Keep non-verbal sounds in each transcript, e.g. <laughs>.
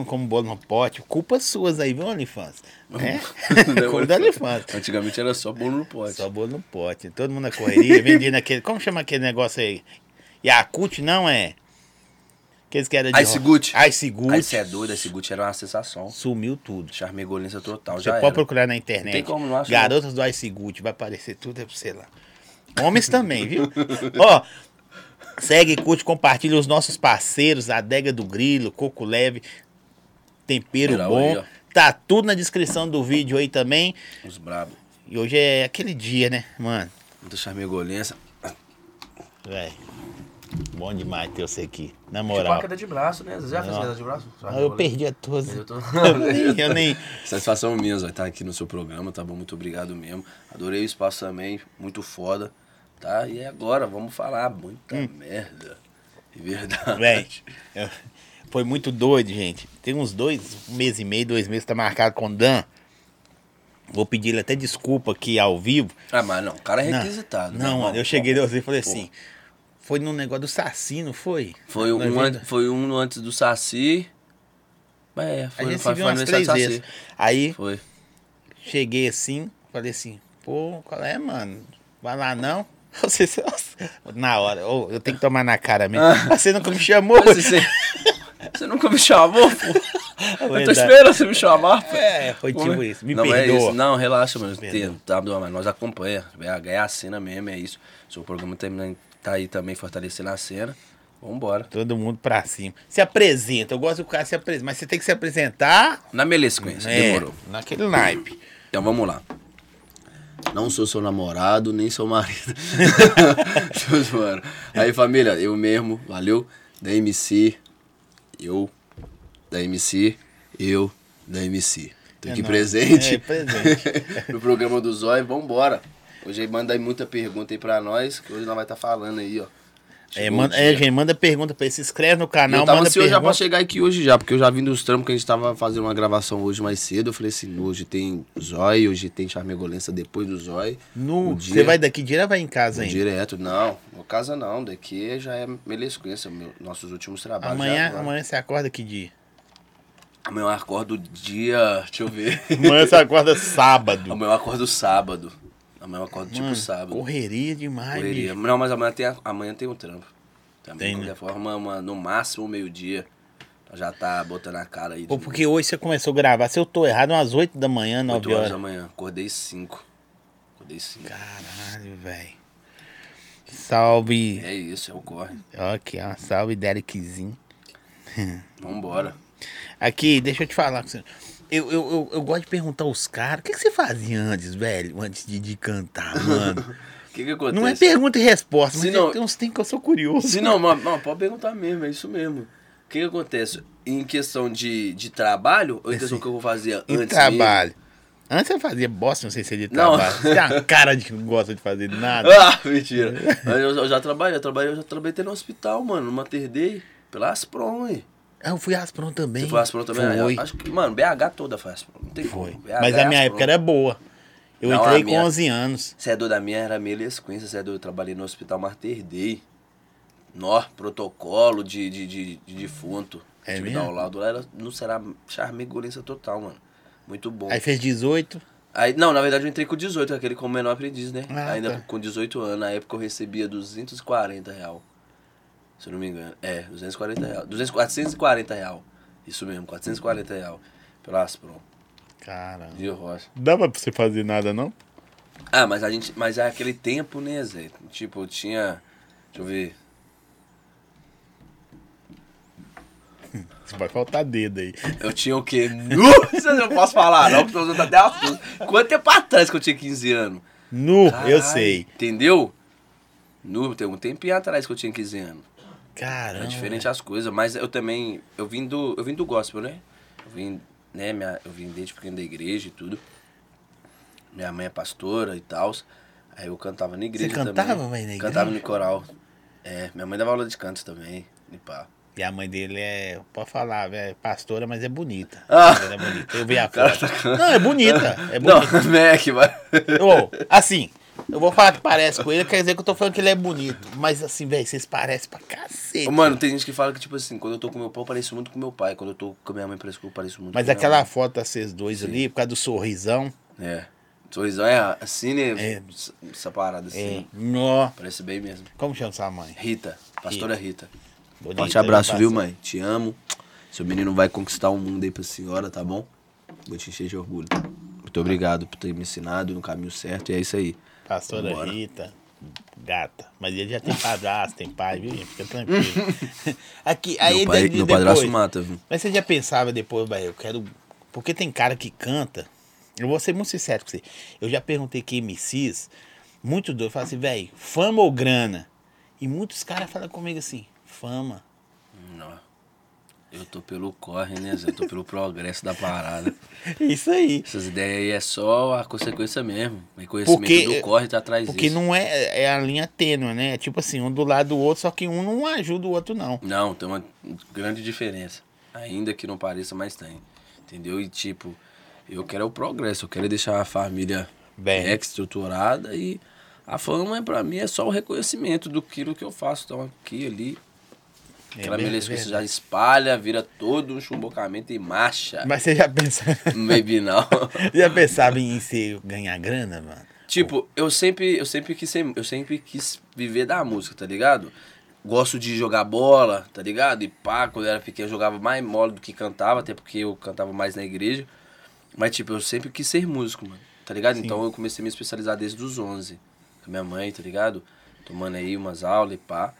como bolo no pote. Culpas suas aí, viu, OnlyFans? <laughs> É? Não é Culpa da OnlyFans. Antigamente era só bolo no pote. Só bolo no pote. Todo mundo na correria, vendendo aquele. Como chama aquele negócio aí? Yakult não é? Aqueles que era de. Ice Gut. Ice Gut. Você é doido, esse Gucci era uma sensação. Sumiu tudo. Charmegolência total, Você já pode era. procurar na internet. Não tem como, não acho Garotas do Ice Gut, vai aparecer tudo, é pra você lá. Homens também, viu? Ó, segue, curte, compartilha os nossos parceiros, Adega do Grilo, Coco Leve, Tempero Geral Bom. aí, tá tudo na descrição do vídeo aí também. Os brabos. E hoje é aquele dia, né, mano? Muita charmegolência. Véi, bom demais ter você aqui. Na Tipo moral. a queda de braço, né? Você já fez Não. queda de braço? Ah, Eu perdi a todos. Eu tô... Eu nem. <laughs> Satisfação minha ó, estar aqui no seu programa, tá bom? Muito obrigado mesmo. Adorei o espaço também, muito foda, tá? E agora, vamos falar muita merda. De verdade. Véi, eu- foi muito doido, gente. Tem uns dois, um mês e meio, dois meses, tá marcado com o Dan. Vou pedir ele até desculpa aqui ao vivo. Ah, mas não, o cara é Não, requisitado. Não, né, mano, eu cheguei você e falei assim. Foi num negócio do Saci, não foi? Foi um, an- foi um antes do Saci. É, A foi, gente se foi, viu foi umas três vezes. Saci. Aí Foi. cheguei assim, falei assim, pô, qual é, mano? Vai lá não? <laughs> Você, na hora, eu tenho que tomar na cara mesmo. <laughs> Você nunca me chamou? Ah. Mas você, você nunca me chamou, pô? <laughs> Eu tô Verdade. esperando você me chamar, pô. É, foi tipo isso. Me não, é perdoa. isso. Não, relaxa, mano. Tá, mas nós acompanha. BH é a cena mesmo, é isso. Seu programa tá aí também fortalecendo a cena. Vambora. Todo mundo pra cima. Se apresenta, eu gosto do cara se apresentar, mas você tem que se apresentar Na melesquência, é, demorou. naquele naipe. Então vamos lá. Não sou seu namorado, nem seu marido. <laughs> <laughs> Aí, família, eu mesmo, valeu? Da MC, eu, da MC, eu, da MC. Tô É aqui nóis. presente. É, presente. <laughs> no programa do Zóio, vambora. Hoje aí manda aí muita pergunta aí pra nós, que hoje nós vai estar falando aí, ó. É, manda, é, gente, manda pergunta pra ele. Se inscreve no canal, eu tava manda ansioso já pra chegar aqui hoje já, porque eu já vim dos trampos que a gente tava fazendo uma gravação hoje mais cedo. Eu falei assim, hoje tem Zóio, hoje tem Charmegolência depois do Zóio. No, você dia- vai daqui direto ou vai em casa ainda? Direto, não. No casa não, daqui já é melesquência, meu, nossos últimos trabalhos. Amanhã, amanhã você acorda que dia? Amanhã eu acordo dia. Deixa eu ver. Amanhã você acorda <laughs> sábado. amanhã eu acordo sábado. Amanhã eu acordo tipo Mano, sábado. Correria demais, Correria. bicho. Não, mas amanhã tem, amanhã tem um trampo. Também, Tem, de né? qualquer forma, uma- no máximo meio-dia. Já tá botando a cara aí. Pô, de porque hoje você começou a gravar. Se eu tô errado, umas 8 da manhã, 8 9 horas horas. da manhã. Acordei 5. Acordei 5. Caralho, velho. Salve. É isso, é o corre. Aqui, ó. Salve, Derekzinho. <laughs> Vambora. Aqui, deixa eu te falar. Eu, eu, eu, eu gosto de perguntar aos caras. O que, que você fazia antes, velho? Antes de, de cantar, mano? <laughs> O que que acontece? Não é pergunta e resposta, mas não- tem uns tem que eu sou curioso. Se não, mas, não, pode perguntar mesmo, é isso mesmo. O que, que acontece? Em questão de, de trabalho, ou em questão que eu vou fazer Em antes trabalho. Antes eu fazia bosta, não sei se é de Não. trabalho. Você tem uma <laughs> cara de que não gosta de fazer nada. mesmo? <laughs> Ah, mentira. Mas eu, eu já trabalhei, eu trabalhei, eu já trabalhei até no hospital, mano, no Mater Dei, pela Aspron, hein? Ah, Eu fui Aspron também. Você foi Aspron também? Foi. Acho que, mano, BH toda foi Aspron, não tem Foi. como. BH Mas é a minha Aspron. época era boa. Eu Não, entrei com minha- 11 anos. Você é doido da minha, era melesquência, você é doido, eu trabalhei no hospital Mater Dei. Nó, protocolo de, de, de, de defunto. É Tive mesmo? lado lá, era, não será charmegolência total, mano. Muito bom. Aí fez 18. Aí, não, na verdade eu entrei com 18, aquele como menor aprendiz, né? Ah, Ainda tá. com 18 anos, na época eu recebia 240 real. Se eu não me engano. É, 240 real. 200, 440 real. Isso mesmo, 440 real. Pela Aspron. Caramba. De rocha. Dava pra você fazer nada, não? Ah, mas a gente. Mas é aquele tempo, né, Zé? Tipo, eu tinha. Deixa eu ver. Vai faltar dedo aí. Eu tinha o quê? Nu! <laughs> Eu não posso falar, não, porque eu tô até assusto. Quanto tempo atrás que eu tinha 15 anos? Nu, eu Caralho, sei. Entendeu? Nu, tem um tempinho atrás que eu tinha 15 anos. Caramba. É diferente as coisas, mas eu também. Eu vim do. Eu vim do gospel, né? Eu vim, né, minha, eu vim desde pequeno da igreja e tudo. Minha mãe é pastora e tal. Aí eu cantava na igreja cantava, também. mãe, na Cantava igreja? no coral. É, minha mãe dava aula de canto também. E pá. E a mãe dele é, pode falar, é pastora, mas é bonita. Ah. É bonita. Eu vi a <laughs> foto. tá Não, é bonita. <laughs> É Não, bonita. Mac, vai. Ô, assim, Eu vou falar que parece com ele, quer dizer que eu tô falando que ele é bonito. Mas assim, velho, vocês parecem pra cacete. Ô, Mano, tem gente que fala que, tipo assim, quando eu tô com meu pai, eu pareço muito com meu pai. Quando eu tô com minha mãe, parece que eu pareço muito Mas com aquela foto de vocês dois ali, por causa do sorrisão. É. Sorrisão é assim, né? É. Essa parada É. assim. Nó. Parece bem mesmo. Como chama sua mãe? Rita, pastora Rita. Bonita, Forte abraço, já viu, mãe? Te amo. Seu menino vai conquistar o mundo aí pra senhora, tá bom? Vou te encher de orgulho. Muito obrigado por ter me ensinado no caminho certo e é isso aí. Pastora Vambora. Rita, gata. Mas ele já tem padrasto, tem pai, viu? gente? Fica tranquilo. <laughs> Aqui, aí meu pai, meu padrasto mata, viu? Mas você já pensava depois, velho, eu quero. Porque tem cara que canta. Eu vou ser muito sincero com você. Eu já perguntei que MCs, muito doido, fala assim, velho, fama ou grana? E muitos caras falam comigo assim, fama. Não. Eu tô pelo corre, né, Zé? Eu tô pelo progresso da parada. <laughs> Isso aí. Essas ideias aí é só a consequência mesmo. O conhecimento Porque- do corre tá atrás Porque disso. não é, é a linha tênue, né? Tipo assim, um do lado do outro, só que um não ajuda o outro, não. Não, tem uma grande diferença. Ainda que não pareça, mas tem. Entendeu? E tipo, eu quero o progresso, eu quero deixar a família Bem. bem estruturada e a fama pra mim é só o reconhecimento do que eu faço. Então aqui, ali, aquela que você É verdade. já espalha, vira todo um chumbocamento e marcha. Mas você já pensa, Maybe não. <laughs> já pensava em ser, ganhar grana, mano? Tipo, eu sempre, eu sempre quis ser, eu sempre quis viver da música, tá ligado? Gosto de jogar bola, tá ligado? E pá, quando eu era pequeno eu jogava mais mole do que cantava, até porque eu cantava mais na igreja. Mas tipo, eu sempre quis ser músico, mano. Tá ligado? Então eu comecei a me especializar desde os 11. Com a minha mãe, tá ligado? Tomando aí umas aulas e pá.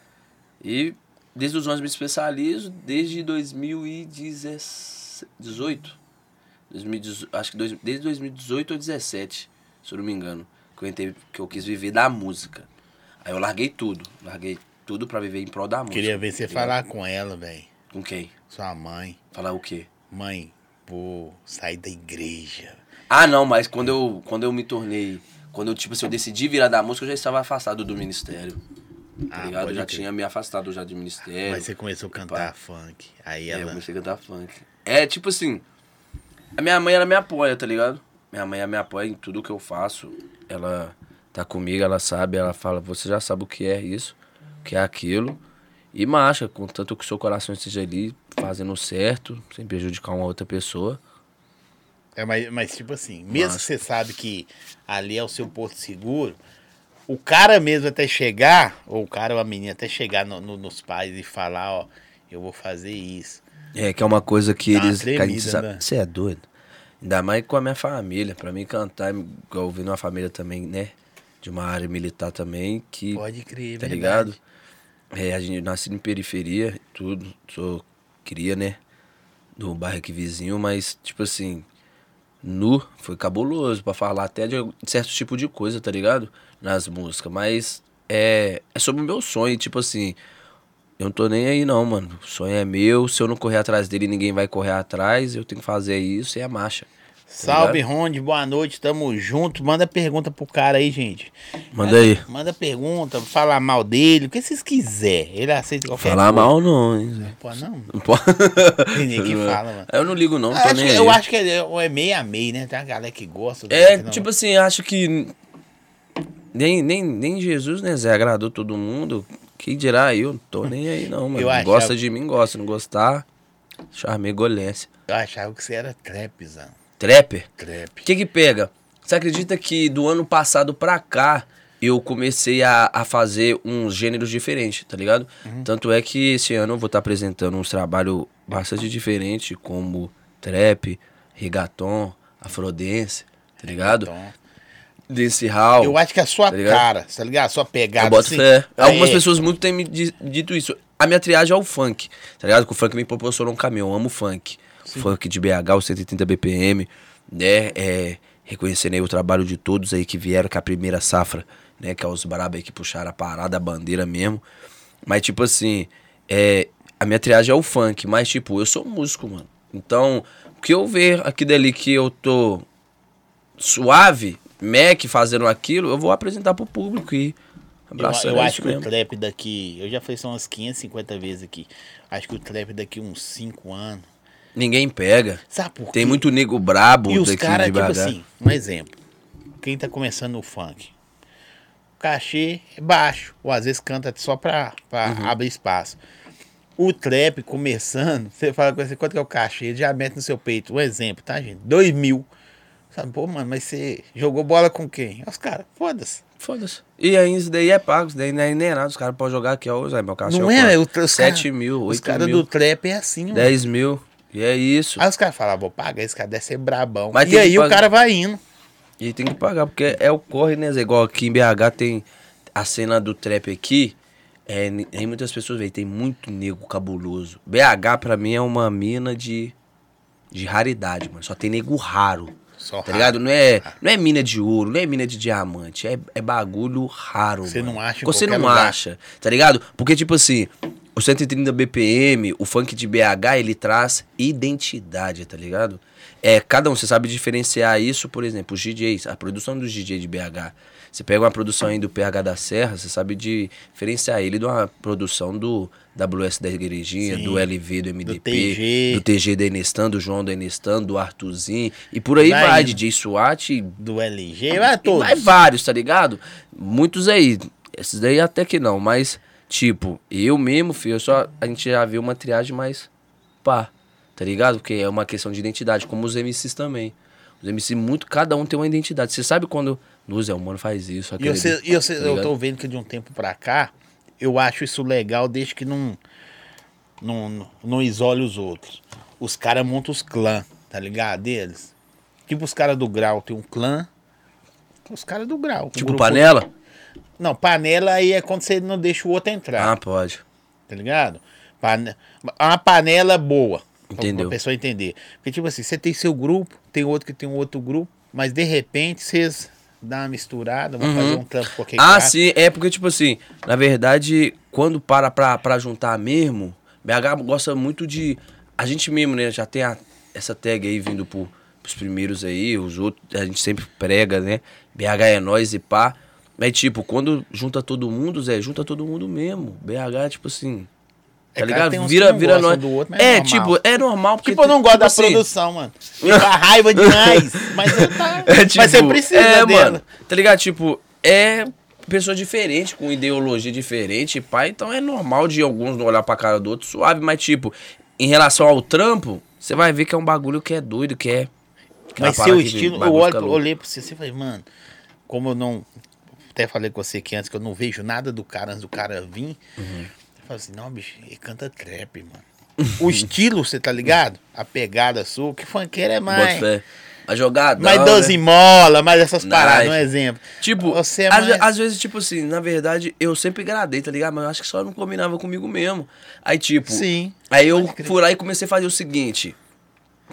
E desde os 11 me especializo desde 2018. 2018 acho que dois- desde 2018 ou 2017, se eu não me engano, que eu entrei, que eu quis viver da música. Aí eu larguei tudo, larguei tudo pra viver em prol da música. Queria ver você ligado? falar com ela, velho. Com quem? Sua mãe. Falar o quê? Mãe, vou sair da igreja. Ah, não, mas quando eu, quando eu me tornei, quando eu, tipo, se eu decidi virar da música, eu já estava afastado do ministério. Tá Ah, ligado? Eu já crer. tinha me afastado já do ministério. Mas você começou a cantar funk. Aí É, eu ela. comecei a cantar funk. É, tipo assim, a minha mãe, ela me apoia, tá ligado? Minha mãe, ela me apoia em tudo que eu faço. Ela tá comigo, ela sabe, ela fala, você já sabe o que é isso, o que é aquilo. E marcha, contanto que o seu coração esteja ali, fazendo certo, sem prejudicar uma outra pessoa. É, mas, mas tipo assim, mesmo que você sabe que ali é o seu porto seguro, o cara mesmo até chegar, ou o cara ou a menina até chegar no- no- nos pais e falar, ó, eu vou fazer isso. É, que é uma coisa que Dá eles. tremida, sabe- né? Você é doido? Ainda mais com a minha família. Pra mim cantar, igual ouvindo uma família também, né? De uma área militar também, que. Pode crer, tá verdade. ligado? É, a gente nasce em periferia, tudo, sou cria, né? Do bairro aqui vizinho, mas, tipo assim, nu, foi cabuloso pra falar até de certo tipo de coisa, tá ligado? Nas músicas, mas é, é sobre o meu sonho, tipo assim, eu não tô nem aí não, mano. O sonho é meu, se eu não correr atrás dele, ninguém vai correr atrás, eu tenho que fazer isso e é marcha. Salve, ligado? Ronde, boa noite, tamo junto. Manda pergunta pro cara aí, gente. Manda aí. Manda pergunta, falar mal dele, o que vocês quiserem. Ele aceita qualquer Falar coisa. mal não, hein, Zé. Pô, não. Não pode. Tem ninguém que <laughs> fala, mano. Eu não ligo não, Eu acho, eu acho que é, é meio a meio, né? Tem uma galera que gosta. É, não. tipo assim, acho que nem, nem, nem Jesus, né, Zé, agradou todo mundo. Quem dirá eu? Não tô nem aí não, mano. Achava- Gosta de mim, gosta. Não gostar, charme golência. Eu achava que você era trapzão. Trapper? Trap. O que que pega? Você acredita que do ano passado pra cá eu comecei a, a fazer uns gêneros diferentes, tá ligado? Tanto é que esse ano eu vou estar apresentando uns trabalhos bastante diferentes, como trap, reggaeton, afrodance, tá ligado? Então, Dance hall. eu acho que a sua Tá cara, tá ligado? A sua pegada. Eu boto assim, fé. Algumas é, pessoas muito têm me di- dito isso. A minha triagem é o funk, tá ligado? Que o funk me proporcionou um caminho. Eu amo funk. Funk de BH, o 130 BPM, né? É, reconhecendo aí o trabalho de todos aí que vieram com a primeira safra, né? Que é os brabos aí que puxaram a parada, a bandeira mesmo. Mas, tipo assim, é, a minha triagem é o funk, mas, tipo, eu sou músico, mano. Então, o que eu ver aqui dali que eu tô suave, Mac fazendo aquilo, eu vou apresentar pro público e Eu, abraçando. eu é acho que o trap daqui. Eu já falei isso umas 550 vezes aqui. Acho que o trap daqui uns 5 anos. Ninguém pega. Sabe por quê? Tem muito nego brabo E os daqui caras, de tipo BH. assim, um exemplo. Quem tá começando no funk? cachê é baixo. Ou às vezes canta só pra, pra Uhum. abrir espaço. O trap começando, <laughs> você fala com você, quanto que é o cachê? Ele já mete no seu peito. Um exemplo, tá, gente? Dois mil. Sabe, pô, mano, mas você jogou bola com quem? Os caras, foda-se. Foda-se. E aí isso daí é pago, isso daí não é nem nada. Os caras podem jogar aqui, ó. Zé, meu cachê Não é o- Os 7 cara- mil, Os 8 caras mil, do trap é assim, mano. 10 mil. E é isso. Aí os caras falam, "Ah, vou pagar, esse cara deve ser brabão. Mas e aí o cara vai indo. E tem que pagar, porque é o corre, né, Zé? Igual aqui em BH tem a cena do trap aqui. É, muitas pessoas veem, tem muito nego cabuloso. BH pra mim é uma mina de, de raridade, mano. Só tem nego raro. Só Tá raro. ligado? Não é, não é mina de ouro, não é mina de diamante. É, é bagulho raro. Você mano. não acha Você não lugar. acha, tá ligado? Porque, tipo assim, o 130 BPM, o funk de BH, ele traz identidade, tá ligado? É, cada um, você sabe diferenciar isso, por exemplo, os DJs, a produção dos DJs de BH. Você pega uma produção aí do PH da Serra, você sabe diferenciar ele de uma produção do WS da Igrejinha, Sim. do LV do MDP, TG. do TG da Enestan, do João da Enestan, do Arthurzinho, e por aí Vai vai. DJ SWAT, Do LG, vai todos. vai vários, tá ligado? Muitos aí. Esses daí até que não, mas, tipo, eu mesmo, filho, eu só. A gente já viu uma triagem mais pá, tá ligado? Porque é uma questão de identidade, como os MCs também. Os MCs, muito, cada um tem uma identidade. Você sabe quando. Luz é, o mano faz isso, E você, e você, tá eu tô vendo que de um tempo pra cá, eu acho isso legal desde que não, não, não isole os outros. Os caras montam os clãs, tá ligado? Deles. Tipo os caras do grau tem um clã. Os caras do grau. um Tipo grupo- panela? Não, panela aí é quando você não deixa o outro entrar. Ah, pode. tá ligado? Pane... Uma panela boa. Entendeu. Pra pessoa entender. Porque, tipo assim, você tem seu grupo, tem outro que tem um outro grupo, mas de repente vocês dão uma misturada, vão fazer um trampo aquele Ah, cara. sim, é porque, tipo assim, na verdade, quando para pra, pra juntar mesmo, BH gosta muito de. A gente mesmo, né? Já tem a- essa tag aí vindo pro, pros primeiros aí, os outros, a gente sempre prega, né? BH é nós e pá. Mas, tipo, quando junta todo mundo, Zé, junta todo mundo mesmo. BH, tipo assim. Tá que ligado? que Vira, vira nós. do outro, mas é, é tipo, é normal. Porque, Tipo, eu não gosto da assim, produção, mano. <laughs> Fica raiva demais. mas eu tá. É, tipo, mas você precisa é, dela. mano. Tá ligado? Tipo, é pessoa diferente, com ideologia diferente, pai. Então é normal de alguns não olhar pra cara do outro suave, mas tipo, em relação ao trampo, você vai ver que é um bagulho que é doido, que é. aquela Mas seu que estilo, eu olho, olhei pra você e falei, mano, como eu não. Até falei com você que antes que eu não vejo nada do cara antes do cara vir. Uhum. Falei assim, não, bicho, ele canta trap, mano. <laughs> o estilo, você tá ligado? A pegada sua, que funkeiro é mais. A jogada. Mais 12 mola, mais essas Nice. paradas, um exemplo. Tipo, você é às, mais... às vezes, tipo assim, na verdade, eu sempre agradei, tá ligado? Mas eu acho que só não combinava comigo mesmo. Aí, tipo, Sim. Aí eu fui lá e comecei a fazer o seguinte.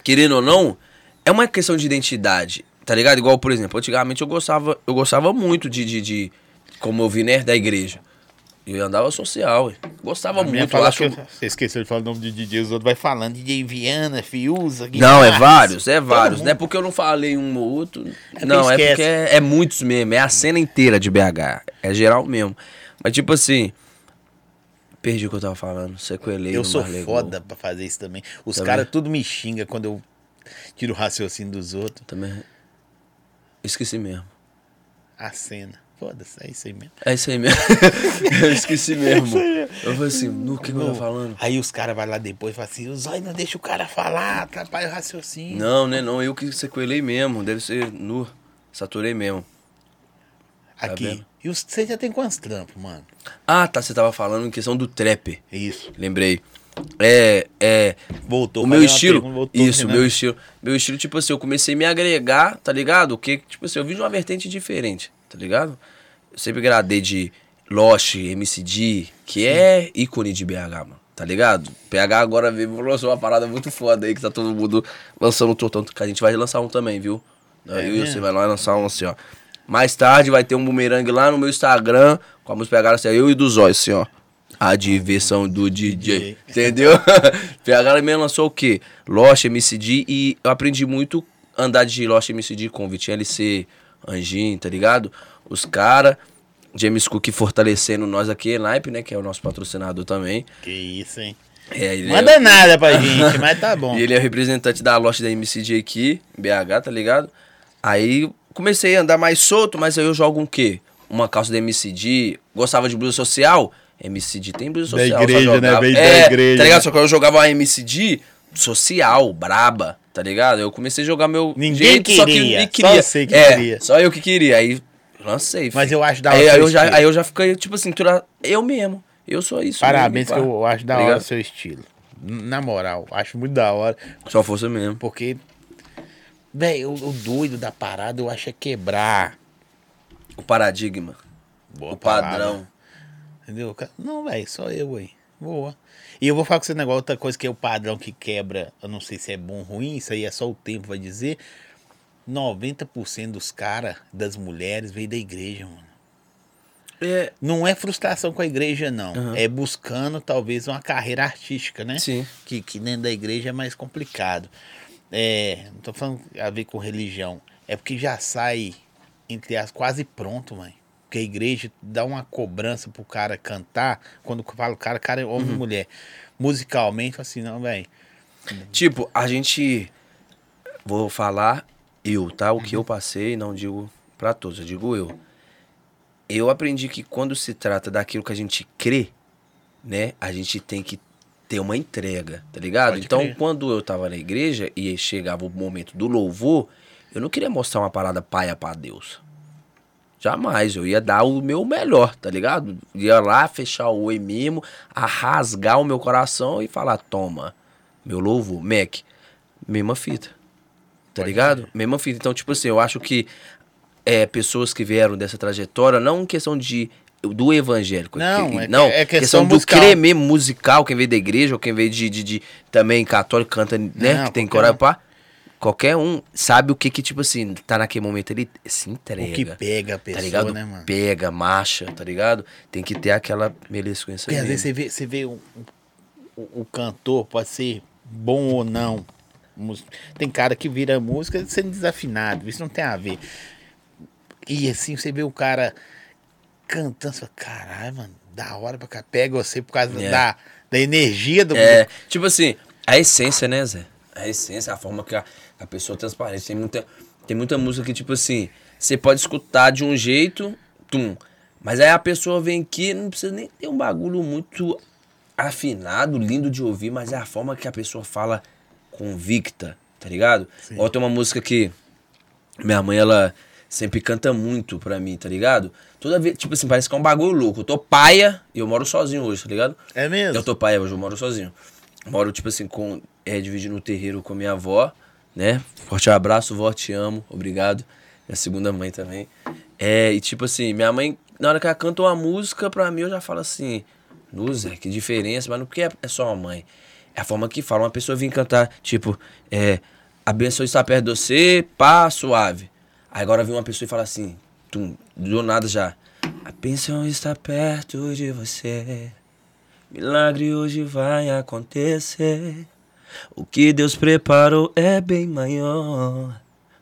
Querendo ou não, é uma questão de identidade. Tá ligado? Igual, por exemplo, antigamente eu gostava, eu gostava muito de, de, de como eu vi, né, da igreja. Eu andava social, gostava muito. Eu acho... que você esqueceu de falar o nome de DJ, os outros vai falando. DJ Viana, Fiuza, Não, é Guimarães, vários, é vários. Não é porque eu não falei um ou outro. porque não, é porque é, é muitos mesmo. É a cena inteira de BH. É geral mesmo. Mas tipo assim. Perdi o que eu tava falando. Sequelei. Eu sou Marlegol. foda pra fazer isso também. Os caras tudo me xinga quando eu tiro o raciocínio dos outros. Também. Esqueci mesmo. A cena. Foda-se, é isso aí mesmo. É isso aí mesmo. <laughs> eu esqueci mesmo. Eu falei assim, no que, que eu tava falando? Aí os caras vão lá depois e falam assim, o Zóio não deixa o cara falar, atrapalha o raciocínio. Não, né? Não, eu que sequelei mesmo. Deve ser nu. Saturei mesmo. Aqui. vendo? e os- você já tem quantos trampos, mano? Ah, tá. Você tava falando em questão do trap. Isso. Lembrei. É, é. Voltou. o meu estilo. pergunta, voltou, isso, Renan. meu estilo. Meu estilo, tipo assim, eu comecei a me agregar, tá ligado? Que, tipo assim, eu vi de uma vertente diferente, tá ligado? Eu sempre agradei de Lost, MCD, que é ícone de BH, mano. Tá ligado? PH agora veio lançou uma parada muito foda aí que tá todo mundo lançando um tortão. Que a gente vai lançar um também, viu? É Aí mesmo? você vai lá lançar um assim, ó. Mais tarde vai ter um bumerangue lá no meu Instagram com a música PH, assim, ó, eu e do Zóio, assim, ó. A diversão do DJ. Entendeu? <laughs> PH mesmo lançou o quê? Lost, MCD e eu aprendi muito andar de Lost MCD com Vitinho LC, Anjinho, tá ligado? Os caras, James Cook fortalecendo nós aqui, Naipe, né? Que é o nosso patrocinador também. Que isso, hein? É, ele Manda é, nada pra gente, mas tá bom. <laughs> e ele é o representante da Lost da MCD aqui, BH, tá ligado? Aí comecei a andar mais solto, mas aí eu jogo um quê? uma calça da MCD, gostava de blusa social. MCD tem blusa Da social. só igreja, né? Veio da é, igreja, Tá ligado? né? Só que eu jogava uma MCD social, braba, tá ligado? Eu comecei a jogar meu Ninguém jeito, só que queria, só queria. você que é, queria. Só eu que queria. Aí lancei. Mas eu acho da hora aí eu já, aí eu já fiquei, tipo assim, tura- eu mesmo. Eu sou isso. Parabéns, que mesmo, pá. eu acho da Tá hora o seu estilo. Na moral, acho muito da hora. Só força mesmo. Porque, velho, o, o doido da parada eu acho é quebrar. O paradigma. Boa o padrão. Entendeu? Não, velho, só eu aí. Boa. E eu vou falar com você um negócio, outra coisa que é o padrão que quebra. Eu não sei se é bom ou ruim, isso aí é só o tempo vai dizer. 90% dos caras, das mulheres, veio da igreja, mano. É, Não é frustração com a igreja, não. Aham. É buscando, talvez, uma carreira artística, né? Sim. Que, que dentro da igreja é mais complicado. É, não tô falando a ver com religião. É porque já sai, entre as quase pronto, mãe. Porque a igreja dá uma cobrança pro cara cantar. Quando eu falo cara, cara é homem Uhum. e mulher. Musicalmente, assim, não, velho. Tipo, a gente. Vou falar eu, tá? O que eu passei, não digo pra todos, eu digo eu. Eu aprendi que quando se trata daquilo que a gente crê, né? A gente tem que ter uma entrega, tá ligado? Pode então, crer. quando eu tava na igreja e chegava o momento do louvor, eu não queria mostrar uma parada paia pra Deus. Jamais, eu ia dar o meu melhor, tá ligado? Ia lá fechar o oi mesmo, a rasgar o meu coração e falar: toma, meu louvor, Mac, mesma fita. Tá Pode ligado? Mesma fita. Então, tipo assim, eu acho que é, pessoas que vieram dessa trajetória, não em questão de do evangélico. Não, que- é não, é questão do musical. crer mesmo musical, quem veio da igreja, ou quem veio de, de, de- também católico, canta, né? Não, que tem coragem um. Qualquer um sabe o que que, tipo assim, tá naquele momento ele se entrega. O que pega a pessoa, tá ligado? né, mano? Pega, marcha, tá ligado? Tem que ter aquela melisquência Porque às vezes você vê, você vê um- o, o cantor, pode ser bom ou não. Tem cara que vira música sendo desafinado, isso não tem a ver. E assim, você vê o cara cantando, você fala, caralho, mano, da hora pra cá. Pega você por causa É. da, da energia do. É, tipo assim, a essência, né, Zé? A essência, a forma que a, a pessoa transparece. Tem muita, tem muita música que, tipo assim, você pode escutar de um jeito, tum. Mas aí a pessoa vem aqui, não precisa nem ter um bagulho muito afinado, lindo de ouvir, mas é a forma que a pessoa fala convicta, tá ligado? Sim. Igual tem uma música que minha mãe, ela sempre canta muito pra mim, tá ligado? Toda vez, tipo assim, parece que é um bagulho louco. Eu tô paia e eu moro sozinho hoje, tá ligado? É mesmo? Eu tô pai hoje, eu moro sozinho. Moro, tipo assim, com. É, dividindo o terreiro com minha avó, né? Forte abraço, vó, te amo, obrigado. Minha segunda mãe também. É, e tipo assim, minha mãe, na hora que ela canta uma música, pra mim eu já falo assim, Luzé, que diferença, mas não porque é, é só uma mãe. É a forma que fala. Uma pessoa vir cantar, tipo, é, a bênção está perto de você, pá, suave. Aí agora vem uma pessoa e fala assim, tum, do nada já. A bênção está perto de você. Milagre hoje vai acontecer. O que Deus preparou é bem maior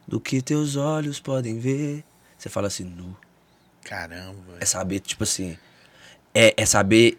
do que teus olhos podem ver. Você fala assim, nu. Caramba. É saber, tipo assim. É, é saber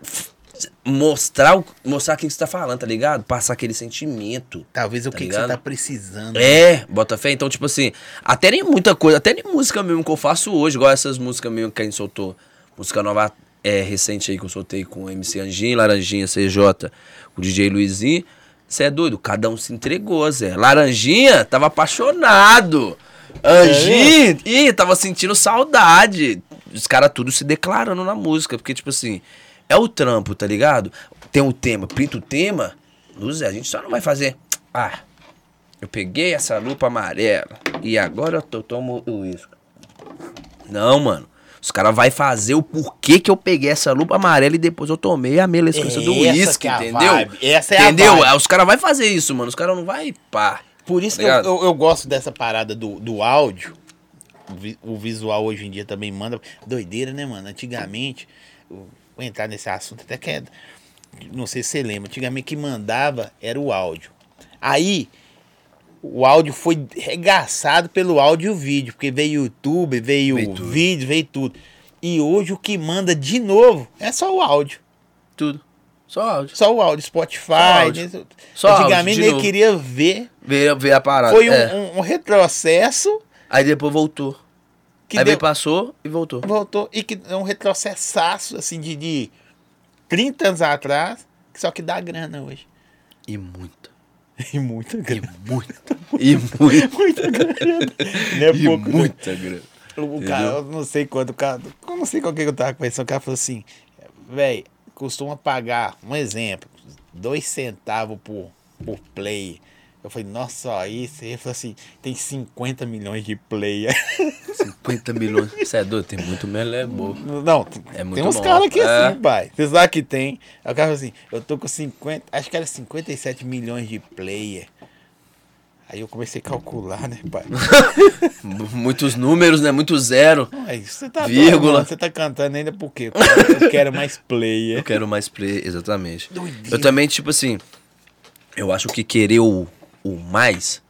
mostrar, o- mostrar que você tá falando, tá ligado? Passar aquele sentimento. Talvez o Tá que, que você tá precisando. É, bota fé. Então, tipo assim, até nem muita coisa, até nem música mesmo que eu faço hoje, igual essas músicas mesmo que a gente soltou. Música nova é, recente aí que eu soltei com o MC Anjinho, Laranjinha, CJ, o DJ Luizinho. Você é doido? Cada um se entregou, Zé. Laranjinha tava apaixonado. Anjinho, ih, tava sentindo saudade. Os caras tudo se declarando na música, porque, tipo assim, é o trampo, tá ligado? Tem o tema, pinta o tema. Luz, a gente só não vai fazer. Ah, eu peguei essa lupa amarela e agora eu tô, tomo o uísque. Não, mano. Os caras vão fazer o porquê que eu peguei essa lupa amarela e depois eu tomei a melescância do Essa uísque, que é a entendeu? vibe, essa é a entendeu? vibe. Aí Os caras vão fazer isso, mano. Os caras não vai pá. Por isso Tá que eu, eu, eu gosto dessa parada do, do áudio. O vi- O visual hoje em dia também manda. Doideira, né, mano? Antigamente, vou entrar nesse assunto até que é. Não sei se você lembra. Antigamente que mandava era o áudio. Aí, o áudio foi regaçado pelo áudio e o vídeo. Porque veio YouTube, veio, Veio tudo. vídeo, veio tudo. E hoje o que manda de novo é só o áudio. Tudo. Só áudio. Só o áudio. Spotify. áudio. né? Só Antigamente ele queria ver. Ver, ver a parada. Foi um, é. um- um retrocesso. Aí depois voltou. que Aí deu, passou e voltou. voltou e que é um retrocessaço assim de, de 30 anos atrás, só que dá grana hoje. E muita. <laughs> E muita E grana. muita. <laughs> E muita. Muita grana. <laughs> Não é E pouco. muita grana. O cara, eu não sei quanto, o cara, eu não sei qual que eu tava conversando, o cara falou assim, velho, costuma pagar, um exemplo, dois centavos por, por play. Eu falei, nossa, isso. Ele falou assim, tem 50 milhões de play. 50 <laughs> milhões. Você é doido? Tem muito melé boa. Não, tem, É muito tem uns caras aqui É. assim, pai. Você sabe que tem. Aí o cara falou assim, eu tô com 50, acho que era 57 milhões de player. Aí eu comecei a calcular, né, pai? <laughs> Muitos números, né? Muito zero. Aí você tá Vírgula. Você tá cantando ainda por quê? Eu quero mais player. Eu quero mais play, exatamente. Doideira. Eu também, tipo assim, eu acho que querer o, o mais,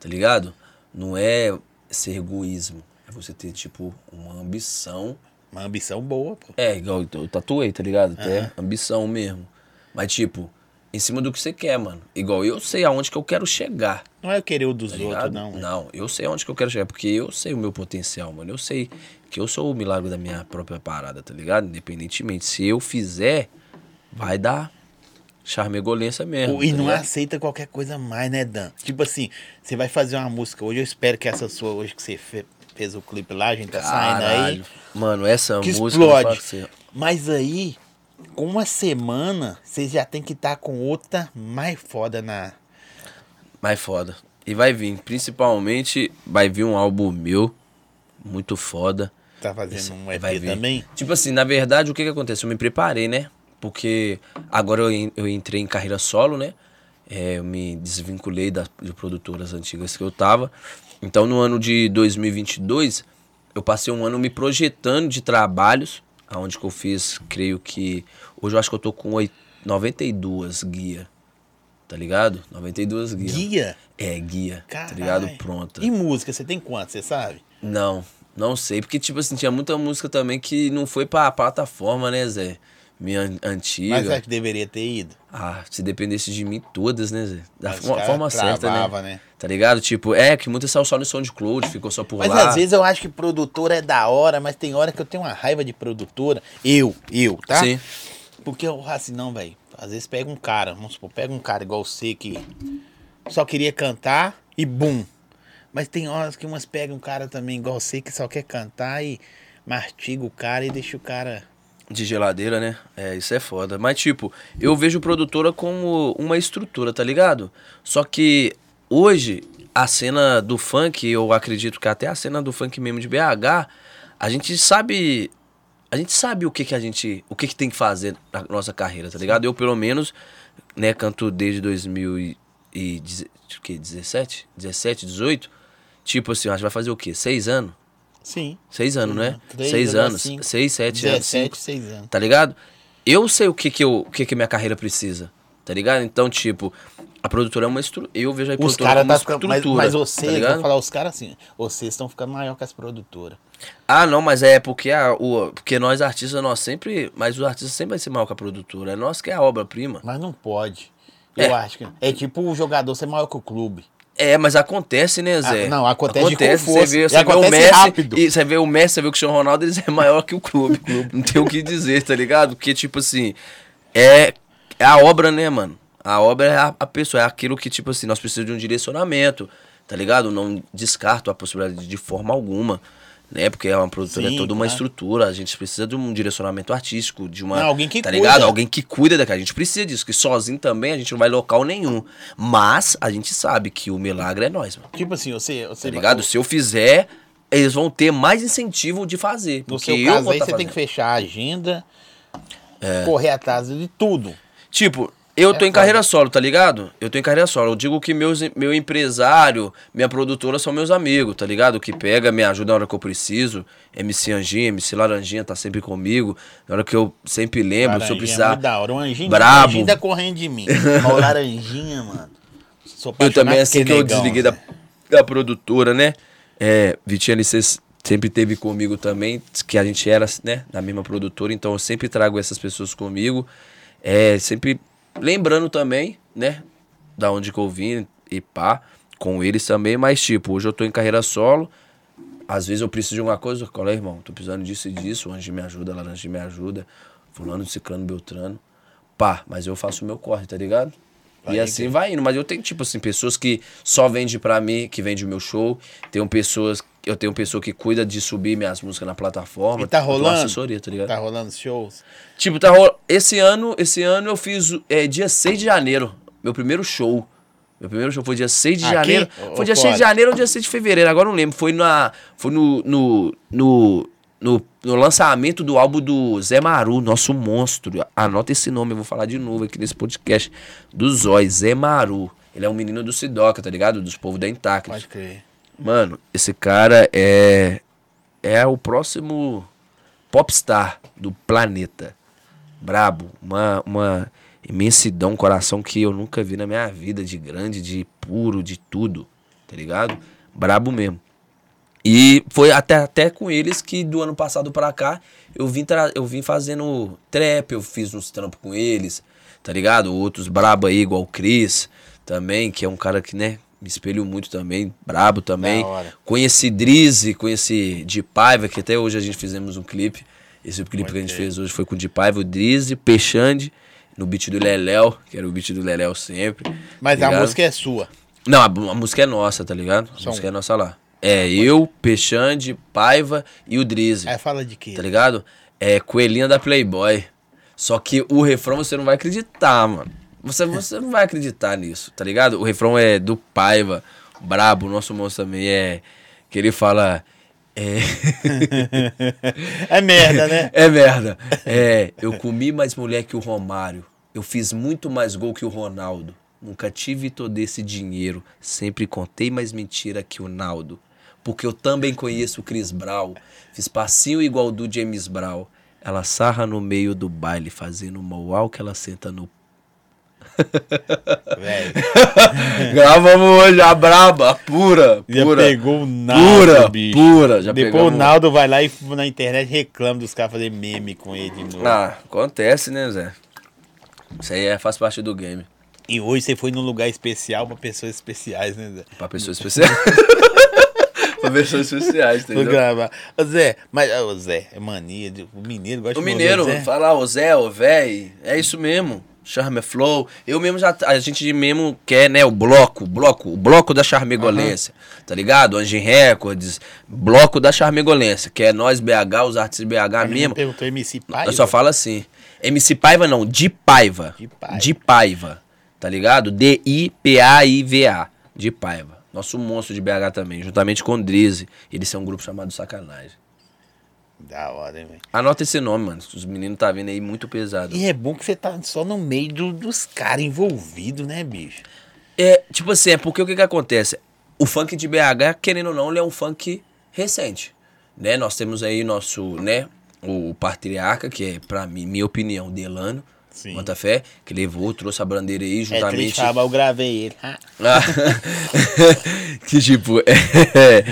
tá ligado? Não é ser egoísmo. É você ter, tipo, uma ambição. Uma ambição boa, pô. É, igual eu tatuei, tá ligado? Até ambição mesmo. Mas, tipo, em cima do que você quer, mano. Igual eu sei aonde que eu quero chegar. Não é eu querer o dos Tá outros, não. Não, eu sei aonde que eu quero chegar, porque eu sei o meu potencial, mano. Eu sei que eu sou o milagre da minha própria parada, tá ligado? Independentemente. Se eu fizer, vai dar charmegolência mesmo. E tá não ligado? aceita qualquer coisa mais, né, Dan? Tipo assim, você vai fazer uma música hoje, eu espero que essa sua hoje que você fe- fez o clipe lá, a gente tá saindo aí. Caralho. Mano, essa Que música. explode. você, Mas aí, com uma semana, você já tem que estar com outra mais foda na. Mais foda. E vai vir, principalmente, vai vir um álbum meu, muito foda. Tá fazendo um EP também? Tipo assim, na verdade, o que que acontece? Eu me preparei, né? Porque agora eu, eu entrei em carreira solo, né? É, eu me desvinculei das de produtoras antigas que eu tava. Então, no ano de 2022, eu passei um ano me projetando de trabalhos, aonde que eu fiz, creio que... Hoje eu acho que eu tô com oit- 92 guia, tá ligado? 92 guia. Guia? É, guia, tá Caralho. ligado? Pronta. E música, você tem quanto, você sabe? Não, não sei. Porque, tipo assim, tinha muita música também que não foi pra plataforma, né, Zé? Minha an- antiga. Mas acho que deveria ter ido. Ah, se dependesse de mim, todas, né, Zé? Da Mas forma certa, né? né? Tá ligado? Tipo, é que muitas saiu só no SoundCloud, ficou só por Mas lá. às vezes eu acho que produtora é da hora, mas tem hora que eu tenho uma raiva de produtora. Eu, eu, tá? Sim. Porque eu falo assim, não, velho. Às vezes pega um cara, vamos supor, pega um cara igual você que só queria cantar e bum. Mas tem horas que umas pegam um cara também igual você que só quer cantar e mastiga o cara e deixa o cara. De geladeira, né? É, isso é foda. Mas, tipo, eu vejo produtora como uma estrutura, tá ligado? Só que hoje, a cena do funk, eu acredito que até a cena do funk mesmo de BH, a gente sabe. A gente sabe o que, que a gente. O que, que tem que fazer na nossa carreira, tá ligado? Eu, pelo menos, né, canto desde 2017, 17, 18. Tipo assim, a gente vai fazer o quê? Seis anos? Sim. Seis anos, né? Três, Seis anos. cinco. Seis, sete anos. 17, cinco. 6 anos. Tá ligado? Eu sei o que que, eu, o que que minha carreira precisa. Tá ligado? Então, tipo, a produtora é uma estrutura. Eu vejo a Os produtora caras como tá ficando. Mas, estrutura. mas tá vocês, ligado? vou falar os caras assim, vocês estão ficando maior que as produtoras. Ah, não, mas é porque, a, o, porque nós artistas, nós sempre. Mas o artista sempre vai ser maior que a produtora. É nós que é a obra-prima. Mas não pode. É. Eu acho que. É tipo o jogador ser maior que o clube. É, mas acontece, né, Zé? Ah, não, acontece com Você força. vê, você vê o acontece Messi, rápido. e você vê o Messi, você vê o Cristiano Ronaldo, eles <laughs> é maior que o clube. Não tem o que dizer, tá ligado? Porque, tipo assim, é, é a obra, né, mano? A obra é a, a pessoa, é aquilo que, tipo assim, nós precisamos de um direcionamento, tá ligado? Não descarto a possibilidade de forma alguma. Né? Porque é uma produtora, Sim, é toda uma estrutura. A gente precisa de um direcionamento artístico, de uma. Não, alguém que tá cuida. ligado? Alguém que cuida daquela. A gente precisa disso, que sozinho também a gente não vai local nenhum. Mas a gente sabe que o milagre é nós, mano. Tipo assim, você. você Tá ligado? Se eu fizer, eles vão ter mais incentivo de fazer. No Porque seu eu caso aí, tá você tem que fazendo. fechar a agenda, É. correr atrás de tudo. Tipo, eu tô É em carreira solo, tá ligado? Eu tô em carreira solo. Eu digo que meus, meu empresário, minha produtora são meus amigos, tá ligado? Que pega, me ajuda na hora que eu preciso. MC Anjinha, MC Laranjinha tá sempre comigo. Na hora que eu sempre lembro, se Laranjinha eu é precisar. muito da hora. O anjinho, brabo. o anjinho tá correndo de mim. Mas o laranjinha, mano. Sou Eu também, apaixonado assim que eu desliguei da, da produtora, né? É, Vitinho LC sempre teve comigo também, que a gente era, né, na mesma produtora, então eu sempre trago essas pessoas comigo. É, sempre lembrando também, né, da onde que eu vim e pá, com eles também, mas tipo, hoje eu tô em carreira solo, às vezes eu preciso de alguma coisa, cola aí, irmão, tô precisando disso e disso, o anjo me ajuda, laranja me ajuda, fulano, ciclano, beltrano. Pá, mas eu faço o meu corre, tá ligado? Vai e assim indo. vai indo. Mas eu tenho, tipo assim, pessoas que só vendem pra mim, que vendem o meu show. Tenho pessoas. Eu tenho pessoa que cuida de subir minhas músicas na plataforma. E tá rolando? assessoria, tá ligado? Tá rolando shows? Tipo, tá ro- esse ano, esse ano eu fiz é, dia 6 de janeiro, meu primeiro show. Meu primeiro show foi dia 6 de Aqui? janeiro. Ou Foi dia fora? 6 de janeiro ou dia 6 de fevereiro, agora não lembro. Foi na foi no no, no no no lançamento do álbum do Zé Maru, nosso monstro. Anota esse nome, eu vou falar de novo aqui nesse podcast. Do Zói, Zé Maru. Ele é um menino do Sidoca, tá ligado? Dos povos da Intactus. Pode crer. Mano, esse cara é é o próximo popstar do planeta. Brabo, uma, uma imensidão, um coração que eu nunca vi na minha vida, de grande, de puro, de tudo, tá ligado? Brabo mesmo. E foi até, até com eles que do ano passado pra cá eu vim, eu vim fazendo trap, eu fiz uns trampos com eles, tá ligado? Outros brabo aí, igual o Cris também, que é um cara que, né, me espelho muito também, brabo também. Conheci Drizzy, conheci de Paiva, que até hoje a gente fizemos um clipe. Esse clipe que a gente fez hoje foi com o de Paiva, o Drizzy, Peixande, no beat do Leléu, que era o beat do Leléu sempre. Mas tá a música é sua. Não, a, a música é nossa, tá ligado? A Só música é nossa lá. É eu, Peixande, Paiva e o Drizzy. Aí fala de quê? Tá ligado? É Coelhinha da Playboy. Só que o refrão você não vai acreditar, mano. Você, você não vai acreditar nisso, tá ligado? O refrão é do Paiva, brabo, o nosso moço também é. Que ele fala. É. <laughs> É merda, né? É merda. É, eu comi mais mulher que o Romário. Eu fiz muito mais gol que o Ronaldo. Nunca tive todo esse dinheiro. Sempre contei mais mentira que o Naldo. Porque eu também conheço o Chris Brown. Fiz passinho igual do James Brown. Ela sarra no meio do baile, fazendo moal que ela senta no. Velho. Gravamos hoje a braba, pura, Já pura. pegou o Naldo, pura, bicho. pura. Já Depois pegamos- o Naldo vai lá e na internet reclama dos caras fazerem meme com ele de novo. Ah, acontece, né, Zé? Isso aí é, faz parte do game. E hoje você foi num lugar especial pra pessoas especiais, né, Zé? Pra pessoas especiais. <laughs> pra pessoas especiais, Vou entendeu? gravar. Ô Zé, mas ô Zé, é mania. de- O mineiro gosta O de mineiro, Zé. fala, ô Zé, ô véi, é isso mesmo. Charme Flow. Eu mesmo já. A gente mesmo quer, né? O bloco, o bloco, o bloco da charmegolência. Tá ligado? Anjin Records, bloco da charmegolência. Que é nós, BH, os artistas BH mesmo. perguntou MC Pai. Eu só falo assim. MC Paiva não, de Paiva. De Paiva. De Paiva. Tá ligado? D-I-P-A-I-V-A. De Paiva. Nosso monstro de BH também, juntamente com o Drizzy. Eles são um grupo chamado Sacanagem. Da hora, hein, velho. Anota esse nome, mano. Os meninos tá vindo aí muito pesado. E é bom que você tá só no meio do- dos caras envolvidos, né, bicho? É, tipo assim, é porque o que que acontece? O funk de BH, querendo ou não, ele é um funk recente, né? Nós temos aí nosso, né, o patriarca, que é, pra mim, minha opinião, Delano, Sim. Fé, que levou, trouxe a bandeira aí, É triste juntamente... falar, mas eu gravei ele. Ah, <laughs> que tipo, <laughs> é,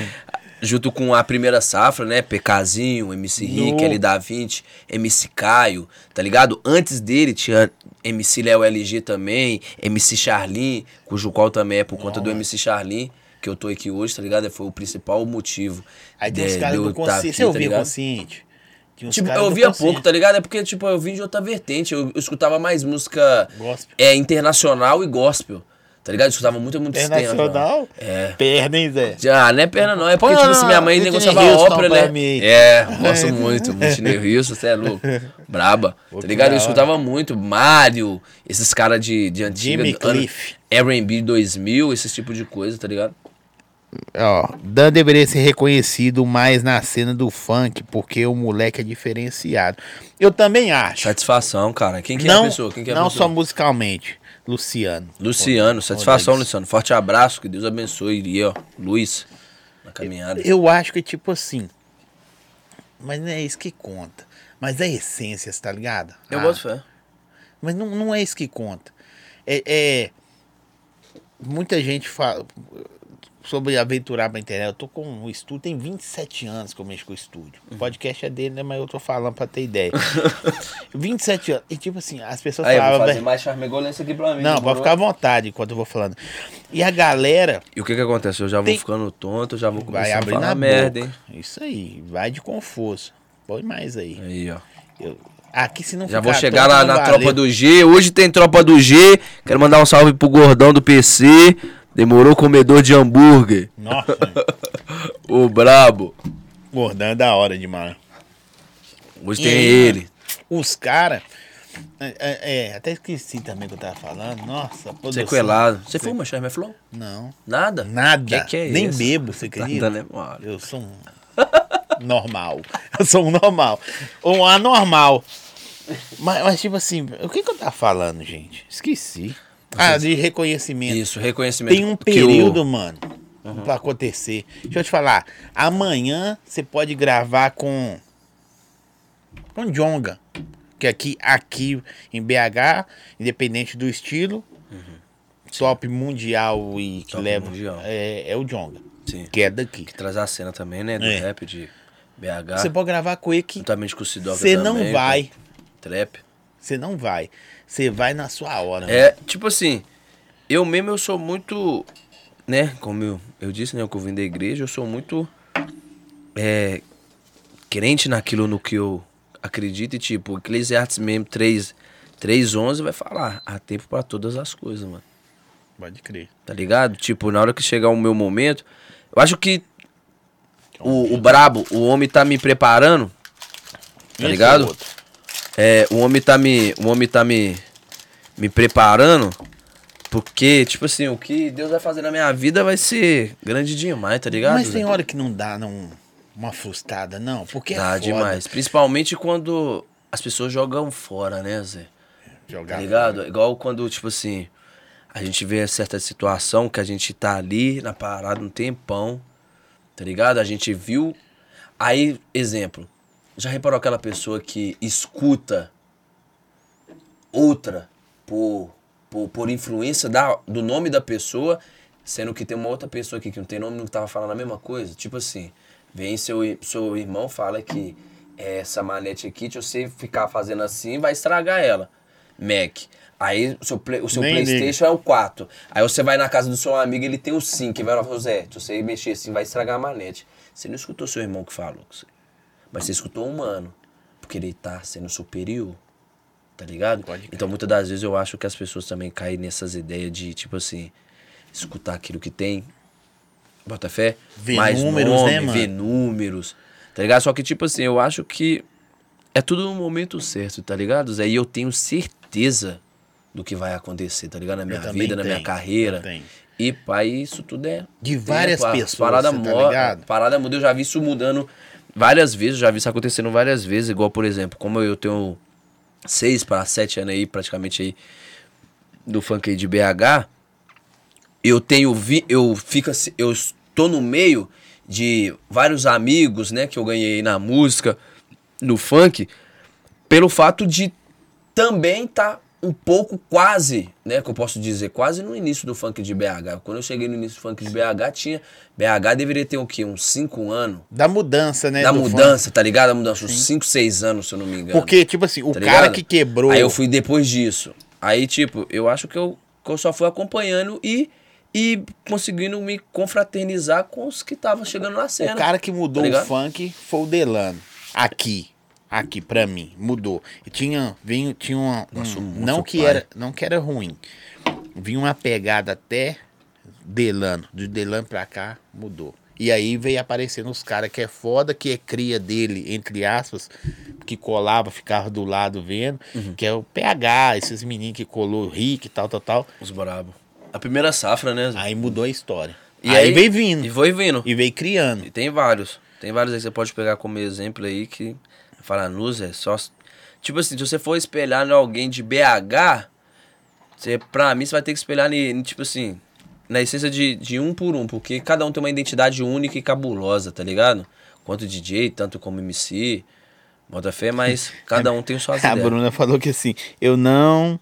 junto com a primeira safra, né? PKzinho, MC Rick, No. L da 20, MC Caio, tá ligado? Antes dele tinha MC Léo LG também, MC Charlin, cujo qual também é por conta do MC Charlin, que eu tô aqui hoje, tá ligado? Foi o principal motivo. Aí tem uns caras de eu do tá consciente. aqui, Você tá ouvia ligado? consciente? Uns Tipo, caras eu ouvia pouco, tá ligado? É porque, tipo, eu vim de outra vertente. Eu, eu escutava mais música Gospel. é, internacional e gospel. Tá ligado? Eu escutava muito, muito Internacional? É. Perna, hein, Zé? Ah, não é perna não, é porque, Pô, tipo assim, minha mãe negociava ópera, né? mim. É, gosto muito. <laughs> Whitney Houston, você é louco. Braba. Pô, tá ligado? Eu escutava muito. Mário, esses caras de, de antiga. Jimmy Cliff. R&B 2000, esse tipo de coisa, tá ligado? Ó, Dan deveria ser reconhecido mais na cena do funk, porque o moleque é diferenciado. Eu também acho. Satisfação, cara. Quem que é não a pessoa? Quem que é a não pessoa? só musicalmente. Luciano. Luciano, satisfação, Rodrigues. Luciano. Forte abraço, que Deus abençoe. E ó, Luiz, na caminhada. Eu acho que, tipo assim. Mas não é isso que conta. Mas é essências, tá ligado? Eu Ah, boto fé. Mas não, não é isso que conta. É, é- Muita gente fala. Sobre aventurar pra internet. Eu tô com o estúdio, tem 27 anos que eu mexo com o estúdio. Uhum. O podcast é dele, né? Mas eu tô falando pra ter ideia. <laughs> 27 anos. E tipo assim, as pessoas Aí, eu vou falavam. fazer "Velho, mais charmegolência aqui pra mim. Não, pode ficar à vontade enquanto eu vou falando. E a galera E o que que acontece? Eu já vou Tem- ficando tonto, já vou vai começar a abrir falar na merda, boca. Isso aí, vai de com força. Põe mais aí. hein? Aí, ó. Eu- aqui se não Já vou chegar lá na valeu. tropa do G. Hoje tem tropa do G. Quero mandar um salve pro gordão do PC. Demorou comedor de hambúrguer. Nossa, <laughs> O brabo. gordão é da hora demais. Hoje tem ele. Os caras. É, é, é, até esqueci também o que eu tava falando. Nossa, produção. Sequelado. Você fuma, Charme Flow? Não. Nada? Nada. Que que é Nem isso? bebo, você acredita? Nada, né, mano? Eu sou um <laughs> normal. Eu sou um normal. Ou um anormal. Mas, mas, tipo assim, o que, que eu tava falando, gente? Esqueci. Ah, de reconhecimento. Isso, reconhecimento. Tem um o- Uhum. período, mano, pra acontecer. Deixa eu te falar. Amanhã você pode gravar com. Com Jonga. Que aqui, aqui em BH, independente do estilo, top mundial e que Top leva. mundial. É, é o Jonga. Sim. Que é daqui. Que traz a cena também, né? Do É. rap de BH. Você pode gravar com ele que Juntamente com o Sidoca você não vai. com Trap. Você não vai. Você vai na sua hora. É, tipo assim, eu mesmo eu sou muito, né, como eu, eu disse, né, que eu vim da igreja, eu sou muito é, crente naquilo no que eu acredito e tipo, Eclesiastes mesmo 3, 3.11 vai falar, há tempo pra todas as coisas, mano. Pode crer. Tá ligado? Tipo, na hora que chegar o meu momento, eu acho que o, o brabo, o homem tá me preparando, tá Esse ligado? é o outro. É, o homem tá me. O homem tá me. Me preparando. Porque, tipo assim, o que Deus vai fazer na minha vida vai ser grande demais, tá ligado? Mas tem hora que não dá não, uma frustrada, não. Porque é Dá foda demais. Principalmente quando as pessoas jogam fora, né, Zé? jogar. Tá ligado? É Igual quando, tipo assim, a gente vê certa situação que a gente tá ali na parada um tempão, tá ligado? A gente viu. Aí, exemplo, já reparou aquela pessoa que escuta outra por, por, por influência da, do nome da pessoa, sendo que tem uma outra pessoa aqui que não tem nome não tava falando a mesma coisa? Tipo assim, vem seu, seu irmão fala que essa manete aqui, se você ficar fazendo assim, vai estragar ela. Mac. Aí o seu, play- o seu Nem Playstation é o 4. Aí você vai na casa do seu amigo ele tem o 5. E vai lá e fala, Zé, se você mexer assim, vai estragar a manete. Você não escutou seu irmão que falou. com você. Mas você escutou um mano. Porque ele tá sendo superior. Tá ligado? Então muitas das vezes eu acho que as pessoas também caem nessas ideias de, tipo assim, escutar aquilo que tem. Bota fé. Ver mais números, nome, né, mano? ver números. Tá ligado? Só que, tipo assim, eu acho que é tudo no momento certo, tá ligado, Zé? E eu tenho certeza do que vai acontecer, tá ligado? Na minha vida, na minha tenho, carreira. eu tenho. E, pai, isso tudo é. De várias tempo, pessoas, Parada, tá ligado? parada muda, eu já vi isso mudando várias vezes, já vi isso acontecendo várias vezes. Igual, por exemplo, como eu tenho seis para sete anos aí, praticamente aí, do funk aí de BH, eu tenho vi, eu fico assim, eu estou no meio de vários amigos, né, que eu ganhei na música, no funk, pelo fato de também estar um pouco quase, né, que eu posso dizer, quase no início do funk de BH. Quando eu cheguei no início do funk de BH, tinha BH deveria ter o quê? Uns 5 anos Da mudança, né? da mudança, tá ligado? Da mudança, uns 5, 6 anos, se eu não me engano. Porque, tipo assim, o Tá cara ligado? que quebrou. Aí eu fui depois disso. Aí, tipo, eu acho que eu, que eu só fui acompanhando e, e conseguindo me confraternizar com os que estavam chegando na cena. O cara que mudou tá o funk foi o Delano. Aqui. Aqui, pra mim. Mudou. E tinha, vinha, tinha uma. um- não, que pai. era, não que era ruim. Vinha uma pegada até Delano. De Delano pra cá, mudou. E aí veio aparecendo os caras que é foda, que é cria dele, entre aspas, que colava, ficava do lado vendo, Uhum. que é o PH, esses meninos que colou Rick e tal, tal, tal. Os brabo. A primeira safra, né? Aí mudou a história. E aí, veio vindo. E foi vindo. E veio criando. E tem vários. Tem vários aí que você pode pegar como exemplo aí que fala, Nuz, é só. Tipo assim, se você for espelhar em alguém de BH, você, pra mim você vai ter que espelhar em, tipo assim, na essência de, de um por um, porque cada um tem uma identidade única e cabulosa, tá ligado? Quanto DJ, tanto como MC, bota fé, mas <laughs> cada um tem suas A ideias. Bruna falou que assim, eu não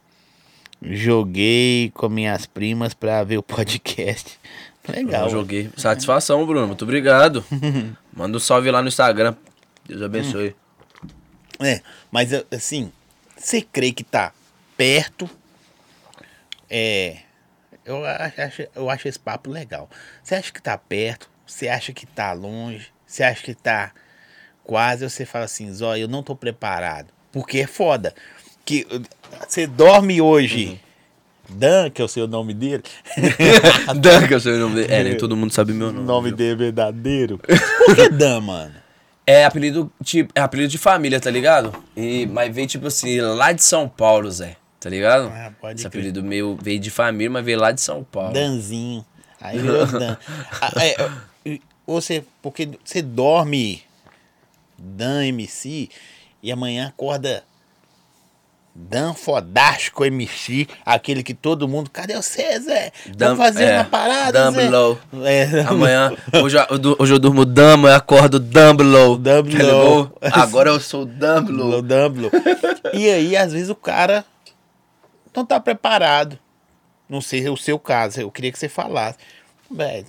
joguei com minhas primas pra ver o podcast. <laughs> Legal. Eu joguei. Satisfação, Bruno. Muito obrigado. <laughs> Manda um salve lá no Instagram. Deus abençoe. É, mas assim, você crê que tá perto? É. Eu acho, eu acho esse papo legal. Você acha que tá perto? Você acha que tá longe? Você acha que tá quase? Ou você fala assim, Zó, eu não tô preparado. Porque é foda. Que uh, você dorme hoje. Dan, que é o seu nome dele. <laughs> Dan, que é o seu nome dele. É, nem <laughs> todo mundo sabe meu O nome. nome viu? dele é verdadeiro. <laughs> Por que Dan, mano? É apelido, tipo, é apelido de família, tá ligado? E, mas veio, tipo assim, lá de São Paulo, Zé. Tá ligado? Ah, pode Esse crer. apelido meu veio de família, mas veio lá de São Paulo. Danzinho. Aí virou Dan. Ah, é, você, porque você dorme Dan MC e amanhã acorda Dan Fodástico MC, aquele que todo mundo, cadê o César? Vamos fazer é, uma parada? Dumblow. É, Amanhã, hoje, eu- hoje eu durmo Dama, eu acordo Dumblow. Dumblow. Tá? Agora eu sou Dumblo, Dumblow. Dumblo. E aí, às vezes, o cara não tá preparado. Não sei o seu caso, eu queria que você falasse. Velho,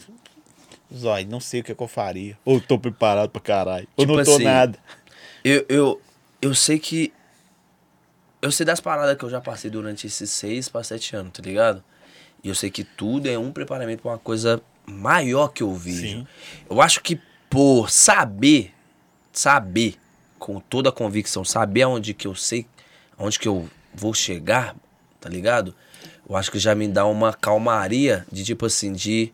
Zói, não sei o que, é que eu faria. Ou tô preparado pra caralho. Ou Tipo não tô assim, nada. Eu, eu, eu sei que. Eu sei das paradas que eu já passei durante esses seis pra sete anos, tá ligado? E eu sei que tudo é um preparamento pra uma coisa maior que eu vejo. Sim. Eu acho que por saber, saber, com toda a convicção, saber aonde que eu sei, aonde que eu vou chegar, tá ligado? Eu acho que já me dá uma calmaria de tipo assim, de,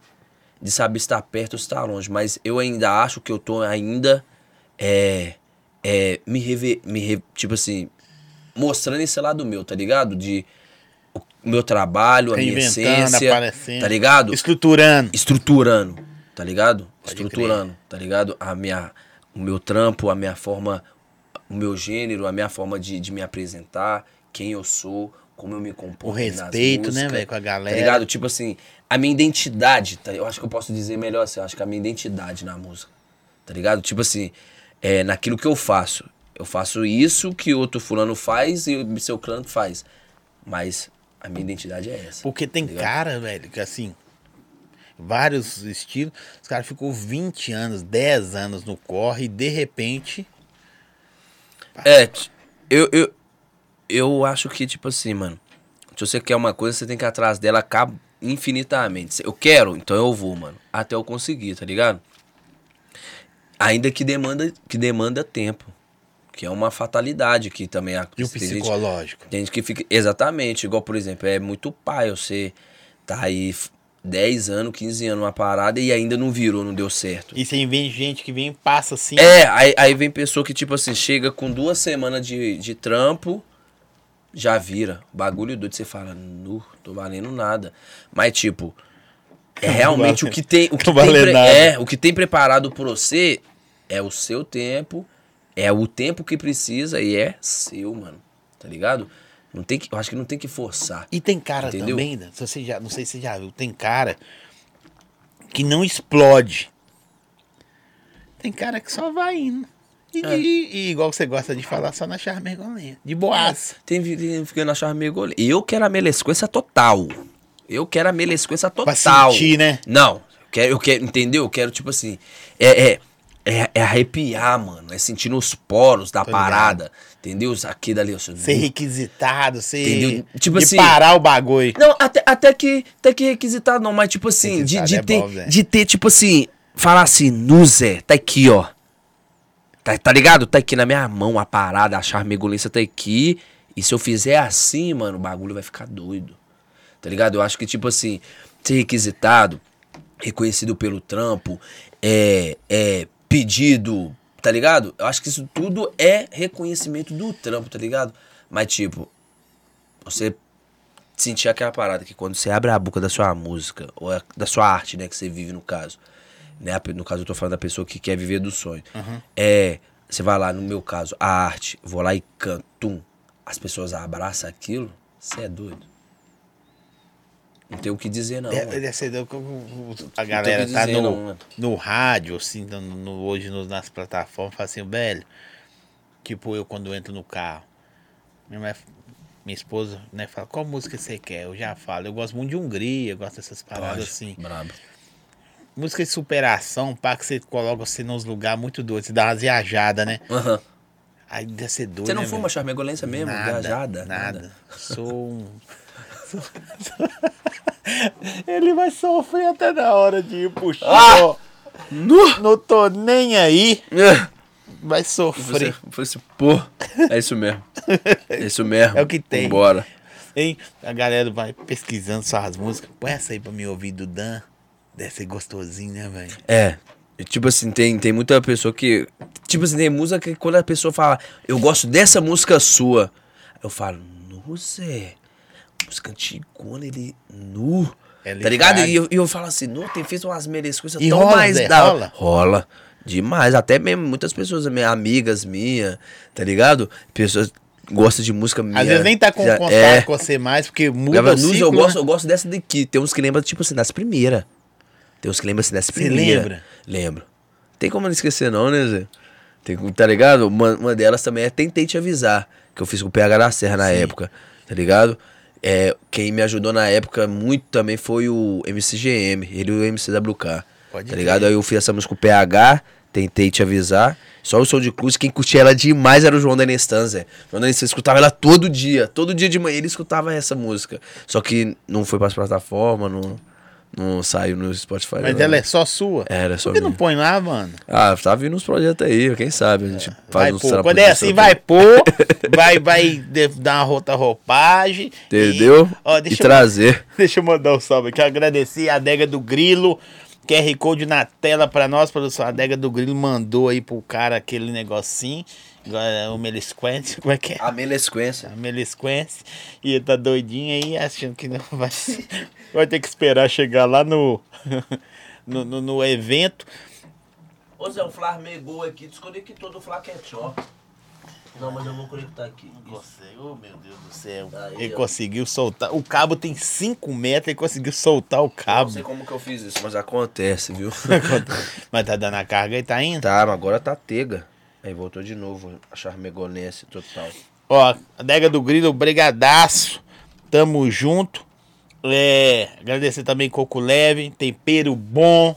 de saber estar perto ou estar longe. Mas eu ainda acho que eu tô ainda é, é, me rever, me re- tipo assim, mostrando esse lado meu, tá ligado? De o meu trabalho, a minha essência, aparecendo. tá ligado? Estruturando. estruturando, tá ligado? Pode estruturando, tá ligado? A minha, o meu trampo, a minha forma, o meu gênero, a minha forma de, de me apresentar, quem eu sou, como eu me comporto. O nas respeito, né, músicas, velho, com a galera. Tá ligado? Tipo assim, a minha identidade, tá? eu acho que eu posso dizer melhor assim, eu acho que a minha identidade na música, tá ligado? Tipo assim, é, naquilo que eu faço. Eu faço isso que outro fulano faz e o seu clã faz. Mas a minha identidade é essa. Porque tem ligado? cara, velho, que assim, vários estilos, os caras ficou 20 anos, 10 anos no corre e de repente. É, eu, eu, eu acho que, tipo assim, mano, se você quer uma coisa, você tem que ir atrás dela infinitamente. Eu quero, então eu vou, mano. Até eu conseguir, tá ligado? Ainda que demanda, que demanda tempo. Que é uma fatalidade que também a E o tem gente- psicológico. tem gente que fica. Exatamente, igual, por exemplo, é muito pai você tá aí f- 10 anos, 15 anos numa parada e ainda não virou, não deu certo. E você vem gente que vem e passa assim. É, aí, aí vem pessoa que, tipo assim, chega com duas semanas de, de trampo, já vira. Bagulho doido, você fala, nu, tô valendo nada. Mas, tipo, é <laughs> realmente o que tem. O <laughs> que tem é, o que tem preparado por você é o seu tempo, é o tempo que precisa e é seu, mano. Tá ligado? Não tem que, eu acho que não tem que forçar. E tem cara Entendeu? também, né? você já, não sei se você já viu, tem cara que não explode. Tem cara que só vai indo. E, É. e- e igual você gosta de falar, só na charmergolinha. De boaça. Tem que ficando achar meio goleiro. Eu quero a melescoença total. Eu quero a melescoença total. sentir, né? Não. Eu quero, eu quero, entendeu? Eu quero, tipo assim. É, é, é, é arrepiar, mano. É sentir nos poros da Tô ligado. parada. Entendeu? Aqui dali, sou. Ser requisitado, ser. Entendeu? Tipo de assim- parar o bagulho. Não, até, até que até que requisitado não, mas tipo assim, de, de é ter, bom, de ter, tipo assim, falar assim, nu Zé, tá aqui, ó. Tá, tá ligado? Tá aqui na minha mão a parada, a charmegolência tá aqui. E se eu fizer assim, mano, o bagulho vai ficar doido. Tá ligado? Eu acho que, tipo assim, ser requisitado, reconhecido pelo trampo, é, é pedido, tá ligado? Eu acho que isso tudo é reconhecimento do trampo, tá ligado? Mas, tipo, você sentir aquela parada que quando você abre a boca da sua música, ou da sua arte, né, que você vive no caso, né, no caso eu tô falando da pessoa que quer viver do sonho, é, você vai lá, no meu caso, a arte, vou lá e canto, as pessoas abraçam aquilo, você é doido. Não tem o que dizer, não. É, a galera tá dizer, no, não, no rádio, assim, no, no- hoje no- nas plataformas, fala assim, velho. Tipo, eu quando entro no carro, minha, minha esposa, né, fala, qual música você quer? Eu já falo, eu gosto muito de Hungria, gosto dessas Pode, assim. Brabo. música de superação, pá, que você coloca você nos lugares muito doidos, você dá umas viajadas, né? Aham. Aí deve ser doido. Você não né, fuma charmegolência mesmo? Nada, viajada? Nada. Sou um. <laughs> Ele vai sofrer até na hora de ir pro show. Ah! Nu! Não tô nem aí. É. Vai sofrer. você, pô, é isso mesmo. É isso mesmo. <laughs> É o que tem. Bora. Hein? A galera vai pesquisando suas músicas. Põe essa aí pra me ouvir do Dan. Deve ser gostosinho, né, velho? É. Tipo assim, tem, tem muita pessoa que. Tipo assim, tem música que quando a pessoa fala, eu gosto dessa música sua, eu falo, nu, Zé. Música antigona, ele. Nu. É tá ligado? E eu, eu falo assim, nu, tem feito umas melhores coisas E tão rola, mais Zé? da hora." Rola? Rola. Demais. Até mesmo muitas pessoas, minhas amigas minhas, tá ligado? Pessoas gostam de música minha. Às vezes nem tá com já- contato é. com você mais, porque muda Gava o ciclo, eu, gosto, né? eu gosto dessa daqui. Tem uns que lembram, tipo assim, das primeiras. Tem uns que lembram assim, das Você primeiras. lembra? Lembro. Tem como não esquecer, não, né, Zé? Tem, tá ligado? Uma, uma delas também é Tentei Te Avisar, que eu fiz com o PH da Serra na Sim. época, tá ligado? É, quem me ajudou na época muito também foi o MCGM, ele e o MCWK. Pode tá ligado? crer. Aí eu fiz essa música com o PH, Tentei Te Avisar. Só o som de cruz, quem curtia ela demais era o João da Nestan, Zé. O João da Nestan escutava ela todo dia. Todo dia de manhã ele escutava essa música. Só que não foi pras plataformas, não, não saiu no Spotify. Mas não. ela é só sua. Era só Por que não minha. põe lá, mano? Ah, tá vindo uns projetos aí, quem sabe? A gente faz Vai uns pôr. Quando é assim, vai pôr, <laughs> vai, vai dar uma rota roupagem. Entendeu? E, ó, E eu, trazer. <laughs> deixa eu mandar um salve aqui. Agradecer a adega do Grilo. QR Code na tela pra nós, produção. A adega do Grilo mandou aí pro cara aquele negocinho. Agora, o Melisquente, como é que é? A melesquência. A Melisquense. E ele tá doidinho aí, achando que não vai. vai ter que esperar chegar lá no, <laughs> no, no, no evento. Ô Zé, o Flar megou aqui, desconectou do Flaquetó. Não, mas eu vou conectar aqui. Oh, meu Deus do céu. Aí, ele ó. conseguiu soltar. O cabo tem 5 metros, ele conseguiu soltar o Não cabo. sei como que eu fiz isso, mas acontece, viu? <laughs> Mas tá dando a carga e tá indo. tá, mas agora tá tega. Aí voltou de novo, a charmegonense total. Ó, adega do Grilo, brigadaço. Tamo junto. É, agradecer também Coco Leve, tempero bom.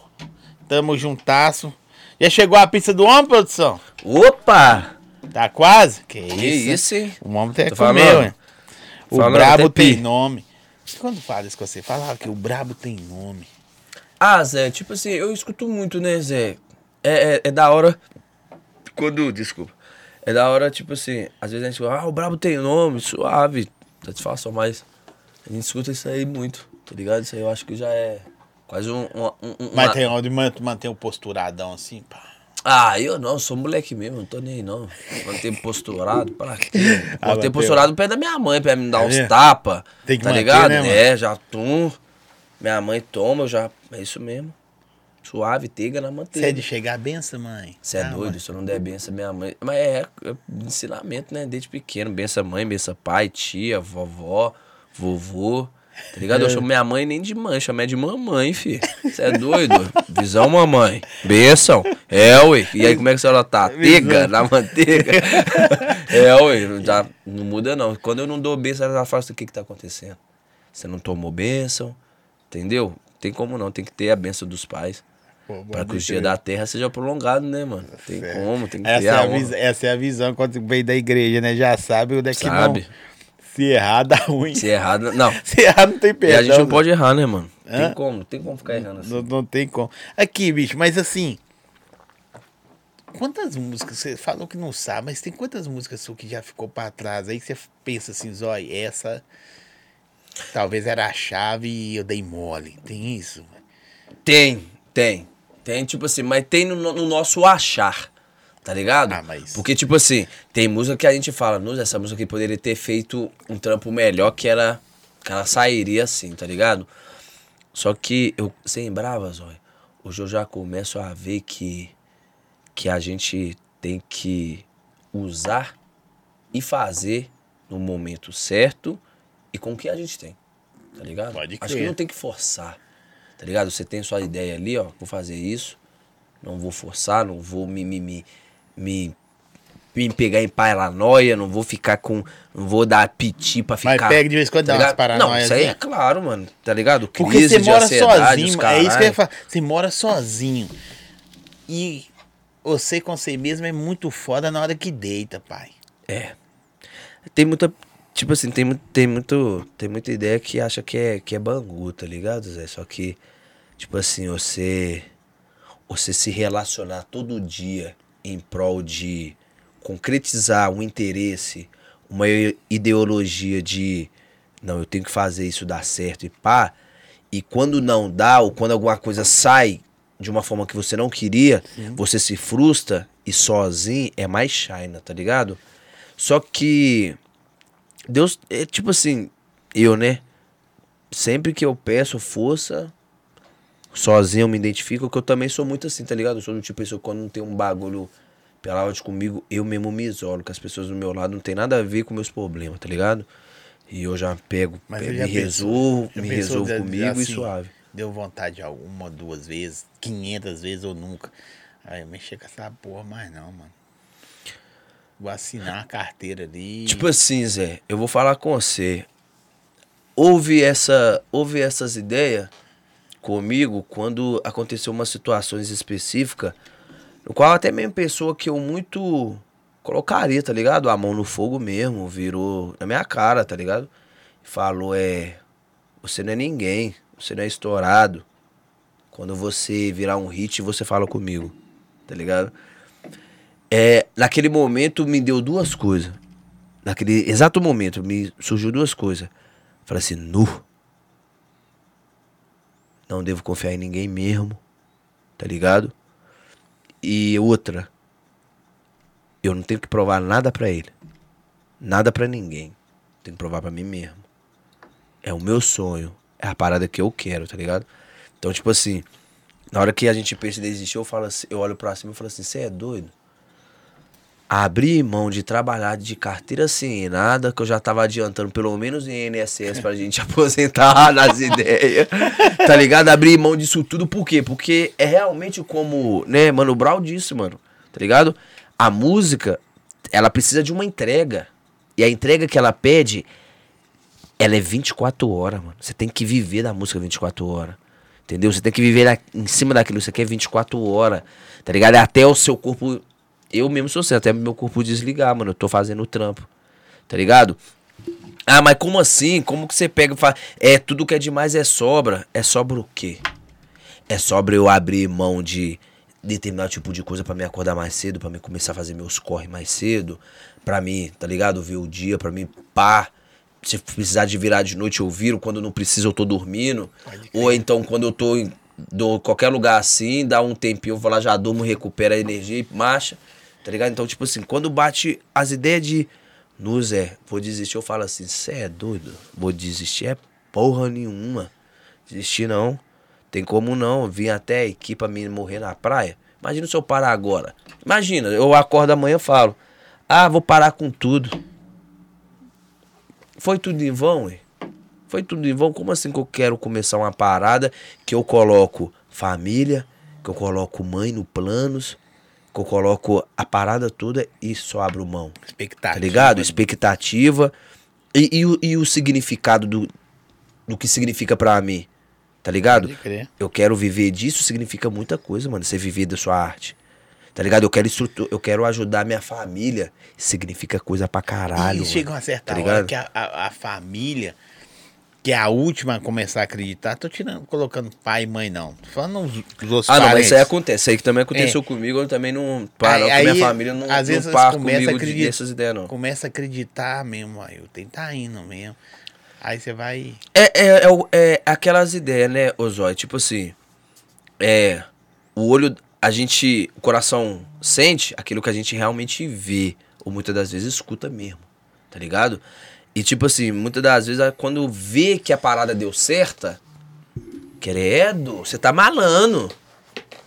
Tamo juntaço. Já chegou a pizza do homem, produção? Opa! Tá quase? Que, Que isso? isso, hein? O homem até Tô comeu, falando. hein? O Falando brabo tem nome. Quando fala isso com você? Falava que o brabo tem nome. Ah, Zé, tipo assim, eu escuto muito, né, Zé? É, é, é da hora. Quando. Desculpa. É da hora, tipo assim, às vezes a gente fala, ah, o brabo tem nome, suave, satisfação, mas a gente escuta isso aí muito, tá ligado? Isso aí eu acho que já é quase um. um, um- um- Mas uma- tem onde man- manter o posturadão assim, pá. Ah, eu não, sou moleque mesmo, não tô nem aí não. Manter posturado, pra quê? <laughs> Ah, Manter posturado perto da minha mãe, pra me dar É uns mesmo? tapa. Tem que tá manter, ligado? né, é, já tum. Minha mãe toma, eu já. É isso mesmo. Suave, teiga na Você é manteiga. de chegar a benção, mãe? Você é Ah, doido, mãe. se eu não der benção minha mãe. Mas é, é ensinamento, né? Desde pequeno. Benção mãe, benção pai, tia, vovó, vovô. Tá ligado? Eu chamo minha mãe nem de mãe, chamo de mamãe, fi. Você é doido? <laughs> Visão, mamãe. Benção. É, ué. E aí, como é que a senhora tá? Teiga na manteiga? <laughs> é, ué. Já não muda, não. Quando eu não dou benção, ela fala assim, o que que tá acontecendo? Você não tomou benção, entendeu? Tem como não, tem que ter a benção dos pais. Pô, Pra que o dia crer. da terra seja prolongado, né, mano? Tem Certo. como, tem que Essa é, a a honra. vis- essa é a visão quando veio da igreja, né? Já sabe onde é que Sabe. não. Se errar, dá ruim. Se errado, não. <laughs> Se errar, não tem E perdão. a gente não né? pode errar, né, mano? Hã? Tem como, tem como ficar errando assim. Não, não tem como. Aqui, bicho, mas assim. Quantas músicas? Você falou que não sabe, mas tem quantas músicas sua que já ficou pra trás? Aí você pensa assim, Zói, essa. Talvez era a chave e eu dei mole. Tem isso? Tem, tem. Tem, tipo assim, mas tem no, no nosso achar. Tá ligado? Ah, mas- Porque, tipo assim, tem música que a gente fala, "Nossa, essa música aqui poderia ter feito um trampo melhor que ela, que ela sairia assim, tá ligado? Só que eu, sem brava, Zói, hoje eu já começo a ver que, que a gente tem que usar e fazer no momento certo e com o que a gente tem. Tá ligado? Pode Acho crer. que não tem que forçar. Tá ligado? Você tem sua ideia ali, ó, vou fazer isso, não vou forçar, não vou me, me, me, me me pegar em paranoia, não vou ficar com. Não vou dar piti pra Mas ficar. pega de vez em quando tá dá umas paranoias. Não, isso aí é assim. claro, mano. Tá ligado? Porque Crise você de mora sozinho, é isso que eu ia falar. Você mora sozinho. E você com você mesmo é muito foda na hora que deita, pai. É. Tem muita. Tipo assim, tem, tem muito. Tem muita ideia que acha que é, que é bangu, tá ligado, Zé? Só que, tipo assim, você. Você se relacionar todo dia em prol de concretizar um interesse, uma ideologia de não, eu tenho que fazer isso dar certo e pá. E quando não dá, ou quando alguma coisa sai de uma forma que você não queria, você se frustra e sozinho é mais China, tá ligado? Só que Deus, é tipo assim, eu, né? Sempre que eu peço força, sozinho eu me identifico, que eu também sou muito assim, tá ligado? Eu sou do tipo que quando não tem um bagulho pela áudio comigo, eu mesmo me isolo, que as pessoas do meu lado não tem nada a ver com meus problemas, tá ligado? E eu já pego, Mas pego já me pensou- resolvo, me resolvo de- comigo e assim, suave. Deu vontade alguma, duas vezes, 500 vezes ou nunca. Aí eu mexer com essa porra mais não, mano. Vou assinar a carteira ali. Tipo assim, Zé, eu vou falar com você. Houve, essa, houve essas ideias comigo quando aconteceu umas situações específicas, no qual até mesmo pessoa que eu muito colocaria, tá ligado? A mão no fogo mesmo, virou na minha cara, tá ligado? Falou, é, você não é ninguém, você não é estourado. Quando você virar um hit, você fala comigo, tá ligado? É, naquele momento me deu duas coisas. Naquele exato momento me surgiu duas coisas. Falei assim, nu. Não devo confiar em ninguém mesmo. Tá ligado? E outra. Eu não tenho que provar nada pra ele. Nada pra ninguém. Tenho que provar pra mim mesmo. É o meu sonho. É a parada que eu quero, tá ligado? Então, tipo assim, na hora que a gente pensa em desistir, eu falo assim, eu olho pra cima e falo assim, você é doido? Abrir mão de trabalhar de carteira assinada, que eu já tava adiantando pelo menos em INSS pra gente <laughs> aposentar nas ideias, <laughs> tá ligado? Abrir mão disso tudo, por quê? Porque é realmente como, né, Mano Brown disse, mano, tá ligado? A música, ela precisa de uma entrega. E a entrega que ela pede, ela é 24 horas, mano. Você tem que viver da música 24 horas. Entendeu? Você tem que viver em cima daquilo. Você quer 24 horas. Tá ligado? É até o seu corpo. Eu mesmo sou assim, até meu corpo desligar, mano. Eu tô fazendo o trampo. Tá ligado? Ah, mas como assim? Como que você pega e fala. É, tudo que é demais é sobra. É sobra o quê? É sobra eu abrir mão de determinado tipo de coisa pra me acordar mais cedo, pra me começar a fazer meus corre mais cedo, pra mim, tá ligado? Ver o dia, pra mim, pá. Se precisar de virar de noite, eu viro. Quando não precisa, eu tô dormindo. Ou então, quando eu tô em do, qualquer lugar assim, dá um tempinho, eu vou lá, já durmo, recupera a energia e marcha. Tá ligado? Então, tipo assim, quando bate as ideias de. No Zé, vou desistir, eu falo assim, cê é doido? Vou desistir é porra nenhuma. Desistir não. Tem como não. Vim até aqui pra mim morrer na praia. Imagina se eu parar agora. Imagina, eu acordo amanhã e falo. Ah, vou parar com tudo. Foi tudo em vão, ué? Foi tudo em vão? Como assim que eu quero começar uma parada que eu coloco família, que eu coloco mãe no planos, que eu coloco a parada toda e só abro mão? Expectativa. Tá ligado? Expectativa. E, e, o- e o significado do, do que significa pra mim. Tá ligado? Eu quero viver disso significa muita coisa, mano. Você viver da sua arte. Tá ligado? Eu quero estrutu- eu quero ajudar minha família. Significa coisa pra caralho. E chega uma certa Tá hora ligado? que a, a- a família, que é a última a começar a acreditar, tô tirando, colocando pai e mãe, não. Tô falando os, os outros Ah, não, mas parentes. isso aí acontece. Isso aí que também aconteceu É. comigo. Eu também não. Não, Aí- minha família não, às não vezes par comigo de- acreditar- dessas ideias, não. Começa a acreditar mesmo, aí eu tenho tá indo mesmo. Aí você vai. É, é, é, é aquelas ideias, né, Ozói? Tipo assim, é. O olho, a gente. O coração sente aquilo que a gente realmente vê. Ou muitas das vezes escuta mesmo. Tá ligado? E tipo assim, muitas das vezes, quando vê que a parada deu certa. Credo, você tá malando.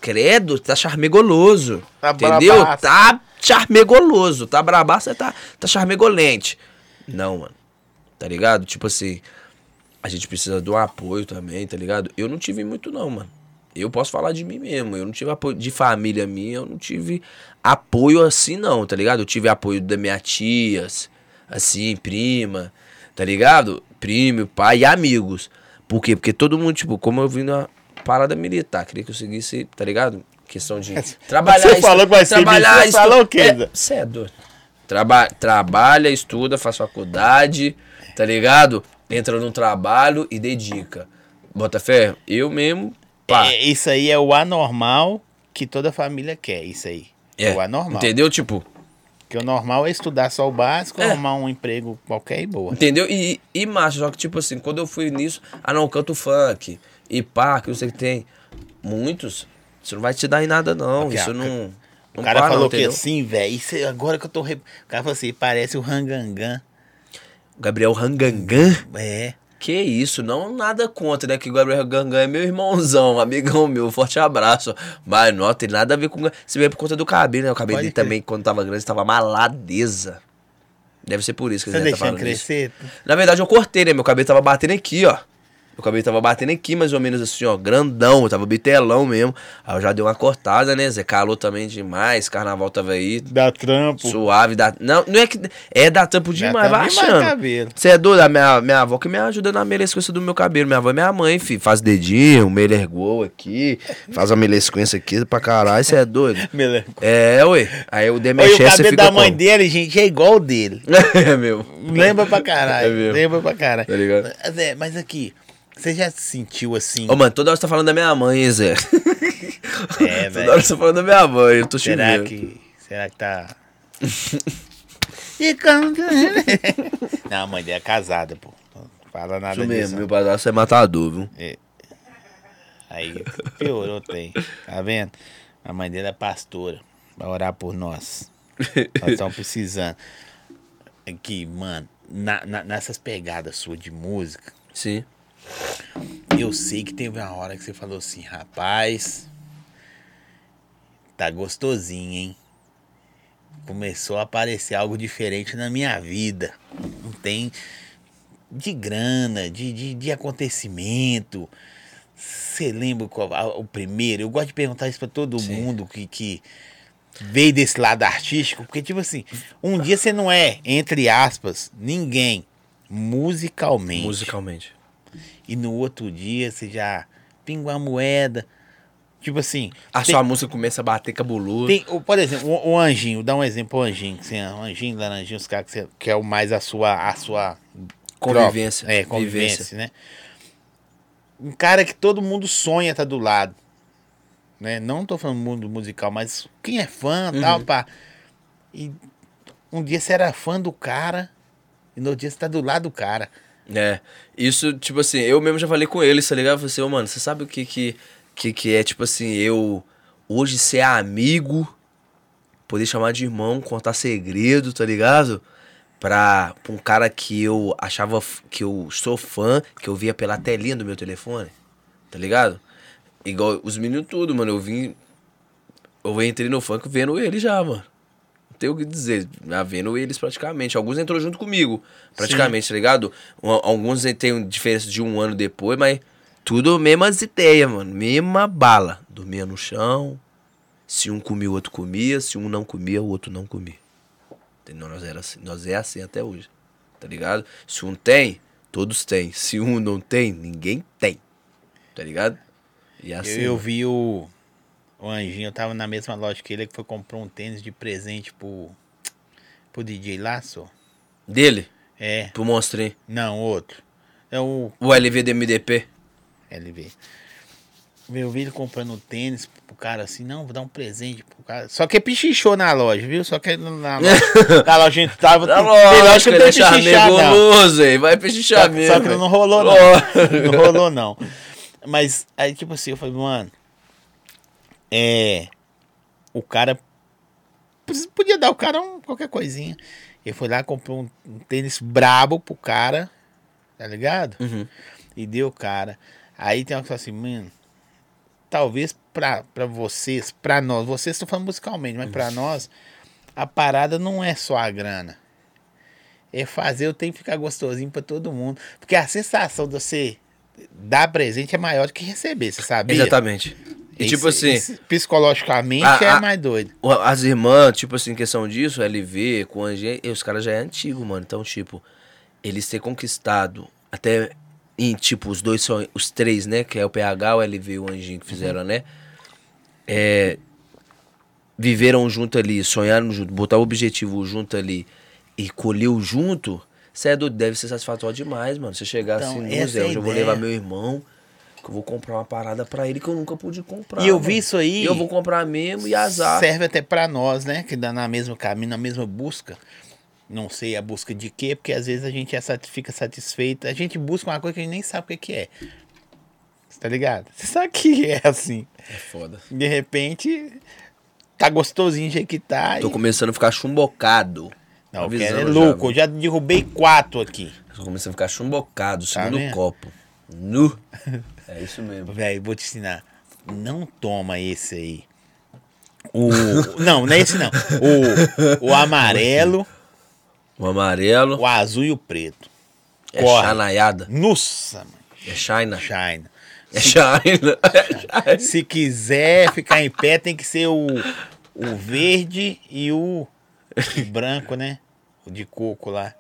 Credo, tá charmegoloso. Tá entendeu? brabaço. Tá charmegoloso. Tá brabaço, você tá, tá charmegolente. Não, mano. Tá ligado? Tipo assim, a gente precisa do apoio também, tá ligado? Eu não tive muito não, mano. eu posso falar de mim mesmo. Eu não tive apoio de família minha, eu não tive apoio assim, não, tá ligado? Eu tive apoio das minhas tias, assim, prima, tá ligado? Primo, pai e amigos. Por quê? Porque todo mundo, tipo, como eu vim na parada militar, queria que eu seguisse, tá ligado? Questão de <laughs> trabalhar. Você falou que vai ser trabalhar, militar, estu- falou o quê, É, Zé? Cê é doido. Traba trabalha, estuda, faz faculdade, tá ligado? Entra no trabalho e dedica. Bota fé? Eu mesmo, pá. É, isso aí é o anormal que toda família quer, isso aí. É, o anormal. Entendeu? Tipo, Porque o normal é estudar só o básico, É. arrumar um emprego qualquer e boa. Entendeu? E, e macho, só que tipo assim, quando eu fui nisso, ah não, canto funk, e pá, que sei que tem muitos, isso não vai te dar em nada não, Porque isso a- não... O não cara não, falou que entendeu? assim, velho, é- agora que eu tô. Re... O cara falou assim, parece o Rangangan. Gabriel Rangangan? É. Que isso, não nada contra, né? Que o Gabriel Gangan é meu irmãozão, <laughs> amigão meu, forte abraço. Mas não tem nada a ver com. Se bem por conta do cabelo, né? O cabelo Pode dele também, quando tava grande, tava maladeza. Deve ser por isso que Você ele tá falando isso. crescer? Na verdade, eu cortei, né? Meu cabelo tava batendo aqui, ó. Meu cabelo tava batendo aqui, mais ou menos assim, ó, grandão, tava bitelão mesmo. Aí eu já dei uma cortada, né? Zé calor também demais, carnaval tava aí, Dá trampo. suave, dá... Não, não é que... É Dá demais, vai trampo demais achando. cabelo. Você é doido? A minha, minha avó que me ajuda na melesquência do meu cabelo. Minha avó é minha mãe, filho. Faz dedinho, melergou aqui, faz a melesquência aqui pra caralho. Você é doido? <laughs> É, ué. Aí o Oi, Demecher, o cabelo da mãe como? dele, gente, é igual o dele. <laughs> é, meu. Lembra pra caralho. É lembra pra caralho. Tá ligado? Zé, mas aqui, você já se sentiu assim? Ô, mano, toda hora você tá falando da minha mãe, hein, Zé? É, <laughs> toda velho. hora você tá falando da minha mãe, eu tô Será que. Será que tá. E como que- <laughs> Não, a mãe dele é casada, pô. Não fala nada Isso disso. mesmo, meu padrasto é matador, viu? Aí piorou, tem. Tá vendo? A mãe dele é pastora. Vai orar por nós. Nós estamos <laughs> precisando. Aqui, mano, na- na- nessas pegadas suas de música, Sim. Eu sei que teve uma hora que você falou assim, rapaz, tá gostosinho, hein? Começou a aparecer algo diferente na minha vida. Não tem de grana, de, de, de acontecimento. Você lembra qual, a- o primeiro? Eu gosto de perguntar isso pra todo Sim. mundo que, que veio desse lado artístico, porque, tipo assim, um dia você não é, entre aspas, ninguém, musicalmente. Musicalmente. E no outro dia você já pinga uma moeda. Tipo assim. A tem- sua música começa a bater cabuloso. tem, por exemplo, o, o anjinho, dá um exemplo, o anjinho, que você, o anjinho, laranjinho, os caras que, você- que é o mais a sua, a sua Convivência. É, convivência, Vivência. né? Um cara que todo mundo sonha tá do lado. Né? Não tô falando mundo musical, mas quem é fã, Uhum. tal, pá. E um dia você era fã do cara, e no outro dia você tá do lado do cara. É, isso, tipo assim, eu mesmo já falei com ele, tá ligado? Eu falei assim, ô, mano, você sabe o que que, que que é, tipo assim, eu hoje ser amigo, poder chamar de irmão, contar segredo, tá ligado? Pra, pra um cara que eu achava que eu sou fã, que eu via pela telinha do meu telefone, tá ligado? Igual os meninos tudo, mano, eu vim, eu entrei no funk vendo ele já, mano. Tenho o que dizer, já vendo eles praticamente. Alguns entrou junto comigo, praticamente, tá ligado? Alguns tem diferença de um ano depois, mas tudo mesmas ideias, mano. Mesma bala. Dormia no chão. Se um comia, o outro comia. Se um não comia, o outro não comia. Entendeu? Nós, era assim, nós é assim até hoje. Tá ligado? Se um tem, todos têm. Se um não tem, ninguém tem. Tá ligado? E assim. eu, eu vi o, o Anjinho, eu tava na mesma loja que ele, que foi comprar um tênis de presente pro, pro DJ Laço. Dele, É, pro monstrinho. não, outro. É o O LV do MDP. LV. Eu vi ele comprando um tênis pro cara assim, não, vou dar um presente pro cara. Só que pichichou na loja, viu? Só que na loja, <laughs> na loja a gente tava. Lógico, loja que ele não é hein? Vai pichichar Só, mesmo. só que não rolou, não. <laughs> Não rolou, não. Mas aí, tipo assim, eu falei, mano. É. O cara. Podia dar o cara um, qualquer coisinha. Ele foi lá, comprou um, um tênis brabo pro cara. Tá ligado? Uhum. E deu o cara. Aí tem uma que fala assim, mano. Talvez pra, pra vocês, pra nós, vocês estão falando musicalmente, mas pra nós, a parada não é só a grana. É fazer o tempo ficar gostosinho pra todo mundo. Porque a sensação de você dar presente é maior do que receber, você sabia? Exatamente. E Esse- tipo assim, esse psicologicamente A- é a- mais doido. as irmãs, tipo assim, questão disso, LV, com e os caras já é antigo, mano. Então, tipo, eles ter conquistado até em, tipo, os dois são os três, né? Que é o PH, o LV e o Anjinho que fizeram, né? É, viveram junto ali, sonharam junto, botar o objetivo junto ali e colheu junto, você é doido, deve ser satisfatório demais, mano. Você chegar Então, assim, no museu, é eu vou levar meu irmão, que eu vou comprar uma parada pra ele que eu nunca pude comprar. E eu mano. vi isso aí. E eu vou comprar mesmo e azar. Serve até pra nós, né? Que dá na mesmo caminho, na mesma busca. Não sei a busca de quê, porque às vezes a gente é fica satisfeito. A gente busca uma coisa que a gente nem sabe o que é. Você tá ligado? Você sabe que é assim. É foda. De repente, tá gostosinho jeito que tá. Tô e- começando a ficar chumbocado. Não, Avisando quero é já, louco. viu? Eu já derrubei quatro aqui. Tô começando a ficar chumbocado, segundo vendo? copo. Nu. <laughs> É isso mesmo. Velho, vou te ensinar. Não toma esse aí. O. não, não é esse não. O, o amarelo, O amarelo o azul e o preto. é corre. chanaiada. Nossa, mano. É China. China. É China. <laughs> É China. Se quiser ficar em pé, tem que ser o, o verde e o, o branco, né? O de coco lá.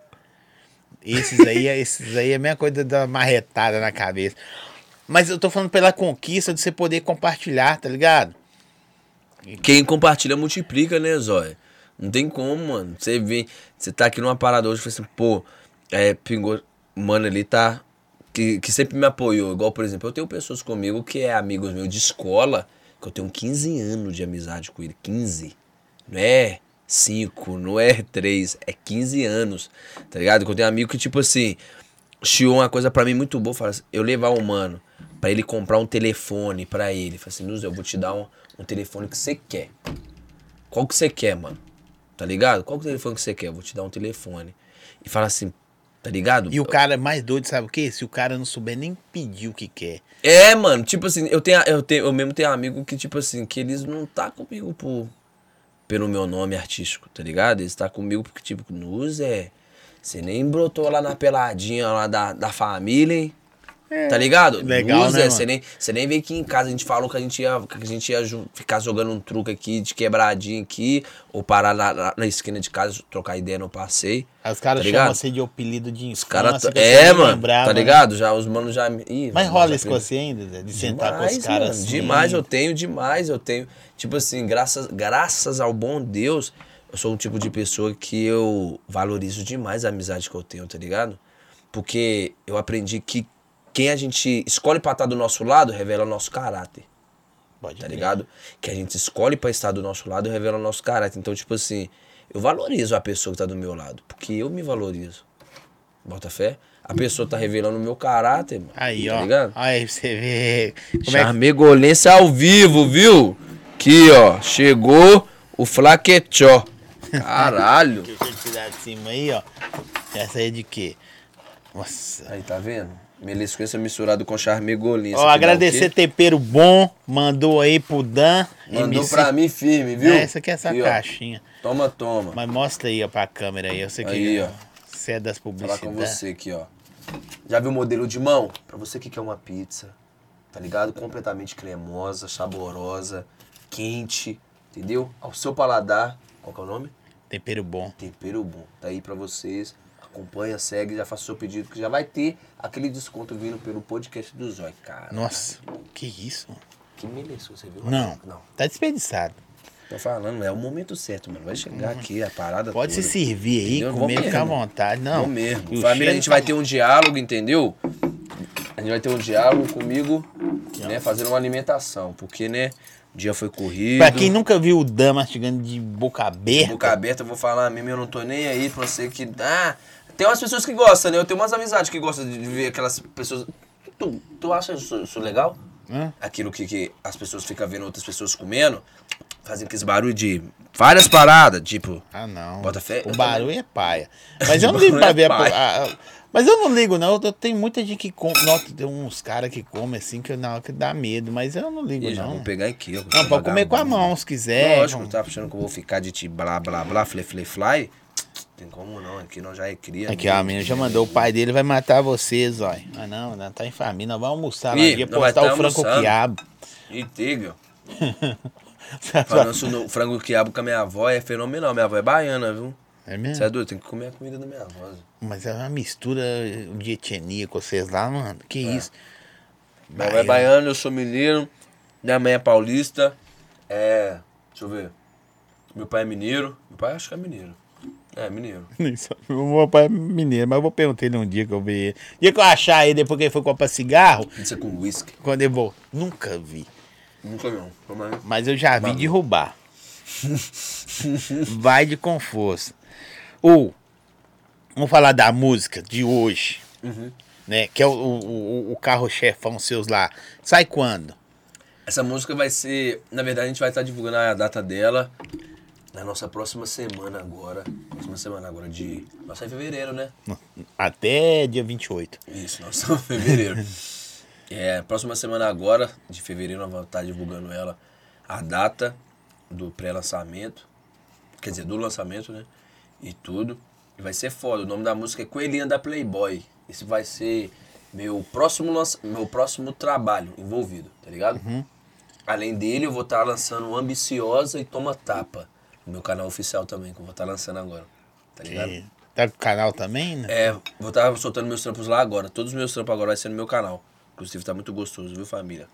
Esses aí, esses aí é a mesma coisa da marretada na cabeça. Mas eu tô falando pela conquista de você poder compartilhar, tá ligado? Quem compartilha multiplica, né, Zóia? Não tem como, mano. Você vem, você tá aqui numa parada hoje e fala assim, pô, é, pingou, mano, ele tá. Que, que sempre me apoiou. Igual, por exemplo, eu tenho pessoas comigo que é amigos meus de escola, que eu tenho 15 anos de amizade com ele. 15. Não é 5, não é 3, é 15 anos. Tá ligado? Que eu tenho amigo que, tipo assim, chiou uma coisa pra mim muito boa. Fala assim, eu levar um mano pra ele comprar um telefone pra ele. Fala assim, Nuz, eu vou te dar um, um telefone que você quer. Qual que você quer, mano? Tá ligado? Qual que é o telefone que você quer? Eu vou te dar um telefone. E fala assim, tá ligado? E o cara mais doido, sabe o quê? Se o cara não souber nem pedir o que quer. É, mano, tipo assim, eu tenho, eu tenho, eu mesmo tenho amigo que, tipo assim, que eles não tá comigo por, pelo meu nome artístico, tá ligado? Eles tá comigo porque, tipo, Nuz é. Você nem brotou lá na peladinha lá da, da família, hein? Tá ligado? legal, né, é, você nem, você nem veio aqui em casa, a gente falou que a gente ia, que a gente ia ficar jogando um truque aqui de quebradinha aqui, ou parar na, na, na esquina de casa, trocar ideia no passeio. Aí os caras Tá chamam você de apelido de infância. Os caras. que você É, mano, lembrava, tá ligado? Já, os manos já. Ih, Mas rola isso com você ainda, Zé? De sentar com Demais, os caras assim. Demais, eu tenho, demais, eu tenho. Tipo assim, graças, graças ao bom Deus, eu sou um tipo de pessoa que eu valorizo demais a amizade que eu tenho, tá ligado? Porque eu aprendi que quem a gente escolhe pra estar do nosso lado revela o nosso caráter, Pode tá ligado? Que a gente escolhe pra estar do nosso lado revela o nosso caráter. Então, tipo assim, eu valorizo a pessoa que tá do meu lado, porque eu me valorizo. Bota fé? A pessoa tá revelando o meu caráter, mano. Aí, tá ó. ligado? Aí você ver. Como é que ao vivo, viu? Aqui, ó. Chegou o flaquetó. <laughs> Caralho. Deixa eu tirar de cima aí, ó. Essa aí é de quê? Nossa. Aí, tá vendo? Melisquença misturado com charmegolense. Ó, agradecer tempero bom. Mandou aí pro Dan. Mandou MC. pra mim firme, viu? É, essa aqui é essa Aqui, ó. caixinha. Toma, toma. Mas mostra aí, ó, pra câmera aí. Eu sei que Aí, ó. você é das Vou falar publicidades. com você aqui, ó. Já viu o modelo de mão? Pra você que quer uma pizza, tá ligado? Completamente cremosa, saborosa, quente, entendeu? Ao seu paladar. Qual que é o nome? Tempero bom. Tempero bom. Tá aí pra vocês. Acompanha, segue, já faça o seu pedido, que já vai ter aquele desconto vindo pelo podcast do Zói, cara. Nossa, que isso? mano? Que beleza, você viu? Não, Não. tá desperdiçado. Tô falando, é o momento certo, mano. Vai chegar aqui a parada Uhum. Pode se toda. servir aí, Entendeu? comer, Vou ficar à vontade. Não, Não mesmo. Família, a gente tá vai ter um diálogo, entendeu? A gente vai ter um diálogo comigo, né? Fazendo uma alimentação. Porque, né? O dia foi corrido. Pra quem nunca viu o Dan mastigando de boca aberta, Boca aberta, eu vou falar mesmo, eu não tô nem aí pra você que. Ah, tem umas pessoas que gostam, né? Eu tenho umas amizades que gostam de ver aquelas pessoas. Tu, tu acha isso, isso legal? Hã? Aquilo que, que as pessoas ficam vendo outras pessoas comendo, fazem aqueles barulho de várias paradas, tipo. Ah, não. Bota fé. O barulho é paia. Mas eu <laughs> não ligo pra barulho ver. é a- paia. a- a- mas eu não ligo, não. Eu tenho muita gente que come. Nossa, tem uns caras que comem assim que, não, que dá medo. Mas eu não ligo, já não. vou pegar aqui, ó. Não, pode comer com a mão se quiser. Lógico, Não- tá achando que eu vou ficar de ti blá blá blá, fle fle fly? Tem como não, aqui nós já é cria. Aqui, ó, a menina já mandou. O pai dele vai matar vocês, ó. Ah, não, não tá em família. Nós vamos almoçar lá. Ia postar tá o frango quiabo. E. <laughs> Falando no frango quiabo com a minha avó é fenomenal. Minha avó é baiana, viu? É Você mesmo? é doido? Tem que comer a comida da minha avó. Mas é uma mistura de etnia com vocês lá, mano. Que isso? Minha avó é baiana, eu sou mineiro. Minha mãe é paulista. É. Deixa eu ver. Meu pai é mineiro. Meu pai acho que é mineiro. É, mineiro. <laughs> Nem sabe. O meu pai é mineiro, mas eu vou perguntar ele um dia que eu ver ele. Dia que eu achar ele depois que ele foi comprar cigarro, Pizza com whisky. quando ele voltou. Nunca vi. Nunca não. Aí. Mas eu já vi derrubar. <laughs> Vai de com força. Ou, vamos falar da música de hoje, Uhum. né? Que é o, o, o carro-chefão seus lá. Sai quando? Essa música vai ser. Na verdade, a gente vai estar divulgando a data dela na nossa próxima semana agora. Próxima semana agora de. Nossa, é fevereiro, né? Até dia 28. Isso, nós estamos em fevereiro. <laughs> é, próxima semana agora, de fevereiro, nós vamos estar divulgando ela, a data do pré-lançamento. Quer dizer, do lançamento, né? E tudo. E vai ser foda. O nome da música é Coelhinha da Playboy. Esse vai ser meu próximo, lança... meu próximo trabalho envolvido, tá ligado? Além dele, eu vou estar lançando Ambiciosa e Toma Tapa. No meu canal oficial também, que eu vou estar lançando agora. Tá ligado? E tá com o canal também, né? É, vou estar soltando meus trampos lá agora. Todos os meus trampos agora vai ser no meu canal. Inclusive tá muito gostoso, viu, família?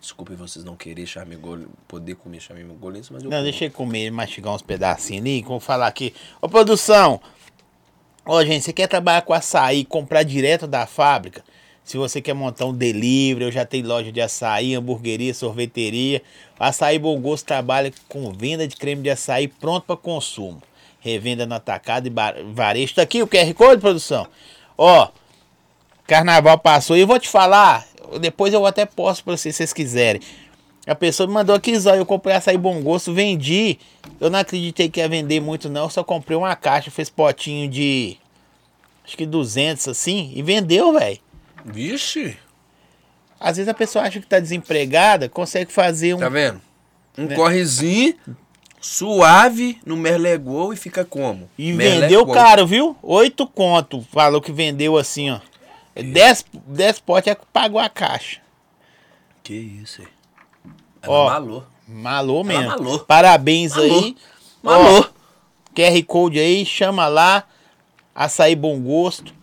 Desculpe vocês não querem charmegol, poder comer charmegolense, mas eu Não, como. deixa comer mastigar uns pedacinhos ali. Vou falar aqui. Ô, produção. Ó, gente, você quer trabalhar com açaí, comprar direto da fábrica? Se você quer montar um delivery, eu já tenho loja de açaí, hamburgueria, sorveteria. Açaí Bom Gosto trabalha com venda de creme de açaí pronto para consumo. Revenda no atacado e varejo. Tá aqui o QR Code, produção. Ó, carnaval passou e eu vou te falar. Depois eu até posto para vocês, se vocês quiserem. A pessoa me mandou aqui, Zóio, eu comprei açaí bom gosto, vendi. Eu não acreditei que ia vender muito não, eu só comprei uma caixa, fez potinho de acho que 200 assim e vendeu, velho. Vixe, Às vezes a pessoa acha que tá desempregada, consegue fazer um tá vendo? Um Né? correzinho suave no Merlegol e fica como? e vendeu caro, viu? Oito conto, falou que vendeu assim, ó. 10 10 potes é que pagou a caixa. Que isso aí? Ela Ó, malou. Malou mesmo. malou. Parabéns Malou. aí. Malou. Ó, QR Code aí, chama lá. Açaí Bom Gosto.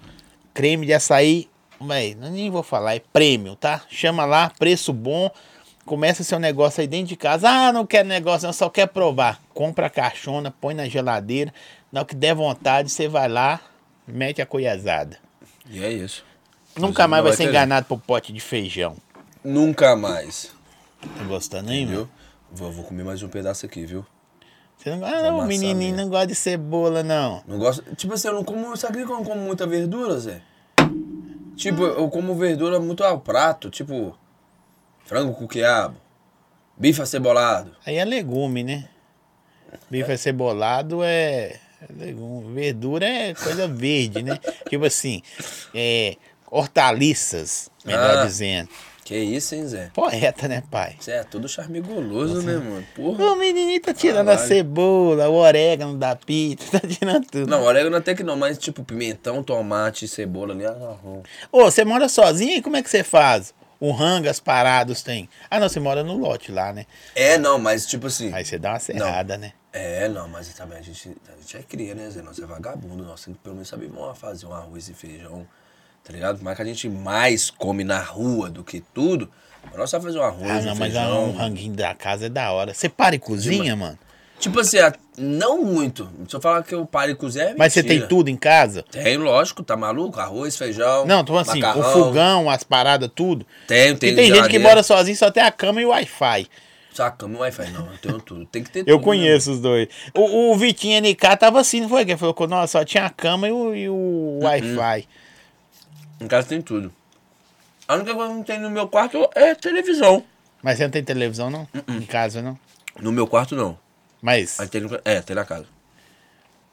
Creme de açaí. Véi, nem vou falar, é prêmio, tá? Chama lá, preço bom. Começa seu negócio aí dentro de casa. Ah, não quero negócio, não, só quer provar. Compra a caixona, põe na geladeira. Na hora que der vontade, você vai lá, mete a coiasada. E é isso. Nunca mais vai vai ser ter enganado por pote de feijão. Nunca mais. Tá gostando aí, meu? Viu? Vou, vou comer mais um pedaço aqui, viu? Você não, ah, não, menininho não gosta de cebola, não. Não gosto. Tipo assim, eu não como. Sabe que eu não como muita verdura, Zé? Tipo, eu como verdura muito ao prato, tipo. Frango com quiabo. Bife acebolado. Aí é legume, né? Bife acebolado é é legume. Verdura é coisa verde, né? <laughs> tipo assim, é, hortaliças, melhor Ah. dizendo. Que isso, hein, Zé? Poeta, né, pai? Você é todo charmegoloso, né, mano? Porra. O menininho tá tirando a Caralho. cebola, o orégano da pizza, <laughs> tá tirando tudo. Não, orégano até que não, mas tipo pimentão, tomate, cebola ali. Ah, não. Ô, você mora sozinho e como é que você faz? O rango, as paradas tem. Ah, não, você mora no lote lá, né? É, não, mas tipo assim. Aí você dá uma serrada, né? É, não, mas também a gente, a gente é cria, né, Zé? Nós é vagabundo, nós temos que pelo menos saber fazer um arroz e feijão, tá ligado? Mas que a gente mais come na rua do que tudo, nós só fazer um arroz Ah, e não, mas feijão. um ranguinho da casa é da hora. Você para e cozinha, mano? Tipo assim, a- não muito. Se eu falar que eu paro e cozinhar, é Mas você mentira. tem tudo em casa? Tem, lógico, tá maluco? Arroz, feijão. Não, tô falando assim, macarrão. o fogão, as paradas, tudo. Tem, tem. tem gente que mora sozinho, só tem a cama e o Wi-Fi. Só cama e Wi-Fi, não, eu tenho tudo. Tem que ter Eu tudo. conheço os dois. O, o Vitinho NK tava assim, não foi? Que falou que nossa, só tinha a cama e o, e o Wi-Fi. Né? Em casa tem tudo. A única coisa que não tem no meu quarto é televisão. Mas você não tem televisão, não? Uh-uh. Em casa, não? No meu quarto, não. Mas, Aí tem, no- é, tem na casa.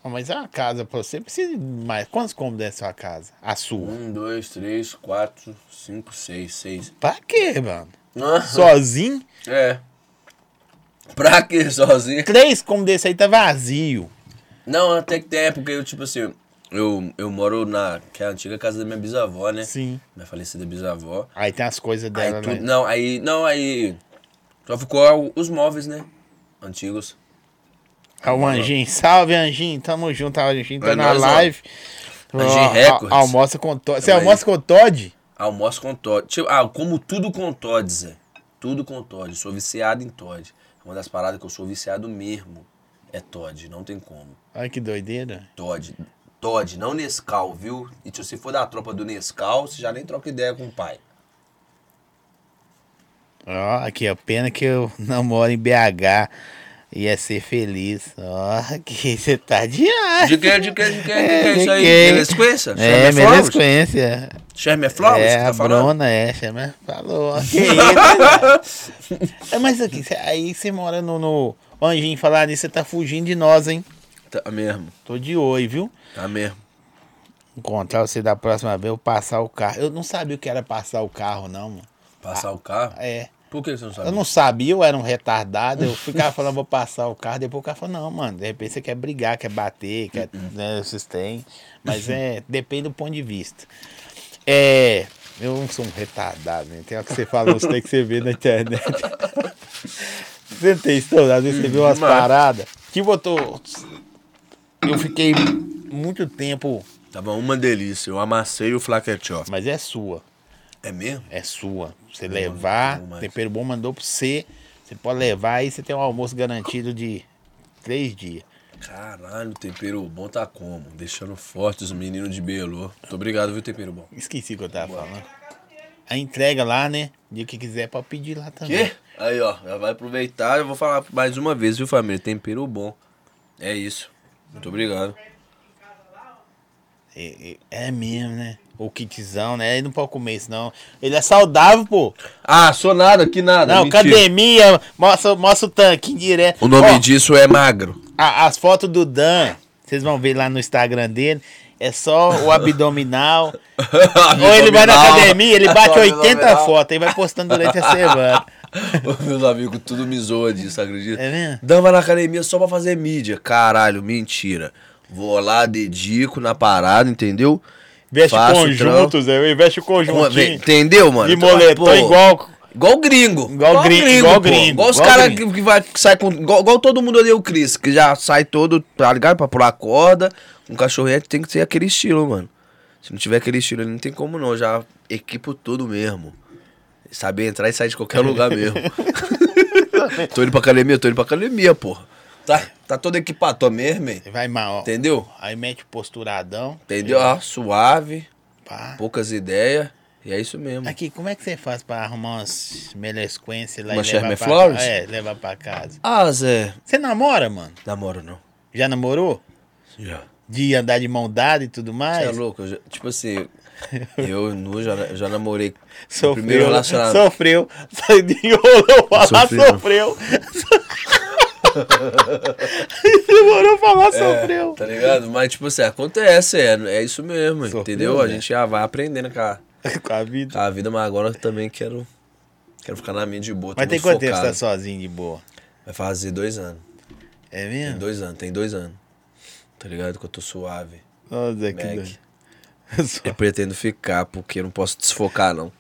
mas é uma casa pra você, precisa de mais. Quantos cômodos é a sua casa? A sua? Um, dois, três, quatro, cinco, seis, seis. Pra quê, mano? Ah, Sozinho? É. Pra quê sozinho? Três cômodos desse aí tá vazio. Não, até que tem época eu, tipo assim, eu, eu moro na que é a antiga casa da minha bisavó, né? Sim. Minha falecida bisavó. Aí tem as coisas Aí dela, tudo, né? Não, aí. Não, aí. Só ficou os móveis, né? Antigos. É o Anjinho. Salve, Anjinho. Tamo junto, Anjinho. Tá É na nóis, ó. live. Anjinho Records. Almoça com Todd. Você aí. almoça com Todd? Almoço com Todd. Tipo, ah, como tudo com Todd, Zé. Tudo com Todd. Sou viciado em Todd. Uma das paradas que eu sou viciado mesmo é Todd. Não tem como. Olha que doideira. Todd. Todd, não Nescau, viu? E se você for da tropa do Nescau, você já nem troca ideia com o pai. Ó, aqui, ó. Pena que eu <laughs> não moro em BH. Ia ser feliz. Ó, que <laughs> você tá de ar. De que, de que, de que, de É, é isso aí? quem? Melesquência? É, Sherman beleza Flowers? É, que tá a falando? Bruna, é, falou. <laughs> Que isso, né? é, mas aqui, aí você mora no, no Anjinho, falar nisso, você tá fugindo de nós, hein? Tá mesmo. Tô de oi, viu? Tá mesmo. Encontrar você da próxima vez, eu passar o carro. Eu não sabia o que era passar o carro, não, mano. Passar o carro? É. Por que você não sabe? Eu não sabia, eu era um retardado. Eu ficava falando, vou passar o carro. Depois o cara falou, não, mano, de repente você quer brigar, quer bater, quer. né, vocês têm. Mas é, depende do ponto de vista. É. Eu não sou um retardado, né? Tem o que você falou, você tem que você vê na internet. <laughs> Você tem isso, às vezes você vê umas paradas. Eu tô. Eu fiquei muito tempo. Tava uma delícia. Eu amassei o flaquete, Mas é sua. É mesmo? É sua. Você levar, bom, mas- tempero bom mandou pra você. Você pode levar aí você tem um almoço garantido de três dias. Caralho, o tempero bom tá como? Deixando forte os meninos de Belo. Muito obrigado, viu, tempero bom? Esqueci o que eu tava falando. A entrega lá, né? Dia que quiser, pode pedir lá também. Quê? Aí, ó, já vai aproveitar. Eu vou falar mais uma vez, viu, família? Tempero bom. É isso. Muito obrigado. É, é mesmo, né? O kitzão, né? Ele não pode comer isso, não. Ele é saudável, pô. Ah, sou nada, que nada. Não, mentira. academia, mostra, mostra o tanquinho direto. O nome Ó, disso é magro. a- as fotos do Dan, vocês vão ver lá no Instagram dele. É só o <laughs> abdominal. Ou ele vai na academia, ele bate 80 fotos e vai postando durante a semana. <laughs> Meus amigos tudo me zoa disso, acredita? É mesmo? Dava na academia só pra fazer mídia. Caralho, mentira. Vou lá, dedico na parada, entendeu? Veste Faço conjuntos, é, veste Uma vez- conjuntinho. entendeu, mano? De Então, moletom pô, igual. Igual gringo. Igual gringo, igual pô. gringo, Igual os igual caras gringo. que, que vai, que sai com. Igual, igual todo mundo ali, o Cris, que já sai todo, tá ligado? Pra pular corda. Um cachorrete tem que ser aquele estilo, mano. Se não tiver aquele estilo, ali, não tem como não. Já equipo tudo mesmo. Saber entrar e sair de qualquer lugar <laughs> mesmo. tô indo pra academia, tô indo pra academia, porra. Tá, tá todo equipado, mesmo, hein? Vai mal. ó. Entendeu? Aí mete o posturadão. Entendeu? Ah, suave, Pá. poucas ideias. E é isso mesmo. Aqui, como é que você faz pra arrumar umas melesquências lá Uma e levar pra? É, levar pra casa. Ah, Zé. Você namora, mano? Namoro não. Já namorou? Já. De andar de mão dada e tudo Você mais? é louco? já- tipo assim, <laughs> eu nu já, já namorei. Sofreu, primeiro relacionamento. sofreu, enrolou falar, Sofreu. sofreu. <laughs> Demorou falar, sofreu. Tá ligado? Mas, tipo assim, acontece, é, é isso mesmo, Sofreu, entendeu? A né? gente já vai aprendendo com a, <laughs> Com a vida. com a vida, mas agora eu também quero, quero ficar na minha de boa. Mas tem quanto tempo você tá sozinho de boa? Vai fazer dois anos. É Tem mesmo? dois anos, tem dois anos. Tá ligado? Que eu tô suave. Nossa, que Mac. doido. <laughs> Eu pretendo ficar, porque eu não posso desfocar, não.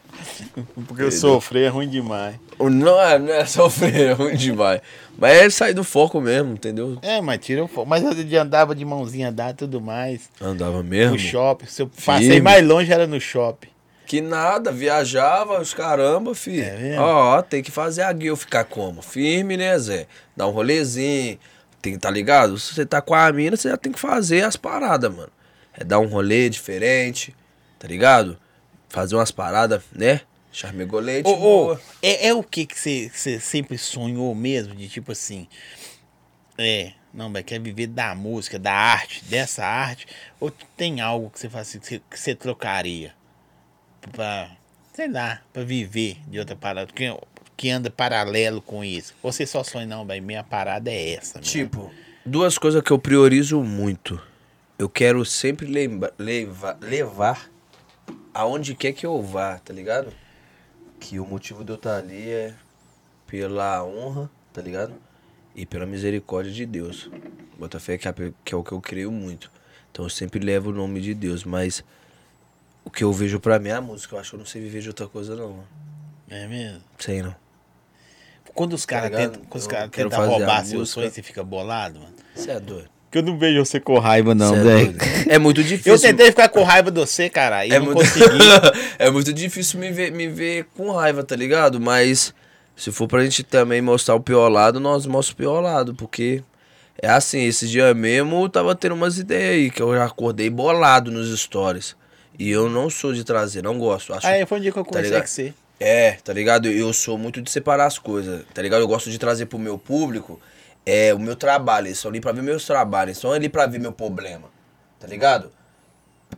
Porque eu sofrer é ruim demais. Não é, não é sofrer, é ruim demais. Mas é sair do foco mesmo, entendeu? É, mas tira o foco. Mas eu andava de mãozinha dada e tudo mais. Andava mesmo. No shopping. Se eu passei Firme. mais longe era no shopping. Que nada, viajava, os caramba, filho. É mesmo? Ó, tem que fazer a guia ficar como? Firme, né, Zé? Dar um rolezinho. Tem, tá ligado? Se você tá com a mina, você já tem que fazer as paradas, mano. É dar um rolê diferente, tá ligado? Fazer umas paradas, né? Charmegolete, Ô, ô, é, é o que que você sempre sonhou mesmo? De tipo assim. É, não, mas quer viver da música, da arte, dessa arte? Ou tem algo que você faz assim, que você- trocaria? Pra, sei lá, pra viver de outra parada? Que, que anda paralelo com isso? Você só sonha, não, velho, minha parada é essa. mesmo. Tipo, duas coisas que eu priorizo muito. Eu quero sempre lembra, levar, levar aonde quer que eu vá, tá ligado? Que o motivo de eu estar ali é pela honra, tá ligado? E pela misericórdia de Deus. Botafé que é, que é o que eu creio muito. Então eu sempre levo o nome de Deus, mas o que eu vejo pra mim é a música. Eu acho que eu não sei viver de outra coisa, não. É mesmo? Sei não. Quando os caras ligado? tentam, quando os tentam fazer roubar seus sonhos, você fica bolado, mano. Você é doido. Que eu não vejo você com raiva, não, é, velho. é muito <laughs> difícil. Eu tentei ficar com raiva de você, cara, e é não muito... consegui. <laughs> é muito difícil me ver, me ver com raiva, tá ligado? Mas se for pra gente também mostrar o pior lado, nós mostramos o pior lado, porque é assim, esse dia mesmo eu tava tendo umas ideias aí, que eu já acordei bolado nos stories. E eu não sou de trazer, não gosto. Acho Aí foi um dia que eu Tá conversei com você. É, tá ligado? Eu sou muito de separar as coisas, tá ligado? Eu gosto de trazer pro meu público é, o meu trabalho. Eles estão ali pra ver meus trabalhos, eles estão ali pra ver meu problema, tá ligado?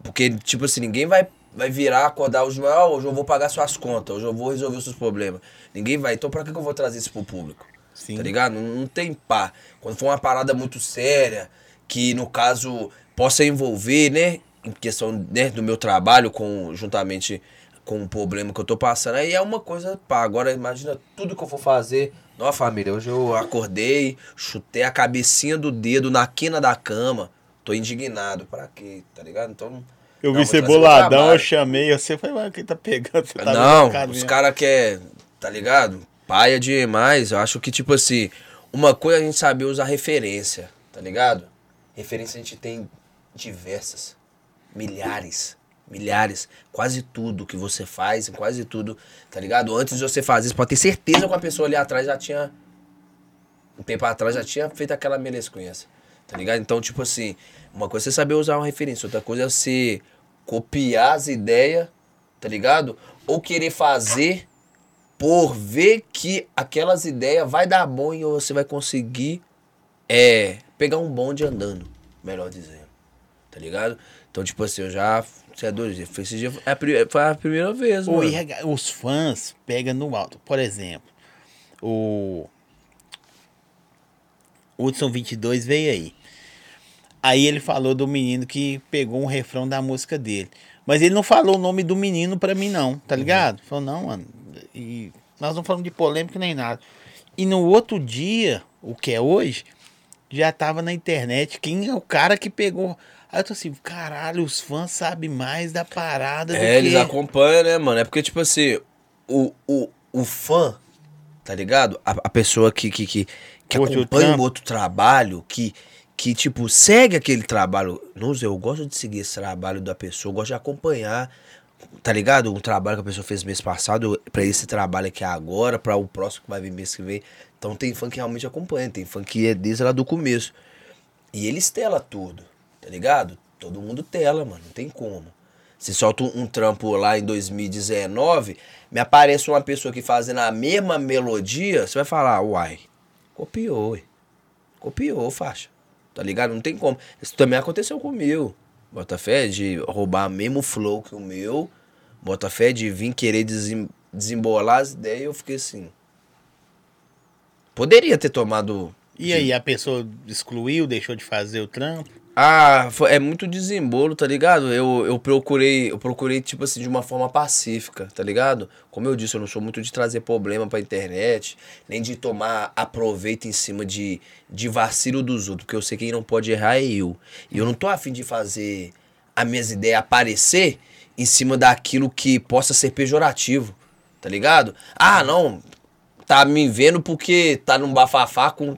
Porque, tipo assim, ninguém vai, vai virar, acordar hoje, ah, hoje eu vou pagar suas contas, hoje eu vou resolver os seus problemas. Ninguém vai. Então pra que que eu vou trazer isso pro público? Sim. Tá ligado? Não, não tem pá. Quando for uma parada muito séria, que no caso possa envolver, né? Em questão né, do meu trabalho, com, juntamente com o problema que eu tô passando, aí é uma coisa pá. Agora imagina tudo que eu for fazer. Não, família, hoje eu acordei, chutei a cabecinha do dedo na quina da cama. Tô indignado. Pra quê? Tá ligado? Então. Eu não, vi você boladão, eu chamei você. Falei, mano, quem tá pegando? Você tá não, os caras quer, tá ligado? Paia demais. Eu acho que, tipo assim, uma coisa é a gente saber usar referência, tá ligado? Referência a gente tem diversas. Milhares. Milhares. Quase tudo que você faz, quase tudo, tá ligado? Antes de você fazer isso, pode ter certeza que a pessoa ali atrás já tinha. Um tempo atrás já tinha feito aquela melescunhança. Tá ligado? Então, tipo assim, uma coisa é você saber usar uma referência, outra coisa é você copiar as ideias, tá ligado? Ou querer fazer por ver que aquelas ideias vai dar bom e você vai conseguir é, pegar um bonde andando, melhor dizendo. Tá ligado? Então, tipo assim, eu já. Você é doido, foi esse dia. é Foi a primeira vez, a- os fãs pegam no alto. Por exemplo, o Hudson 22 veio aí. Aí ele falou do menino que pegou um refrão da música dele. Mas ele não falou o nome do menino pra mim, não, tá ligado? Falou, não, mano. E nós não falamos de polêmica nem nada. E no outro dia, o que é hoje, já tava na internet quem é o cara que pegou. Aí eu tô assim, caralho, os fãs sabem mais da parada do É, que... eles acompanham, né, mano? É porque, tipo assim, o, o, o fã, tá ligado? A, a pessoa que, que, que, que Curte o acompanha trampo. um outro trabalho, que, que, tipo, segue aquele trabalho. Não sei, eu gosto de seguir esse trabalho da pessoa, eu gosto de acompanhar, tá ligado? Um trabalho que a pessoa fez mês passado, pra esse trabalho aqui agora, pra o próximo que vai vir mês que vem. Então tem fã que realmente acompanha, tem fã que é desde lá do começo. E eles tela tudo, tá ligado? Todo mundo tela, mano, não tem como. Se solta um, trampo lá em 2019, me aparece uma pessoa que fazendo a mesma melodia, você vai falar, uai, copiou, ué. Copiou, faixa. Tá ligado? Não tem como. Isso também aconteceu comigo. Bota fé de roubar mesmo flow que o meu. Bota fé de vir querer desem- desembolar as ideias. Eu fiquei assim. Poderia ter tomado E aí, a pessoa excluiu, deixou de fazer o trampo? Ah, foi- é muito desembolo, tá ligado? Eu, eu procurei, eu procurei, tipo assim, de uma forma pacífica, tá ligado? Como eu disse, eu não sou muito de trazer problema pra internet, nem de tomar aproveito em cima de, de vacilo dos outros, porque eu sei que quem não pode errar é eu. E eu não tô afim de fazer as minhas ideias aparecer em cima daquilo que possa ser pejorativo, tá ligado? Ah, não, tá me vendo porque tá num bafafá com.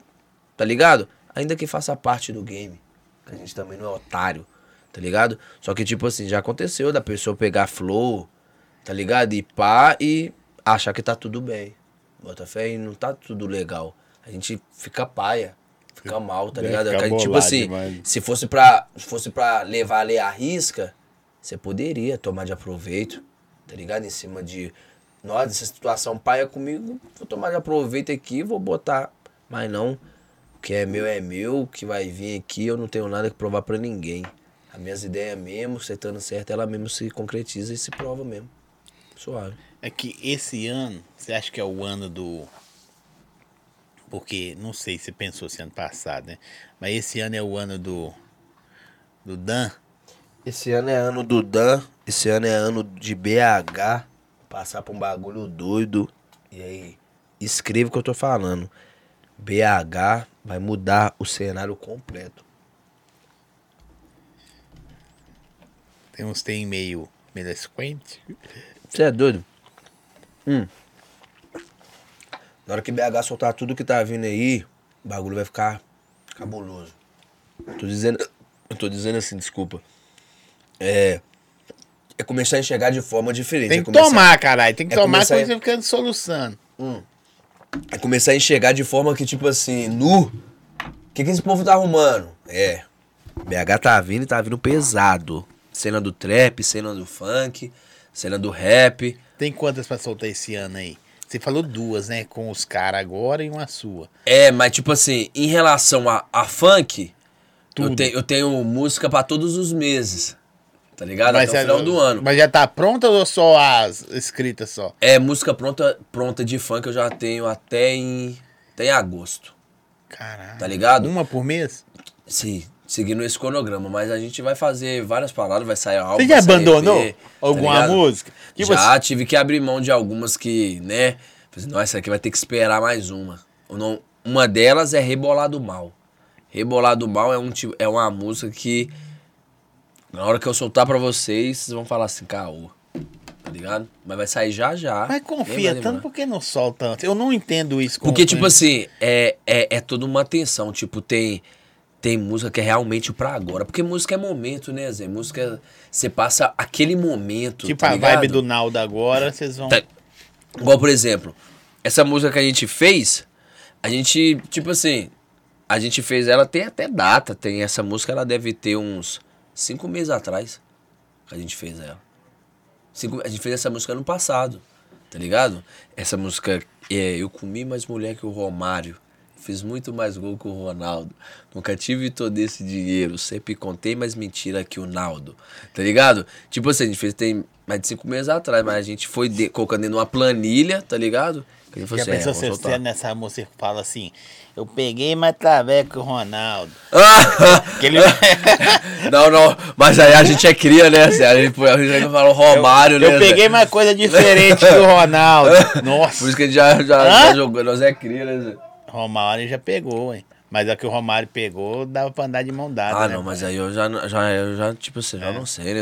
Tá ligado? Ainda que faça parte do game. Que A gente também não é otário, tá ligado? Só que, tipo assim, já aconteceu da pessoa pegar flow, tá ligado? E pá, e achar que tá tudo bem. Bota fé e não tá tudo legal. A gente fica paia, fica mal, tá ligado? ficar tipo assim, demais. se fosse pra, se fosse pra levar a lei à risca, você poderia tomar de aproveito, tá ligado? Em cima de, nossa, essa situação paia comigo, vou tomar de aproveito aqui, vou botar. Mas não, o que é meu é meu, o que vai vir aqui eu não tenho nada que provar pra ninguém. As minhas ideias mesmo, você estando certo, ela mesmo se concretiza e se prova mesmo. Suave. É que esse ano, você acha que é o ano do. Porque, não sei se pensou esse ano passado, né? Mas esse ano é o ano do. Do Dan. Esse ano é ano do Dan, esse ano é ano de BH, passar pra um bagulho doido. E aí, escreva o que eu tô falando. BH vai mudar o cenário completo. Tem uns tem meio melesquente. Você é doido? Hum. Na hora que BH soltar tudo que tá vindo aí, o bagulho vai ficar cabuloso. Tô dizendo. Eu tô dizendo assim, desculpa. É. É começar a enxergar de forma diferente. Tem é que começar- tomar, caralho. Tem que é tomar começar coisa a- ficando soluçando. É começar a enxergar de forma que, tipo assim, nu. O que, que esse povo tá arrumando? É. BH tá vindo e tá vindo pesado. Cena do trap, cena do funk, cena do rap. Tem quantas pra soltar esse ano aí? Você falou duas, né? Com os caras agora e uma sua. É, mas tipo assim, em relação a, a funk, eu, Tudo. te- eu tenho música pra todos os meses. Tá ligado? Mas, Até o final do ano. mas já tá pronta ou só as escritas só? É, música pronta, pronta de funk eu já tenho até em, até em agosto. Caralho. Tá ligado? Uma por mês? Sim, seguindo esse cronograma. Mas a gente vai fazer várias paradas, vai sair álbum. Você já abandonou EP, tá alguma ligado? música? Tipo já assim, tive que abrir mão de algumas que, né? Assim, Nossa, essa aqui vai ter que esperar mais uma. Ou não- Uma delas é Rebolado Mal. Rebolado Mal é, um, é uma música que, na hora que eu soltar pra vocês, vocês vão falar assim, caô. Tá ligado? Mas vai sair já já. mas confia tanto, por que não solta antes? Eu não entendo isso. Porque, tipo assim, é, é, é toda uma atenção. Tipo, tem, tem música que é realmente pra agora. Porque música é momento, né, Zé? Música, você passa aquele momento. Tipo tá a ligado? vibe do Naldo agora, vocês vão... Tá. Igual, por exemplo, essa música que a gente fez, a gente, tipo assim, a gente fez ela, tem até data. Tem essa música, ela deve ter uns cinco meses atrás que a gente fez ela. Cinco- a gente fez essa música ano passado, tá ligado? Essa música, é, eu comi mais mulher que o Romário. Fiz muito mais gol que o Ronaldo. Nunca tive todo esse dinheiro. Sempre contei mais mentira que o Naldo. Tá ligado? Tipo assim, a gente fez tem mais de cinco meses atrás, mas a gente foi de- colocando de uma planilha, tá ligado? Que a gente falou Já assim, é, pensou se você nessa música fala assim, eu peguei mais traveco que o Ronaldo. Que ele... <laughs> não, não, mas aí a gente é cria, né? A gente, a gente fala o Romário, né? eu peguei Zé? mais coisa diferente que o Ronaldo. <laughs> Nossa. Por isso que a gente já, já, já jogou, nós é cria, né? Zé? Romário já pegou, hein? Mas a que o Romário pegou, dava pra andar de mão dada. Ah, né, não, mas aí eu já, já, eu já tipo assim, É. já não sei, né?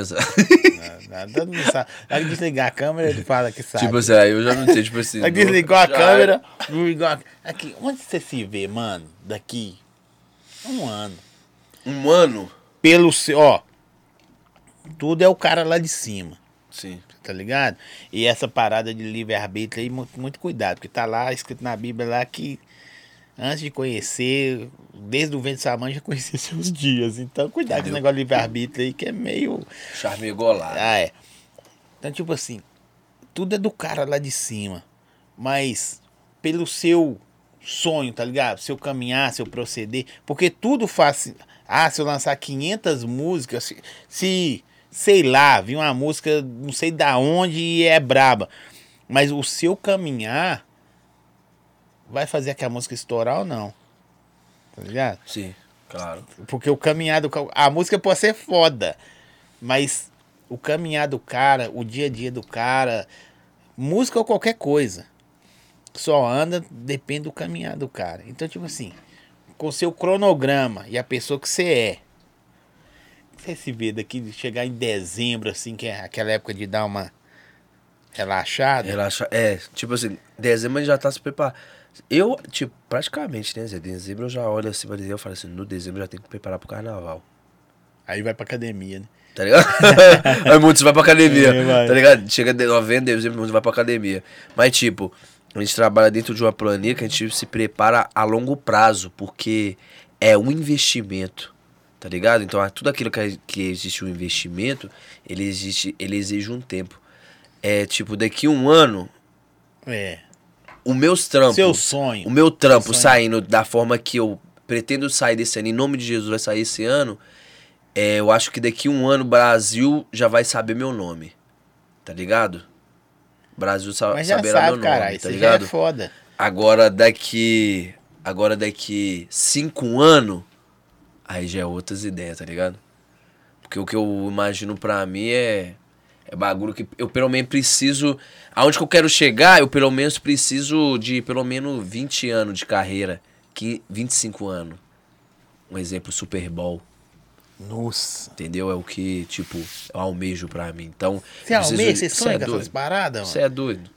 Nada, todo mundo sabe. Que desligar a câmera, ele fala que sabe. Tipo assim, aí eu já não sei, tipo assim. Não- desligou a câmera, desligou a... Aqui, onde você se vê, mano? Daqui um ano. Um ano? Pelo seu, ó. Tudo é o cara lá de cima. Sim. tá ligado? E essa parada de livre-arbítrio aí, muito, muito cuidado, porque tá lá escrito na Bíblia lá que antes de conhecer, desde o vento mãe já conhecia <laughs> seus dias. Então, cuidado com esse negócio de livre-arbítrio aí, que é meio. Charme golado. Ah, é. Então, tipo assim, tudo é do cara lá de cima. Mas pelo seu sonho, tá ligado? Seu caminhar, seu proceder. Porque tudo faz. Ah, se eu lançar 500 músicas, se, se sei lá, vi uma música não sei da onde e é braba. Mas o seu caminhar vai fazer aquela música estourar ou não. Tá ligado? Sim, claro. Porque o caminhar do A música pode ser foda. Mas o caminhar do cara, o dia a dia do cara, música ou qualquer coisa. Só anda, depende do caminhar do cara. Então, tipo assim, com seu cronograma e a pessoa que você é. Você se vê daqui de chegar em dezembro, assim, que é aquela época de dar uma relaxada. Relaxa. É, tipo assim, dezembro a gente já tá se preparando. Eu, tipo, praticamente, né, Zé? Dezembro eu já olho assim pra dezembro eu falo assim, no dezembro eu já tenho que preparar pro carnaval. Aí vai pra academia, né? Tá ligado? <laughs> Aí muitos vai pra academia. <laughs> É, tá ligado? Chega de novembro, dezembro, muitos vai pra academia. Mas, tipo, a gente trabalha dentro de uma planilha que a gente se prepara a longo prazo, porque é um investimento. Tá ligado? Então, ah, tudo aquilo que, que existe um investimento, ele, existe, ele exige um tempo. É tipo, daqui um ano, É. os meus trampos. Seu sonho. O meu trampo saindo da forma que eu pretendo sair desse ano, em nome de Jesus vai sair esse ano, é, eu acho que daqui um ano o Brasil já vai saber meu nome. Tá ligado? Brasil sa Mas já saberá meu sabe, nome, tá é ligado? foda. Agora daqui. Agora daqui cinco anos, aí já é outras ideias, tá ligado? Porque o que eu imagino pra mim é. É bagulho que eu pelo menos preciso. Aonde que eu quero chegar, eu pelo menos preciso de pelo menos 20 anos de carreira. que 25 anos. Um exemplo, Super Bowl. Nossa. Entendeu? É o que, tipo, eu almejo pra mim. Então. Você almeja? Você Cê sonha é com essas paradas, Você é doido.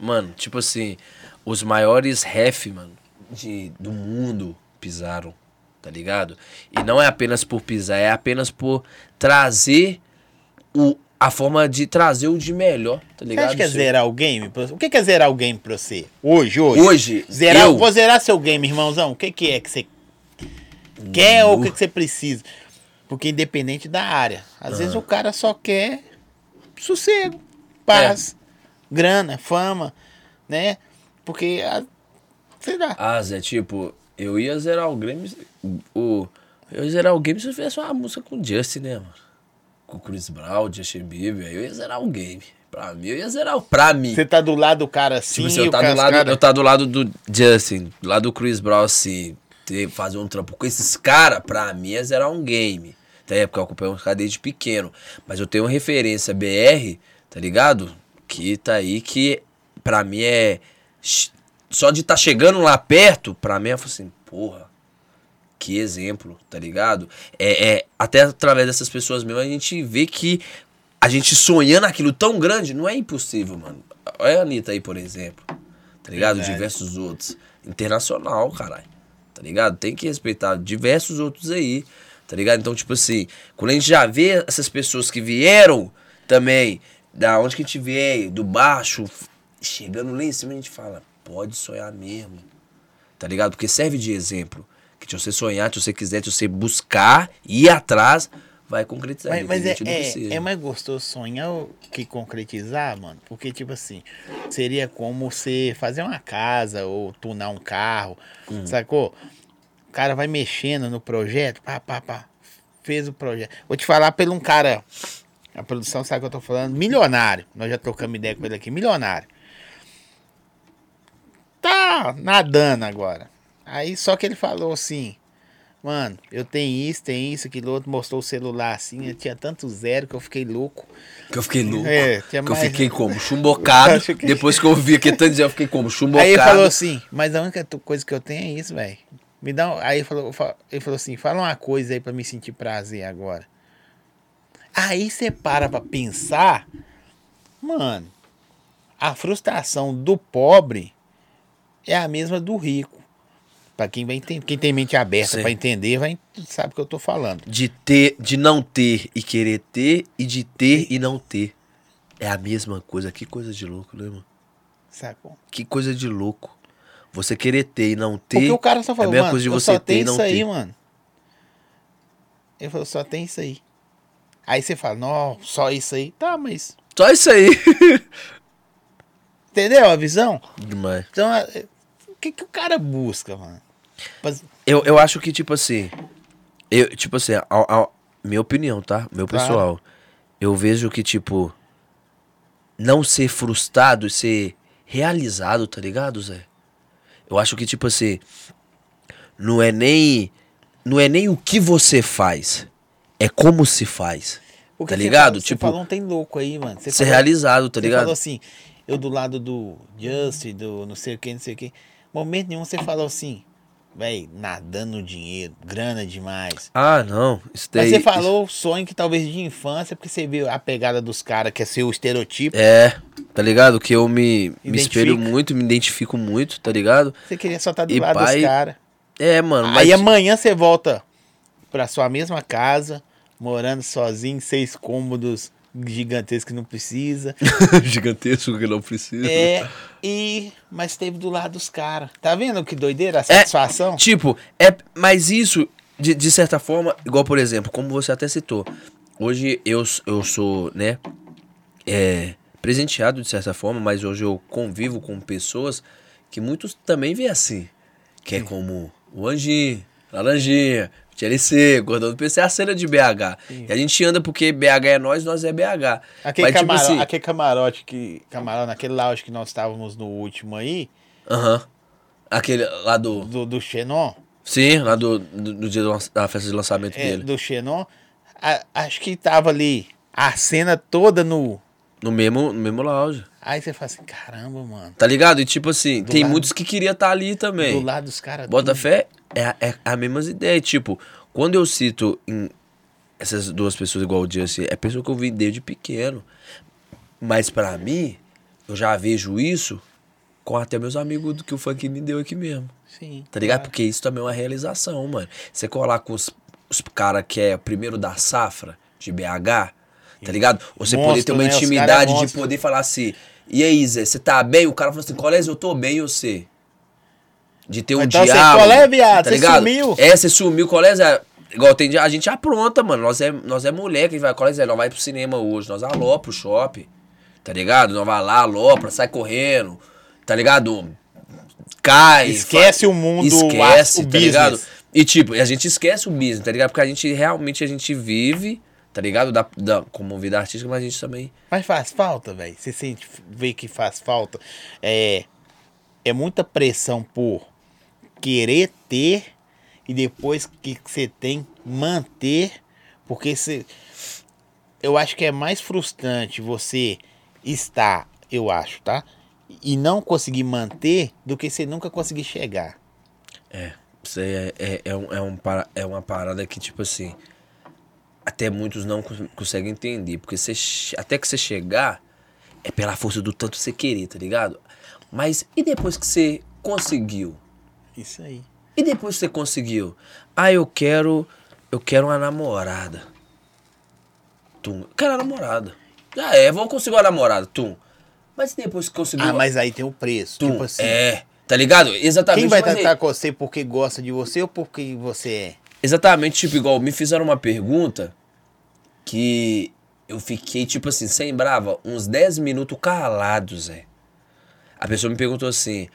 Mano, tipo assim, os maiores ref, mano, de, do mundo pisaram, tá ligado? E não é apenas por pisar, é apenas por trazer o, a forma de trazer o de melhor, tá Você ligado? acha que é zerar o game? O que é zerar o game pra você? Hoje, hoje. Hoje, Zerar, eu- Vou zerar seu game, irmãozão. O que que é que você quer ou o que que você precisa? Porque independente da área. Às vezes o cara só quer sossego, paz, grana, fama, né? Porque, ah, sei lá. Ah, Zé, tipo, eu ia zerar o game. O, eu ia zerar o game se eu fizesse uma música com o Justin, né, mano? Com o Chris Brown, Justin Bieber. aí Eu ia zerar o game. Pra mim, eu ia zerar o. Pra mim. Você tá do lado do cara assim, Tipo assim, eu o tá, do lado, cara- eu tá do lado do Justin, do lado do Chris Brown, assim, ter, fazer um trampo com esses caras, pra mim é zerar um game. Até porque eu acompanho uns caras desde pequeno. Mas eu tenho uma referência BR, tá ligado? Que tá aí que pra mim é. Só de tá chegando lá perto, pra mim é assim, porra. Que exemplo, tá ligado? É, é, até através dessas pessoas mesmo a gente vê que a gente sonhando aquilo tão grande não é impossível, mano. Olha a Anitta aí, por exemplo. Tá ligado? Verdade. Diversos outros. Internacional, caralho. Tá ligado? Tem que respeitar diversos outros aí. Tá ligado? Então, tipo assim, quando a gente já vê essas pessoas que vieram também, da onde que a gente veio, do baixo, chegando lá em cima, a gente fala, pode sonhar mesmo. Tá ligado? Porque serve de exemplo. Que se você sonhar, se você quiser, se você buscar, ir atrás, vai concretizar. Mas, mas é, é, é mais gostoso sonhar que concretizar, mano. Porque, tipo assim, seria como você fazer uma casa ou tunar um carro, Hum. sacou? O cara vai mexendo no projeto, pá, pá, pá. Fez o projeto. Vou te falar pelo um cara. A produção sabe o que eu tô falando? Milionário. Nós já trocamos ideia com ele aqui. Milionário. Tá nadando agora. Aí só que ele falou assim. Mano, eu tenho isso, tem isso, aquilo outro. Mostrou o celular assim. Eu tinha tanto zero que eu fiquei louco. Que eu fiquei louco. É, tinha que eu mais- fiquei como? <laughs> Chumbocado. Que- Depois que eu vi aquele tanto de eu fiquei como? Chumbocado. Aí ele falou assim, mas a única coisa que eu tenho é isso, velho. Me dá um... Aí ele falou, fa- ele falou assim, fala uma coisa aí pra me sentir prazer agora. Aí você para pra pensar, mano, a frustração do pobre é a mesma do rico. Pra quem vai entender, quem tem mente aberta pra entender, vai sabe o que eu tô falando. De ter, de não ter e querer ter, e de ter e não ter. É a mesma coisa. Que coisa de louco, né, mano? Sacou? Que coisa de louco. Você querer ter e não ter. Porque o cara só é a falou, mesma coisa de você ter e não isso aí, ter. mano. Ele falou, só tem isso aí. Aí você fala, não, só isso aí. Tá, mas. Só isso aí. Entendeu a visão? Demais. Então, é- o que, que o cara busca, mano? Mas- Eu, eu acho que, tipo assim. Eu, tipo assim, a, a- minha opinião, tá? Meu Claro. pessoal. Eu vejo que, tipo. Não ser frustrado e ser realizado, tá ligado, Zé? Eu acho que, tipo assim. Não é nem. Não é nem o que você faz. É como se faz. Porque Tá você ligado? falou- Você Tipo, falou, tem louco aí, mano. Você Ser falou- realizado, tá Você ligado? falou assim, eu do lado do Justin, do não sei o que, não sei o que. Momento nenhum você falou assim, véi, nadando dinheiro, grana demais. Ah, não. Isso Mas daí. você falou sonho que talvez de infância, porque você viu a pegada dos caras, que é ser o estereotipo. É, tá ligado? Que eu me, me espelho muito, me identifico muito, tá ligado? Você queria só estar do E lado pai, dos caras. É, mano. Aí mas- amanhã você volta pra sua mesma casa, morando sozinho, seis cômodos gigantescos que não precisa. <laughs> Gigantesco que não precisa. É, e mas esteve do lado dos caras. Tá vendo que doideira a É, satisfação? Tipo, é, mas isso, de, de certa forma, igual por exemplo, como você até citou, hoje eu, eu sou, né, é, presenteado de certa forma, mas hoje eu convivo com pessoas que muitos também veem assim, que é como o Anjinho, Laranjinha, TLC, Gordão do PC, é a cena de BH. E a gente anda porque BH é nós, nós é BH. Aquele, mas, tipo assim, aquele camarote que. Camarote, naquele lounge que nós estávamos no último aí, aham, aquele lá do, do, do Xenon. sim, lá do, do, do dia da festa de lançamento é, dele. do Xenon. a- acho que tava ali a cena toda no. No mesmo, no mesmo lounge. Aí você fala assim, caramba, mano. Tá ligado? E tipo assim, Do tem lado- muitos que queria estar ali também. Do lado dos caras. Bota tudo. fé é, a- é a mesma ideia. Tipo, quando eu cito essas duas pessoas igual o Justin, é pessoa que eu vi desde pequeno. Mas pra mim, eu já vejo isso com até meus amigos do que o funk me deu aqui mesmo. Sim. Tá ligado? claro. Porque isso também é uma realização, mano. Você colar com os, os caras que é primeiro da safra de BH, tá ligado? Você poder Monstro, ter uma né? É intimidade de monstro. poder falar assim, e aí, Zé, você tá bem? O cara falou assim, colégio, eu tô bem, eu sei. De ter um Então você, diálogo. qual é, viado? Tá Você ligado? sumiu? É, você sumiu, colégio, é, igual tem dia- a gente apronta, mano. Nós é, nós é mulher que vai, colégio, nós vai pro cinema hoje, nós alopra pro shopping. Tá ligado? Nós vai lá, alopra, sai correndo. Tá ligado? Cai. Esquece fa- o mundo, Esquece, o tá business. ligado? E tipo, a gente esquece o business, tá ligado? Porque a gente realmente a gente vive, tá ligado? Da, da, como vida artística, mas a gente também. Mas faz falta, velho. Você sente, vê que faz falta. É, é muita pressão por querer ter e depois que você tem, manter. Porque você, eu acho que é mais frustrante você estar, eu acho, tá? E não conseguir manter do que você nunca conseguir chegar. É. É, é, é, um, é, um, é uma parada que, tipo assim. Até muitos não cons- conseguem entender. Porque você, até que você chegar, é pela força do tanto você querer, tá ligado? Mas e depois que você conseguiu? Isso aí. E depois você conseguiu? Ah, eu quero. Eu quero uma namorada. Tum. Eu quero uma namorada. Já é, vou conseguir uma namorada, Tum. Mas depois que conseguiu. Ah, mas aí tem o preço. Tum. Tipo assim. É. Tá ligado? Exatamente. Quem vai tratar com você porque gosta de você ou porque você é? Exatamente, tipo, igual me fizeram uma pergunta que eu fiquei, tipo assim, sem brava, uns 10 minutos calado, Zé. A pessoa me perguntou assim: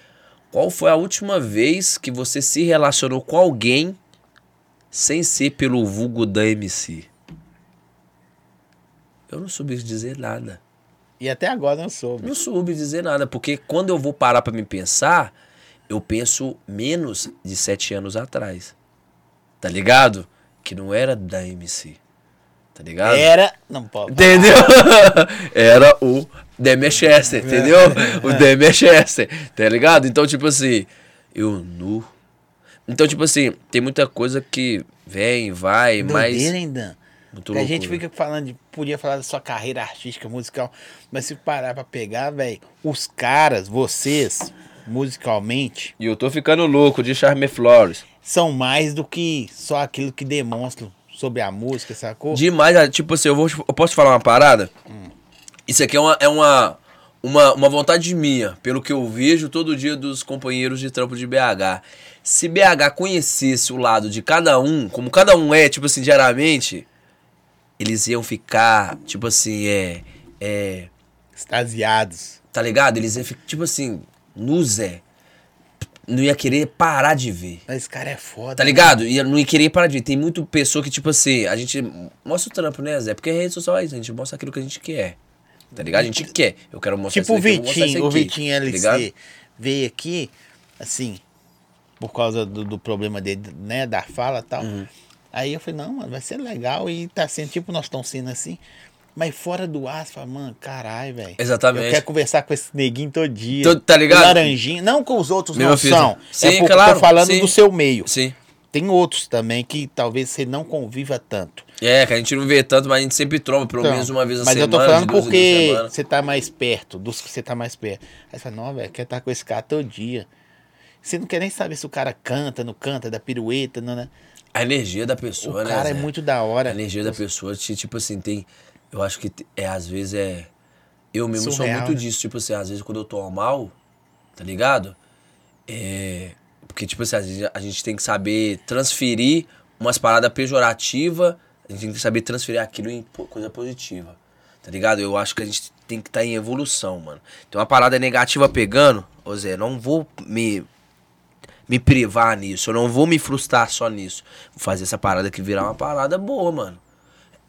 qual foi a última vez que você se relacionou com alguém sem ser pelo vulgo da MC? Eu não soube dizer nada. E até agora não soube. Não soube dizer nada, porque quando eu vou parar pra me pensar, eu penso menos de sete anos atrás. Tá ligado? Que não era da MC. Tá ligado? Era. Não pode. Entendeu? <laughs> Era o Demi Chester, entendeu? O Demi Chester, tá ligado? Então, tipo assim, eu nu. Então, tipo assim, tem muita coisa que vem, vai, mas. Doideira, hein, Dan? Muito a loucura. gente fica falando de. Podia falar da sua carreira artística, musical. Mas se parar pra pegar, velho, os caras, vocês, musicalmente, E eu tô ficando louco de Charme Flores. são mais do que só aquilo que demonstram sobre a música, sacou? Demais, ah, tipo assim, eu, vou, eu posso te falar uma parada? Isso aqui é uma, é uma, uma, uma vontade minha, pelo que eu vejo todo dia dos companheiros de trampo de BH. Se BH conhecesse o lado de cada um, como cada um é, tipo assim, diariamente, eles iam ficar, tipo assim, é. é Extasiados. tá ligado? Eles iam ficar, tipo assim, no Zé. Não ia querer parar de ver. Mas esse cara é foda. Tá ligado? E eu não ia querer parar de ver. Tem muito pessoa que, tipo assim, a gente mostra o trampo, né, Zé? Porque a rede social é isso, a gente mostra aquilo que a gente quer. Tá ligado? A gente quer. Eu quero mostrar Tipo o Vitinho, o Vitinho tá ligado? LC veio aqui, assim, por causa do, do problema dele, né, da fala e tal. Uhum. Aí eu falei, não, mano, vai ser legal e tá sendo, tipo, nós estamos sendo assim. Mas fora do ar, você fala, mano, caralho, velho. Exatamente. Eu quero conversar com esse neguinho todo dia. Todo- tá ligado? Laranjinha. Não com os outros Meu não filho. são. Sim, é porque claro, tô falando sim. do seu meio. Sim. Tem outros também que talvez você não conviva tanto. É, que a gente não vê tanto, mas a gente sempre tromba, pelo Então, menos uma vez na mas semana. eu tô falando porque você tá mais perto, dos que você tá mais perto. Aí você fala, não, velho, quer estar com esse cara todo dia. Você não quer nem saber se o cara canta, não canta, da pirueta, não, né? A energia da O pessoa, né? cara é muito da A hora. energia da pessoa, tipo assim, tem. Eu acho que é, às vezes é. Eu mesmo sou Surreal, muito né? disso, tipo assim, às vezes quando eu tô mal, tá ligado? É. Porque, tipo assim, a gente, a gente tem que saber transferir umas paradas pejorativas, a gente tem que saber transferir aquilo em coisa positiva. Tá ligado? Eu acho que a gente tem que estar em evolução, mano. Tem uma parada negativa pegando, ô Zé, não vou me me privar nisso. Eu não vou me frustrar só nisso. Vou fazer essa parada que virar uma parada boa, mano.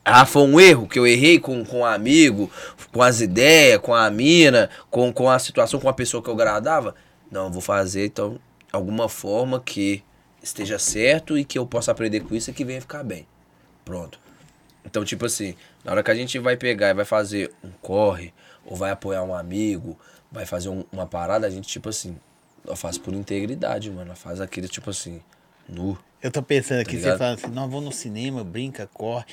Ah, foi um erro que eu errei com, com um amigo, com as ideias, com a mina, com, com a situação, com a pessoa que eu agradava. Não, vou fazer, então, alguma forma que esteja certo e que eu possa aprender com isso e que venha ficar bem. Pronto. Então, tipo assim, na hora que a gente vai pegar e vai fazer um corre, ou vai apoiar um amigo, vai fazer um- uma parada, a gente, tipo assim, ela faz por integridade, mano. Ela faz aquele, tipo assim, nu. Eu tô pensando aqui, você ligado? fala assim, não, vou no cinema, brinca, corre,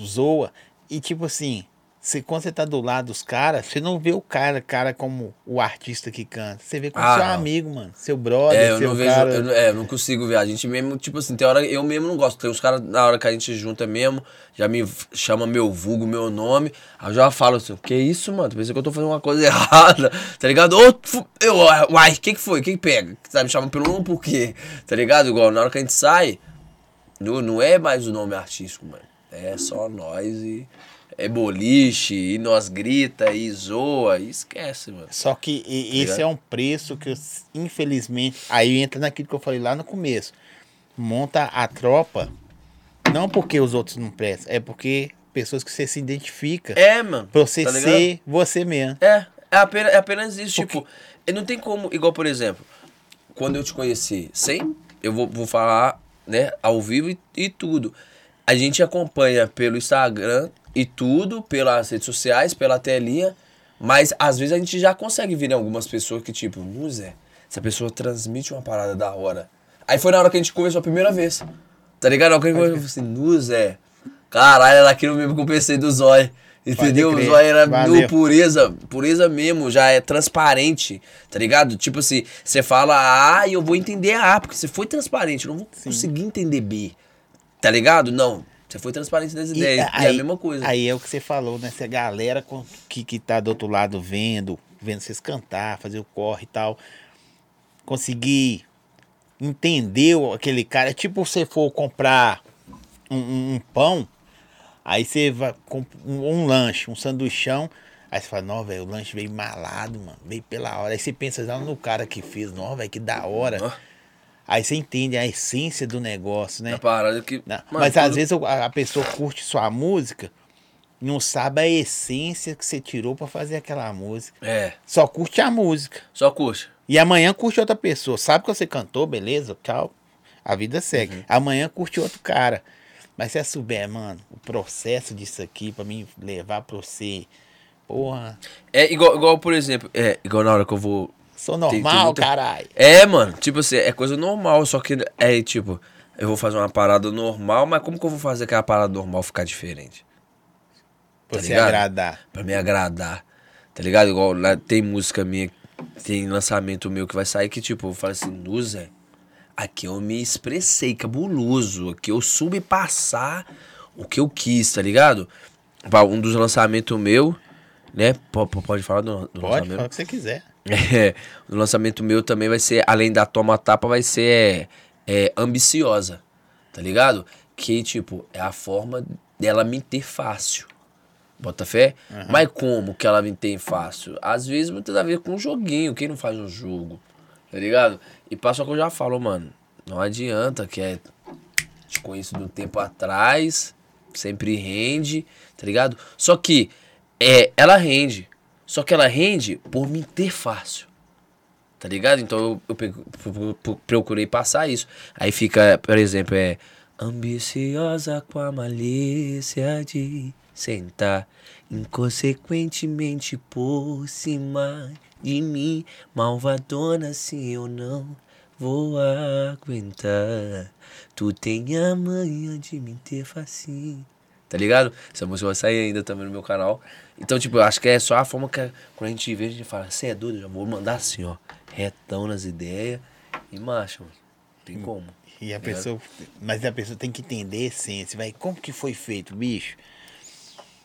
zoa. E tipo assim, você, quando você tá do lado dos caras, você não vê o cara, cara como o artista que canta. Você vê como Ah, seu não. amigo, mano. Seu brother, É, eu seu não vejo, cara. eu, é, eu não consigo ver. A gente mesmo, tipo assim, tem hora, eu mesmo não gosto. Tem uns caras, na hora que a gente junta mesmo, já me chama meu vulgo, meu nome. Aí eu já falo assim, que isso, mano? Tu pensa que eu tô fazendo uma coisa <laughs> errada, tá ligado? Fu- eu, uai, o que que foi? O que que pega? Você me chama pelo nome por quê? Tá ligado? Igual, na hora que a gente sai, não, não é mais o nome artístico, mano. É só nós e... É boliche, e nós grita, e zoa, e esquece, mano. Só que e- esse é um preço que, eu, infelizmente, aí entra naquilo que eu falei lá no começo. Monta a tropa, não porque os outros não prestam, é porque pessoas que você se identifica. É, mano. pra você tá ser você mesmo. É, é apenas, é apenas isso. Tipo, e não tem como, igual, por exemplo, quando eu te conheci, sem, eu vou, vou falar, né, ao vivo e, e tudo. A gente acompanha pelo Instagram e tudo, pelas redes sociais, pela telinha, mas às vezes a gente já consegue ver em algumas pessoas que, tipo, não Zé, essa pessoa transmite uma parada da hora. Aí foi na hora que a gente conversou a primeira vez. Tá ligado? Na hora que a gente conversou, eu falei assim, nu Zé, caralho, era aquilo mesmo que eu pensei do Zói. Entendeu? O crer. Zói era nu pureza, pureza mesmo, já é transparente, tá ligado? Tipo assim, você fala A e eu vou entender A, porque você foi transparente, eu não vou conseguir entender B, tá ligado? Não, você foi transparente nas ideias, e, é a mesma coisa. Aí é o que você falou, né? Se a galera com- que, que tá do outro lado vendo, vendo vocês cantar, fazer o corre e tal, conseguir entender aquele cara. É tipo você for comprar um, um- um pão, aí você vai um, um lanche, um sanduichão. Aí você fala, não, velho, o lanche veio malado, mano, veio pela hora. Aí você pensa lá no cara que fez, não, velho, que da hora. Ó. Aí você entende a essência do negócio, né? A parada que. Não, mas tudo- às vezes a a pessoa curte sua música, não sabe a essência que você tirou pra fazer aquela música. É, Só curte a música. só curte. E amanhã curte outra pessoa. Sabe que você cantou, beleza? Tchau. A vida segue. Uhum. Amanhã curte outro cara. Mas se você souber, mano, o processo disso aqui pra mim levar pra você. Porra, É igual, igual, por exemplo, é igual na hora que eu vou. Sou Tem- tem normal, muita- caralho. É, mano, tipo assim, é coisa normal, só que é tipo, eu vou fazer uma parada normal, mas como que eu vou fazer aquela parada normal ficar diferente? Pra Tá você ligado? agradar. Pra me agradar. Tá ligado? Igual lá tem música minha, tem lançamento meu que vai sair que, tipo, eu falo assim, nu, Zé, aqui eu me expressei cabuloso. Aqui eu soube passar o que eu quis, tá ligado? Um dos lançamentos meu, né? P- p- Pode falar do, do Pode lançamento? falar o que você quiser. É, o lançamento meu também vai ser, além da toma tapa, vai ser é, ambiciosa, tá ligado? Que, tipo, é a forma dela me ter fácil. Bota fé? Mas como que ela me tem fácil? Às vezes muito tem a ver com um joguinho. Quem não faz um jogo? Tá ligado? E passa o que eu já falo, mano. Não adianta que é. Te conheço de um tempo atrás. Sempre rende, tá ligado? Só que é, ela rende. Só que ela rende por me ter fácil. Tá ligado? Então eu, eu procurei passar isso. Aí fica, por exemplo, é. Ambiciosa com a malícia de sentar inconsequentemente por cima de mim. Malvadona, se eu não vou aguentar. Tu tem a manha de me ter facinho. Tá ligado? Essa música vai sair ainda também no meu canal. Então, tipo, eu acho que é só a forma que quando a gente vê, a gente fala, você é doido, já vou mandar assim, ó. Retão nas ideias e marcha, mano. Tem como. E a Tá ligado? pessoa. Mas a pessoa tem que entender a essência, vai. Como que foi feito, bicho?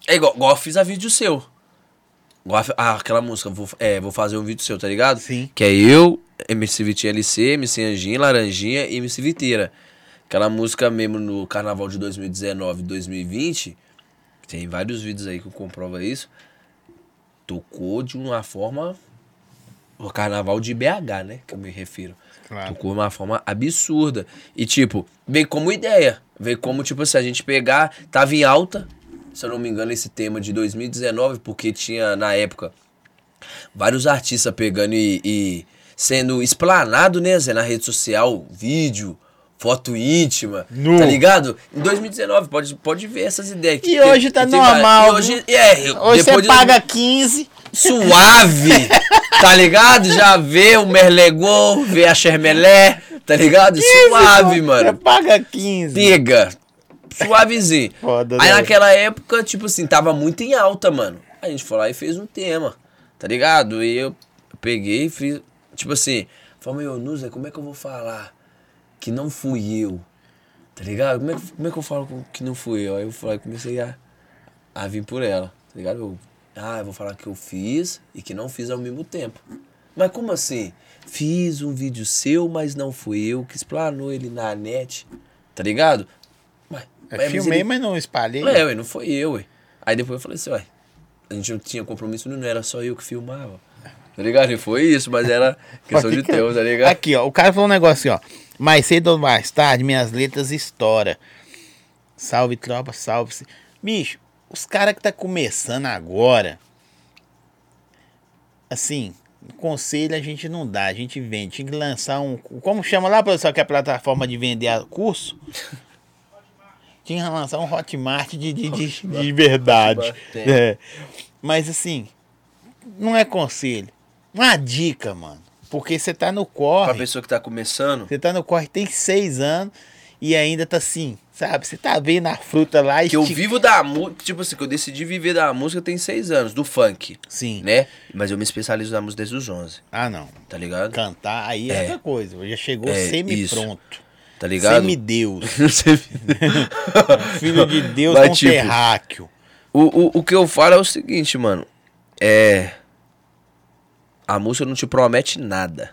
É igual, igual eu fiz a vídeo seu. Igual a- ah, aquela música, vou, é, vou fazer um vídeo seu, tá ligado? Sim. Que é eu, MC Vitinho LC, MC Anjinha, Laranjinha e MC Viteira. Aquela música mesmo no carnaval de 2019 e 2020, tem vários vídeos aí que comprova isso, tocou de uma forma. O carnaval de BH, né? Que eu me refiro. Claro. Tocou de uma forma absurda. E, tipo, veio como ideia. Veio como, tipo, se a gente pegar. Tava em alta, se eu não me engano, esse tema de 2019, porque tinha, na época, vários artistas pegando e, e sendo explanado, né, Zé, na rede social, vídeo, foto íntima, Nu. tá ligado? Em 2019, pode, pode ver essas ideias. E hoje tá normal, E hoje, é, Hoje você de- paga 15. suave, <laughs> tá ligado? Já vê o Merlegol, vê a Chermelé, tá ligado? Suave, Você mano. paga 15. Pega. Suavezinho. Foda, Aí né? naquela época, tipo assim, tava muito em alta, mano. A gente foi lá e fez um tema, tá ligado? E eu peguei e fiz, tipo assim, falei, meu, Nusa, como é que eu vou falar que não fui eu? Tá ligado? Como é que, como é que eu falo que não fui eu? Aí eu falei, comecei a, a vir por ela, tá ligado? Eu, ah, eu vou falar que eu fiz e que não fiz ao mesmo tempo. Mas como assim? Fiz um vídeo seu, mas não fui eu que explanou ele na net, tá ligado? Mas, Eu mas filmei, ele- mas não espalhei. é, ué, não foi eu, ué. Aí depois eu falei assim, ué, a gente não tinha compromisso, não era só eu que filmava. Tá ligado? E foi isso, mas era <laughs> questão de tempo, tá ligado? Aqui, ó. O cara falou um negócio assim, ó. Mais cedo ou mais tarde, minhas letras estouram. Salve, tropa, salve. -se. Bicho, os caras que tá começando agora. Assim, conselho a gente não dá, a gente vende. Tinha que lançar um. Como chama lá, pessoal, que é a plataforma de vender curso? <laughs> Tinha que lançar um Hotmart de, de, de, de verdade. Hotmart, É. Mas assim, não é conselho. Uma dica, mano. Porque você tá no Pra corre. pessoa que tá começando, Você tá no corre tem seis anos e ainda tá assim, sabe? Você tá vendo a fruta lá e. que eu te- vivo da música, tipo assim, que eu decidi viver da música tem seis anos, do funk, Sim. né? Mas eu me especializo na música desde os 11, Ah, não. tá ligado? Cantar aí é, É. outra coisa. Já chegou É, semi-pronto. Tá ligado? <laughs> Semideus. Filho de Deus Mas, com tipo, terráqueo. O, o, o que eu falo é o seguinte, mano. É. A música não te promete nada.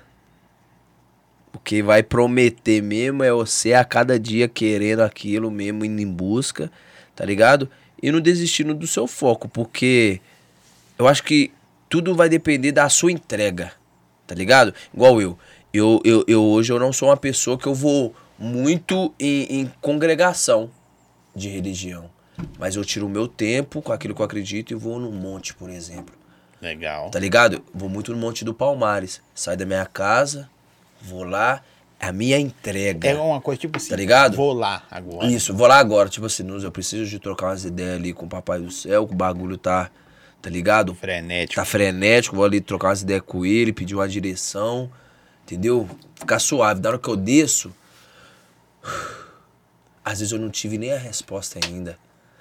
O que vai prometer mesmo é você a cada dia querendo aquilo mesmo, indo em busca, tá ligado? E não desistindo do seu foco, porque eu acho que tudo vai depender da sua entrega, tá ligado? Igual eu. Eu, eu, eu hoje eu não sou uma pessoa que eu vou muito em, em congregação de religião. Mas eu tiro o meu tempo com aquilo que eu acredito e vou num monte, por exemplo. Legal. Tá ligado? Vou muito no Monte do Palmares. Saio da minha casa, vou lá, é a minha entrega. É uma coisa tipo assim. Tá ligado? Vou lá agora. Isso, vou lá agora. Tipo assim, eu preciso de trocar umas ideias ali com o Papai do Céu, que o bagulho tá, tá ligado? Frenético. Tá frenético, vou ali trocar umas ideias com ele, pedir uma direção, entendeu? Ficar suave. Da hora que eu desço, <sighs> às vezes eu não tive nem a resposta ainda,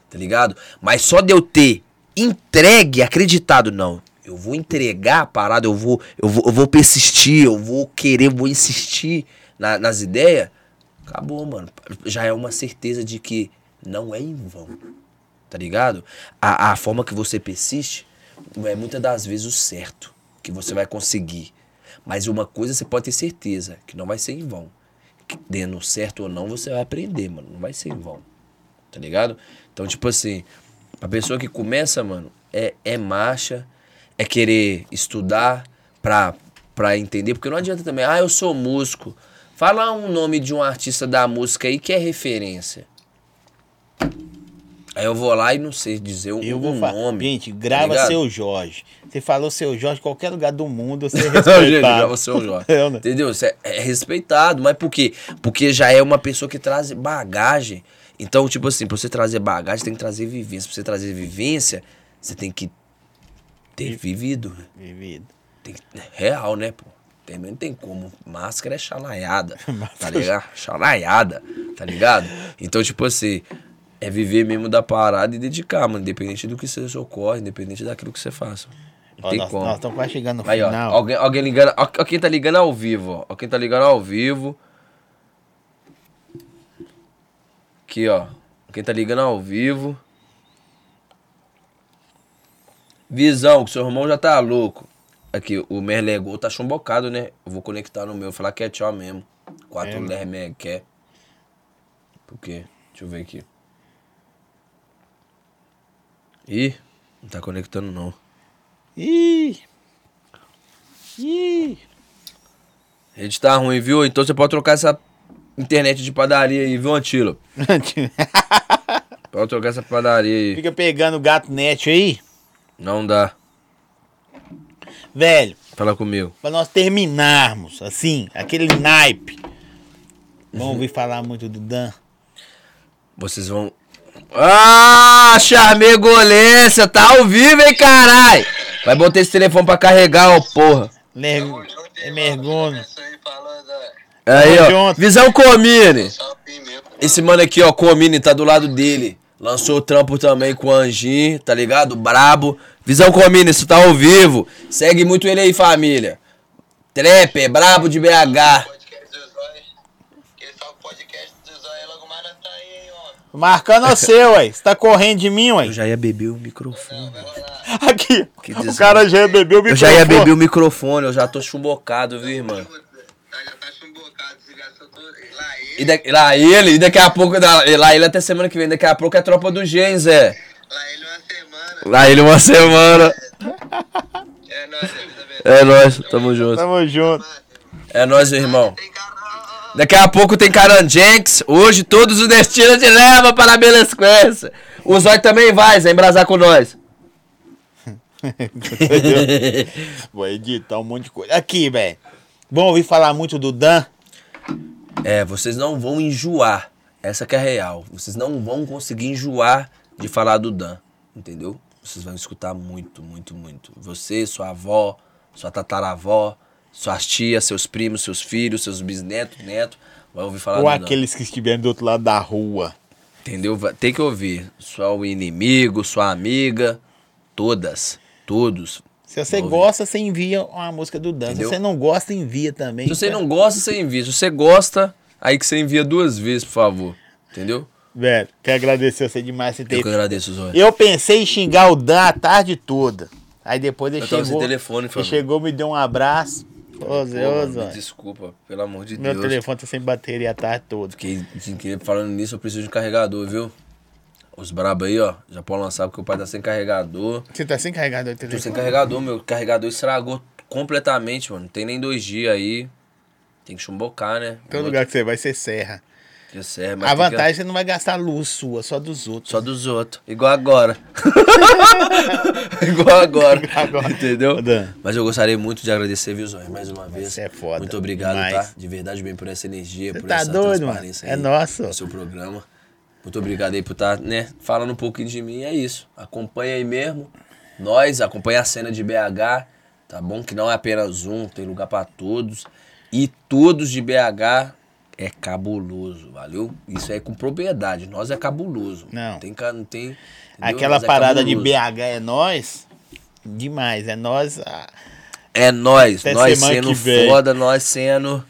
tá ligado? Mas só de eu ter entregue, acreditado, não. Eu vou entregar a parada, eu vou, eu vou, eu vou persistir, eu vou querer, vou insistir na- nas ideias. Acabou, mano. Já é uma certeza de que não é em vão. Tá ligado? A, a forma que você persiste é muitas das vezes o certo que você vai conseguir. Mas uma coisa você pode ter certeza, que não vai ser em vão. Que dando certo ou não, você vai aprender, mano. Não vai ser em vão. Tá ligado? Então, tipo assim, a pessoa que começa, mano, é, é marcha, é querer estudar pra, pra entender. Porque não adianta também, ah, eu sou músico. Fala um nome de um artista da música aí que é referência. Aí eu vou lá e não sei dizer um, Eu vou um nome. Gente, tá grava ligado? seu Jorge. Você falou seu Jorge, qualquer lugar do mundo você <laughs> é respeitado. gente, grava seu Jorge. Eu, <laughs> né? Entendeu? Isso é, é respeitado, mas por quê? Porque já é uma pessoa que traz bagagem. Então, tipo assim, pra você trazer bagagem, tem que trazer vivência. Pra você trazer vivência, você tem que ter vivido. Vivido. Tem que- real, né, pô? Tem, não tem como. Máscara é chalaiada. <laughs> tá ligado? Chalaiada, tá ligado? Então, tipo assim, é viver mesmo da parada e dedicar, mano. Independente do que você socorre, independente daquilo que você faça. Não Ó, tem nós, como. nós estamos quase chegando no Aí, ó, final. alguém, alguém ligando. Ó, ó quem tá ligando ao vivo, ó. Ó quem tá ligando ao vivo. Aqui, ó. Quem tá ligando ao vivo. Visão, que seu irmão já tá louco. Aqui, o Merlegol tá chumbocado, né? Eu vou conectar no meu, falar que é tchau mesmo. Quatro É, Lermeg quer. Por quê? Deixa eu ver aqui. Ih, não tá conectando não. Ih! Ih! A rede tá ruim, viu? Então você pode trocar essa internet de padaria aí, viu, Antilo? <laughs> Pode trocar essa padaria aí. Fica pegando o gato net aí. Não dá. Velho, Fala comigo. pra nós terminarmos, assim, aquele naipe. Vamos ouvir falar muito do Dan. Vocês vão. Ah, Charmegolência, tá ao vivo, hein, carai? Vai botar esse telefone pra carregar, ó, porra. Lergo... É mergulho. Aí, ó. Visão Comine. Esse mano aqui, ó, Comine, tá do lado dele. Lançou o trampo também com o Anjinho, tá ligado? Brabo. Visão Comine, isso tá ao vivo. Segue muito ele aí, família. Trapper, brabo de BH. o tá. Marcando você, ué. Você tá correndo de mim, ué? Eu já ia beber o microfone. Aqui. Que o cara já bebeu o Eu já ia microfone. beber o microfone, eu já tô chumbocado, viu, irmão? Tá, já tá chumbocado, se gastou tudo. Lá E da- lá ele, e daqui a pouco, da- lá ele até semana que vem, daqui a pouco é a tropa do Gen, Zé. lá ele uma semana. Lá ele uma semana. É nóis, mesmo. É nóis, tamo junto. Tamo junto. É nóis, meu irmão. Daqui a pouco tem Karan Jenks. Hoje todos os destinos te levam para a Belesquência. O Zóio também vai, Zé, embrasar com nós. <laughs> Vou editar um monte de coisa. Aqui, velho. Vamos ouvir falar muito do Dan. É, vocês não vão enjoar. Essa que é a real. Vocês não vão conseguir enjoar de falar do Dan. Entendeu? Vocês vão escutar muito, muito, muito. Você, sua avó, sua tataravó, suas tias, seus primos, seus filhos, seus bisnetos, netos. Vai ouvir falar Ou do Dan. aqueles que estiverem do outro lado da rua. Entendeu? Tem que ouvir. Sua inimigo, sua amiga, todas, todos. Se você Ouve. gosta, você envia uma música do Dan. Se você não gosta, envia também. Se você não gosta, você envia. Se você gosta, aí que você envia duas vezes, por favor. Entendeu? Velho, quero agradecer você demais Eu ter que agradeço, Zóio. Eu pensei em xingar o Dan a tarde toda. Aí depois ele Eu chegou. sem telefone, ele chegou, me deu um abraço. Ô, Zé, ô, me desculpa, pelo amor de Meu Deus. telefone tá sem bateria a tarde toda. Fiquei falando nisso, eu preciso de um carregador, viu? Os brabo aí, ó, já pode lançar porque o pai tá sem carregador. Você tá sem carregador de Tô sem carregador, meu carregador estragou completamente, mano. Não tem nem dois dias aí. Tem que chumbocar, né? Todo lugar que você vai, você serra. Que serve, mas A vantagem é que você não vai gastar luz sua, só dos outros. Só dos outros. Igual agora. <laughs> Igual agora. Agora. Entendeu? Dan. Mas eu gostaria muito de agradecer, viu, Zóio? Mais uma vez. Você é foda Muito obrigado, demais. tá? De verdade, bem por essa energia, Você por tá essa doido, mano? transparência É aí nosso. no seu programa. Muito obrigado aí por estar, né, falando um pouquinho de mim. É isso. Acompanha aí mesmo. Nós, acompanha a cena de BH, tá bom? Que não é apenas um, tem lugar pra todos. E todos de BH é cabuloso, valeu? Isso é com propriedade. Nós é cabuloso. Não. Tem, não tem. entendeu? Aquela Nós é parada de. BH é nós. Demais, é nós. ah, É nós, nós sendo foda, nós sendo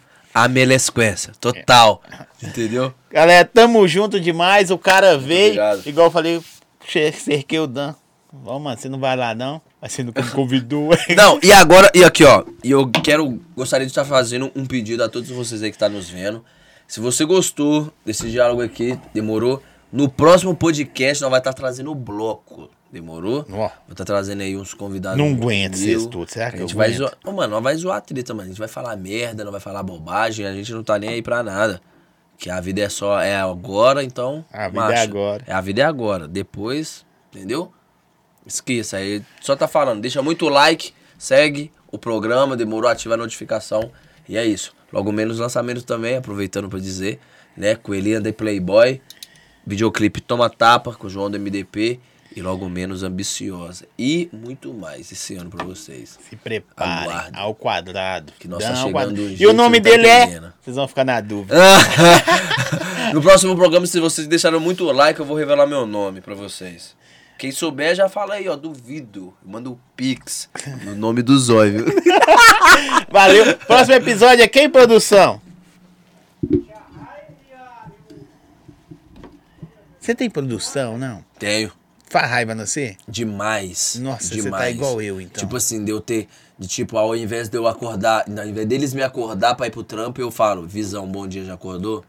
a melesquência. Total. <laughs> Entendeu? Galera, tamo junto demais. O cara veio, obrigado. igual eu falei, cerquei o Dan. Vamos, mano, você não vai lá não? Mas você nunca me convidou. <laughs> Não, e agora, e aqui, ó. E eu quero, gostaria de estar fazendo um pedido a todos vocês aí que estão nos vendo. Se você gostou desse diálogo aqui, demorou? No próximo podcast nós vai estar trazendo o bloco. Demorou? Ó. Vou estar trazendo aí uns convidados. Não aguento vocês todos, será que a gente vai aguento? zoar. Ô, mano, nós vai zoar a treta, mano. A gente vai falar merda, não vai falar bobagem, a gente não tá nem aí pra nada. Que a vida é só, é agora, então. A vida é agora. É, a vida é agora. Depois, entendeu? Esqueça, aí só tá falando. Deixa muito like, segue o programa, demorou, ativa a notificação. E é isso. Logo menos lançamento também, aproveitando pra dizer, né? Coelhinha da Playboy, videoclipe Toma Tapa com o João do MDP e logo menos Ambiciosa. E muito mais esse ano pra vocês. Se preparem ao quadrado. Que nós Dan tá chegando E o nome tá dele é. Vocês vão ficar na dúvida. <laughs> no próximo programa, se vocês deixaram muito like, eu vou revelar meu nome pra vocês. Quem souber já fala aí, ó, duvido. Manda o Pix no nome do Zóio, viu? <laughs> Valeu. Próximo episódio é quem, produção? Você tem produção, não? Tenho. Faz raiva não você? Demais. Nossa, você tá demais. igual eu, então. Tipo assim, de eu ter. De tipo, ao invés de eu acordar, ao invés deles me acordar pra ir pro trampo, eu falo, visão, bom dia, já acordou?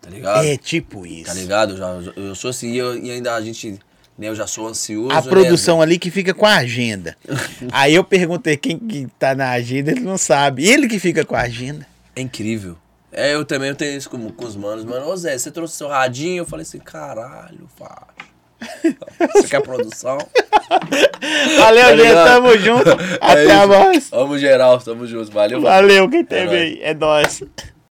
Tá ligado? É tipo isso. Tá ligado? Eu, já, eu sou assim, e, eu- e ainda a gente. Né, eu já sou ansioso. A né, produção ali que fica com a agenda. <laughs> Aí eu perguntei quem que tá na agenda, ele não sabe. Ele que fica com a agenda. É incrível. É, eu também eu tenho isso com, com os manos, mano. Ô Zé, você trouxe seu radinho? Eu falei assim, caralho, Você quer produção? Valeu, Tá gente. Tamo junto. É Até a isso. mais. Vamos geral, tamo juntos. Valeu. Valeu, quem teve nóis. aí. É nóis.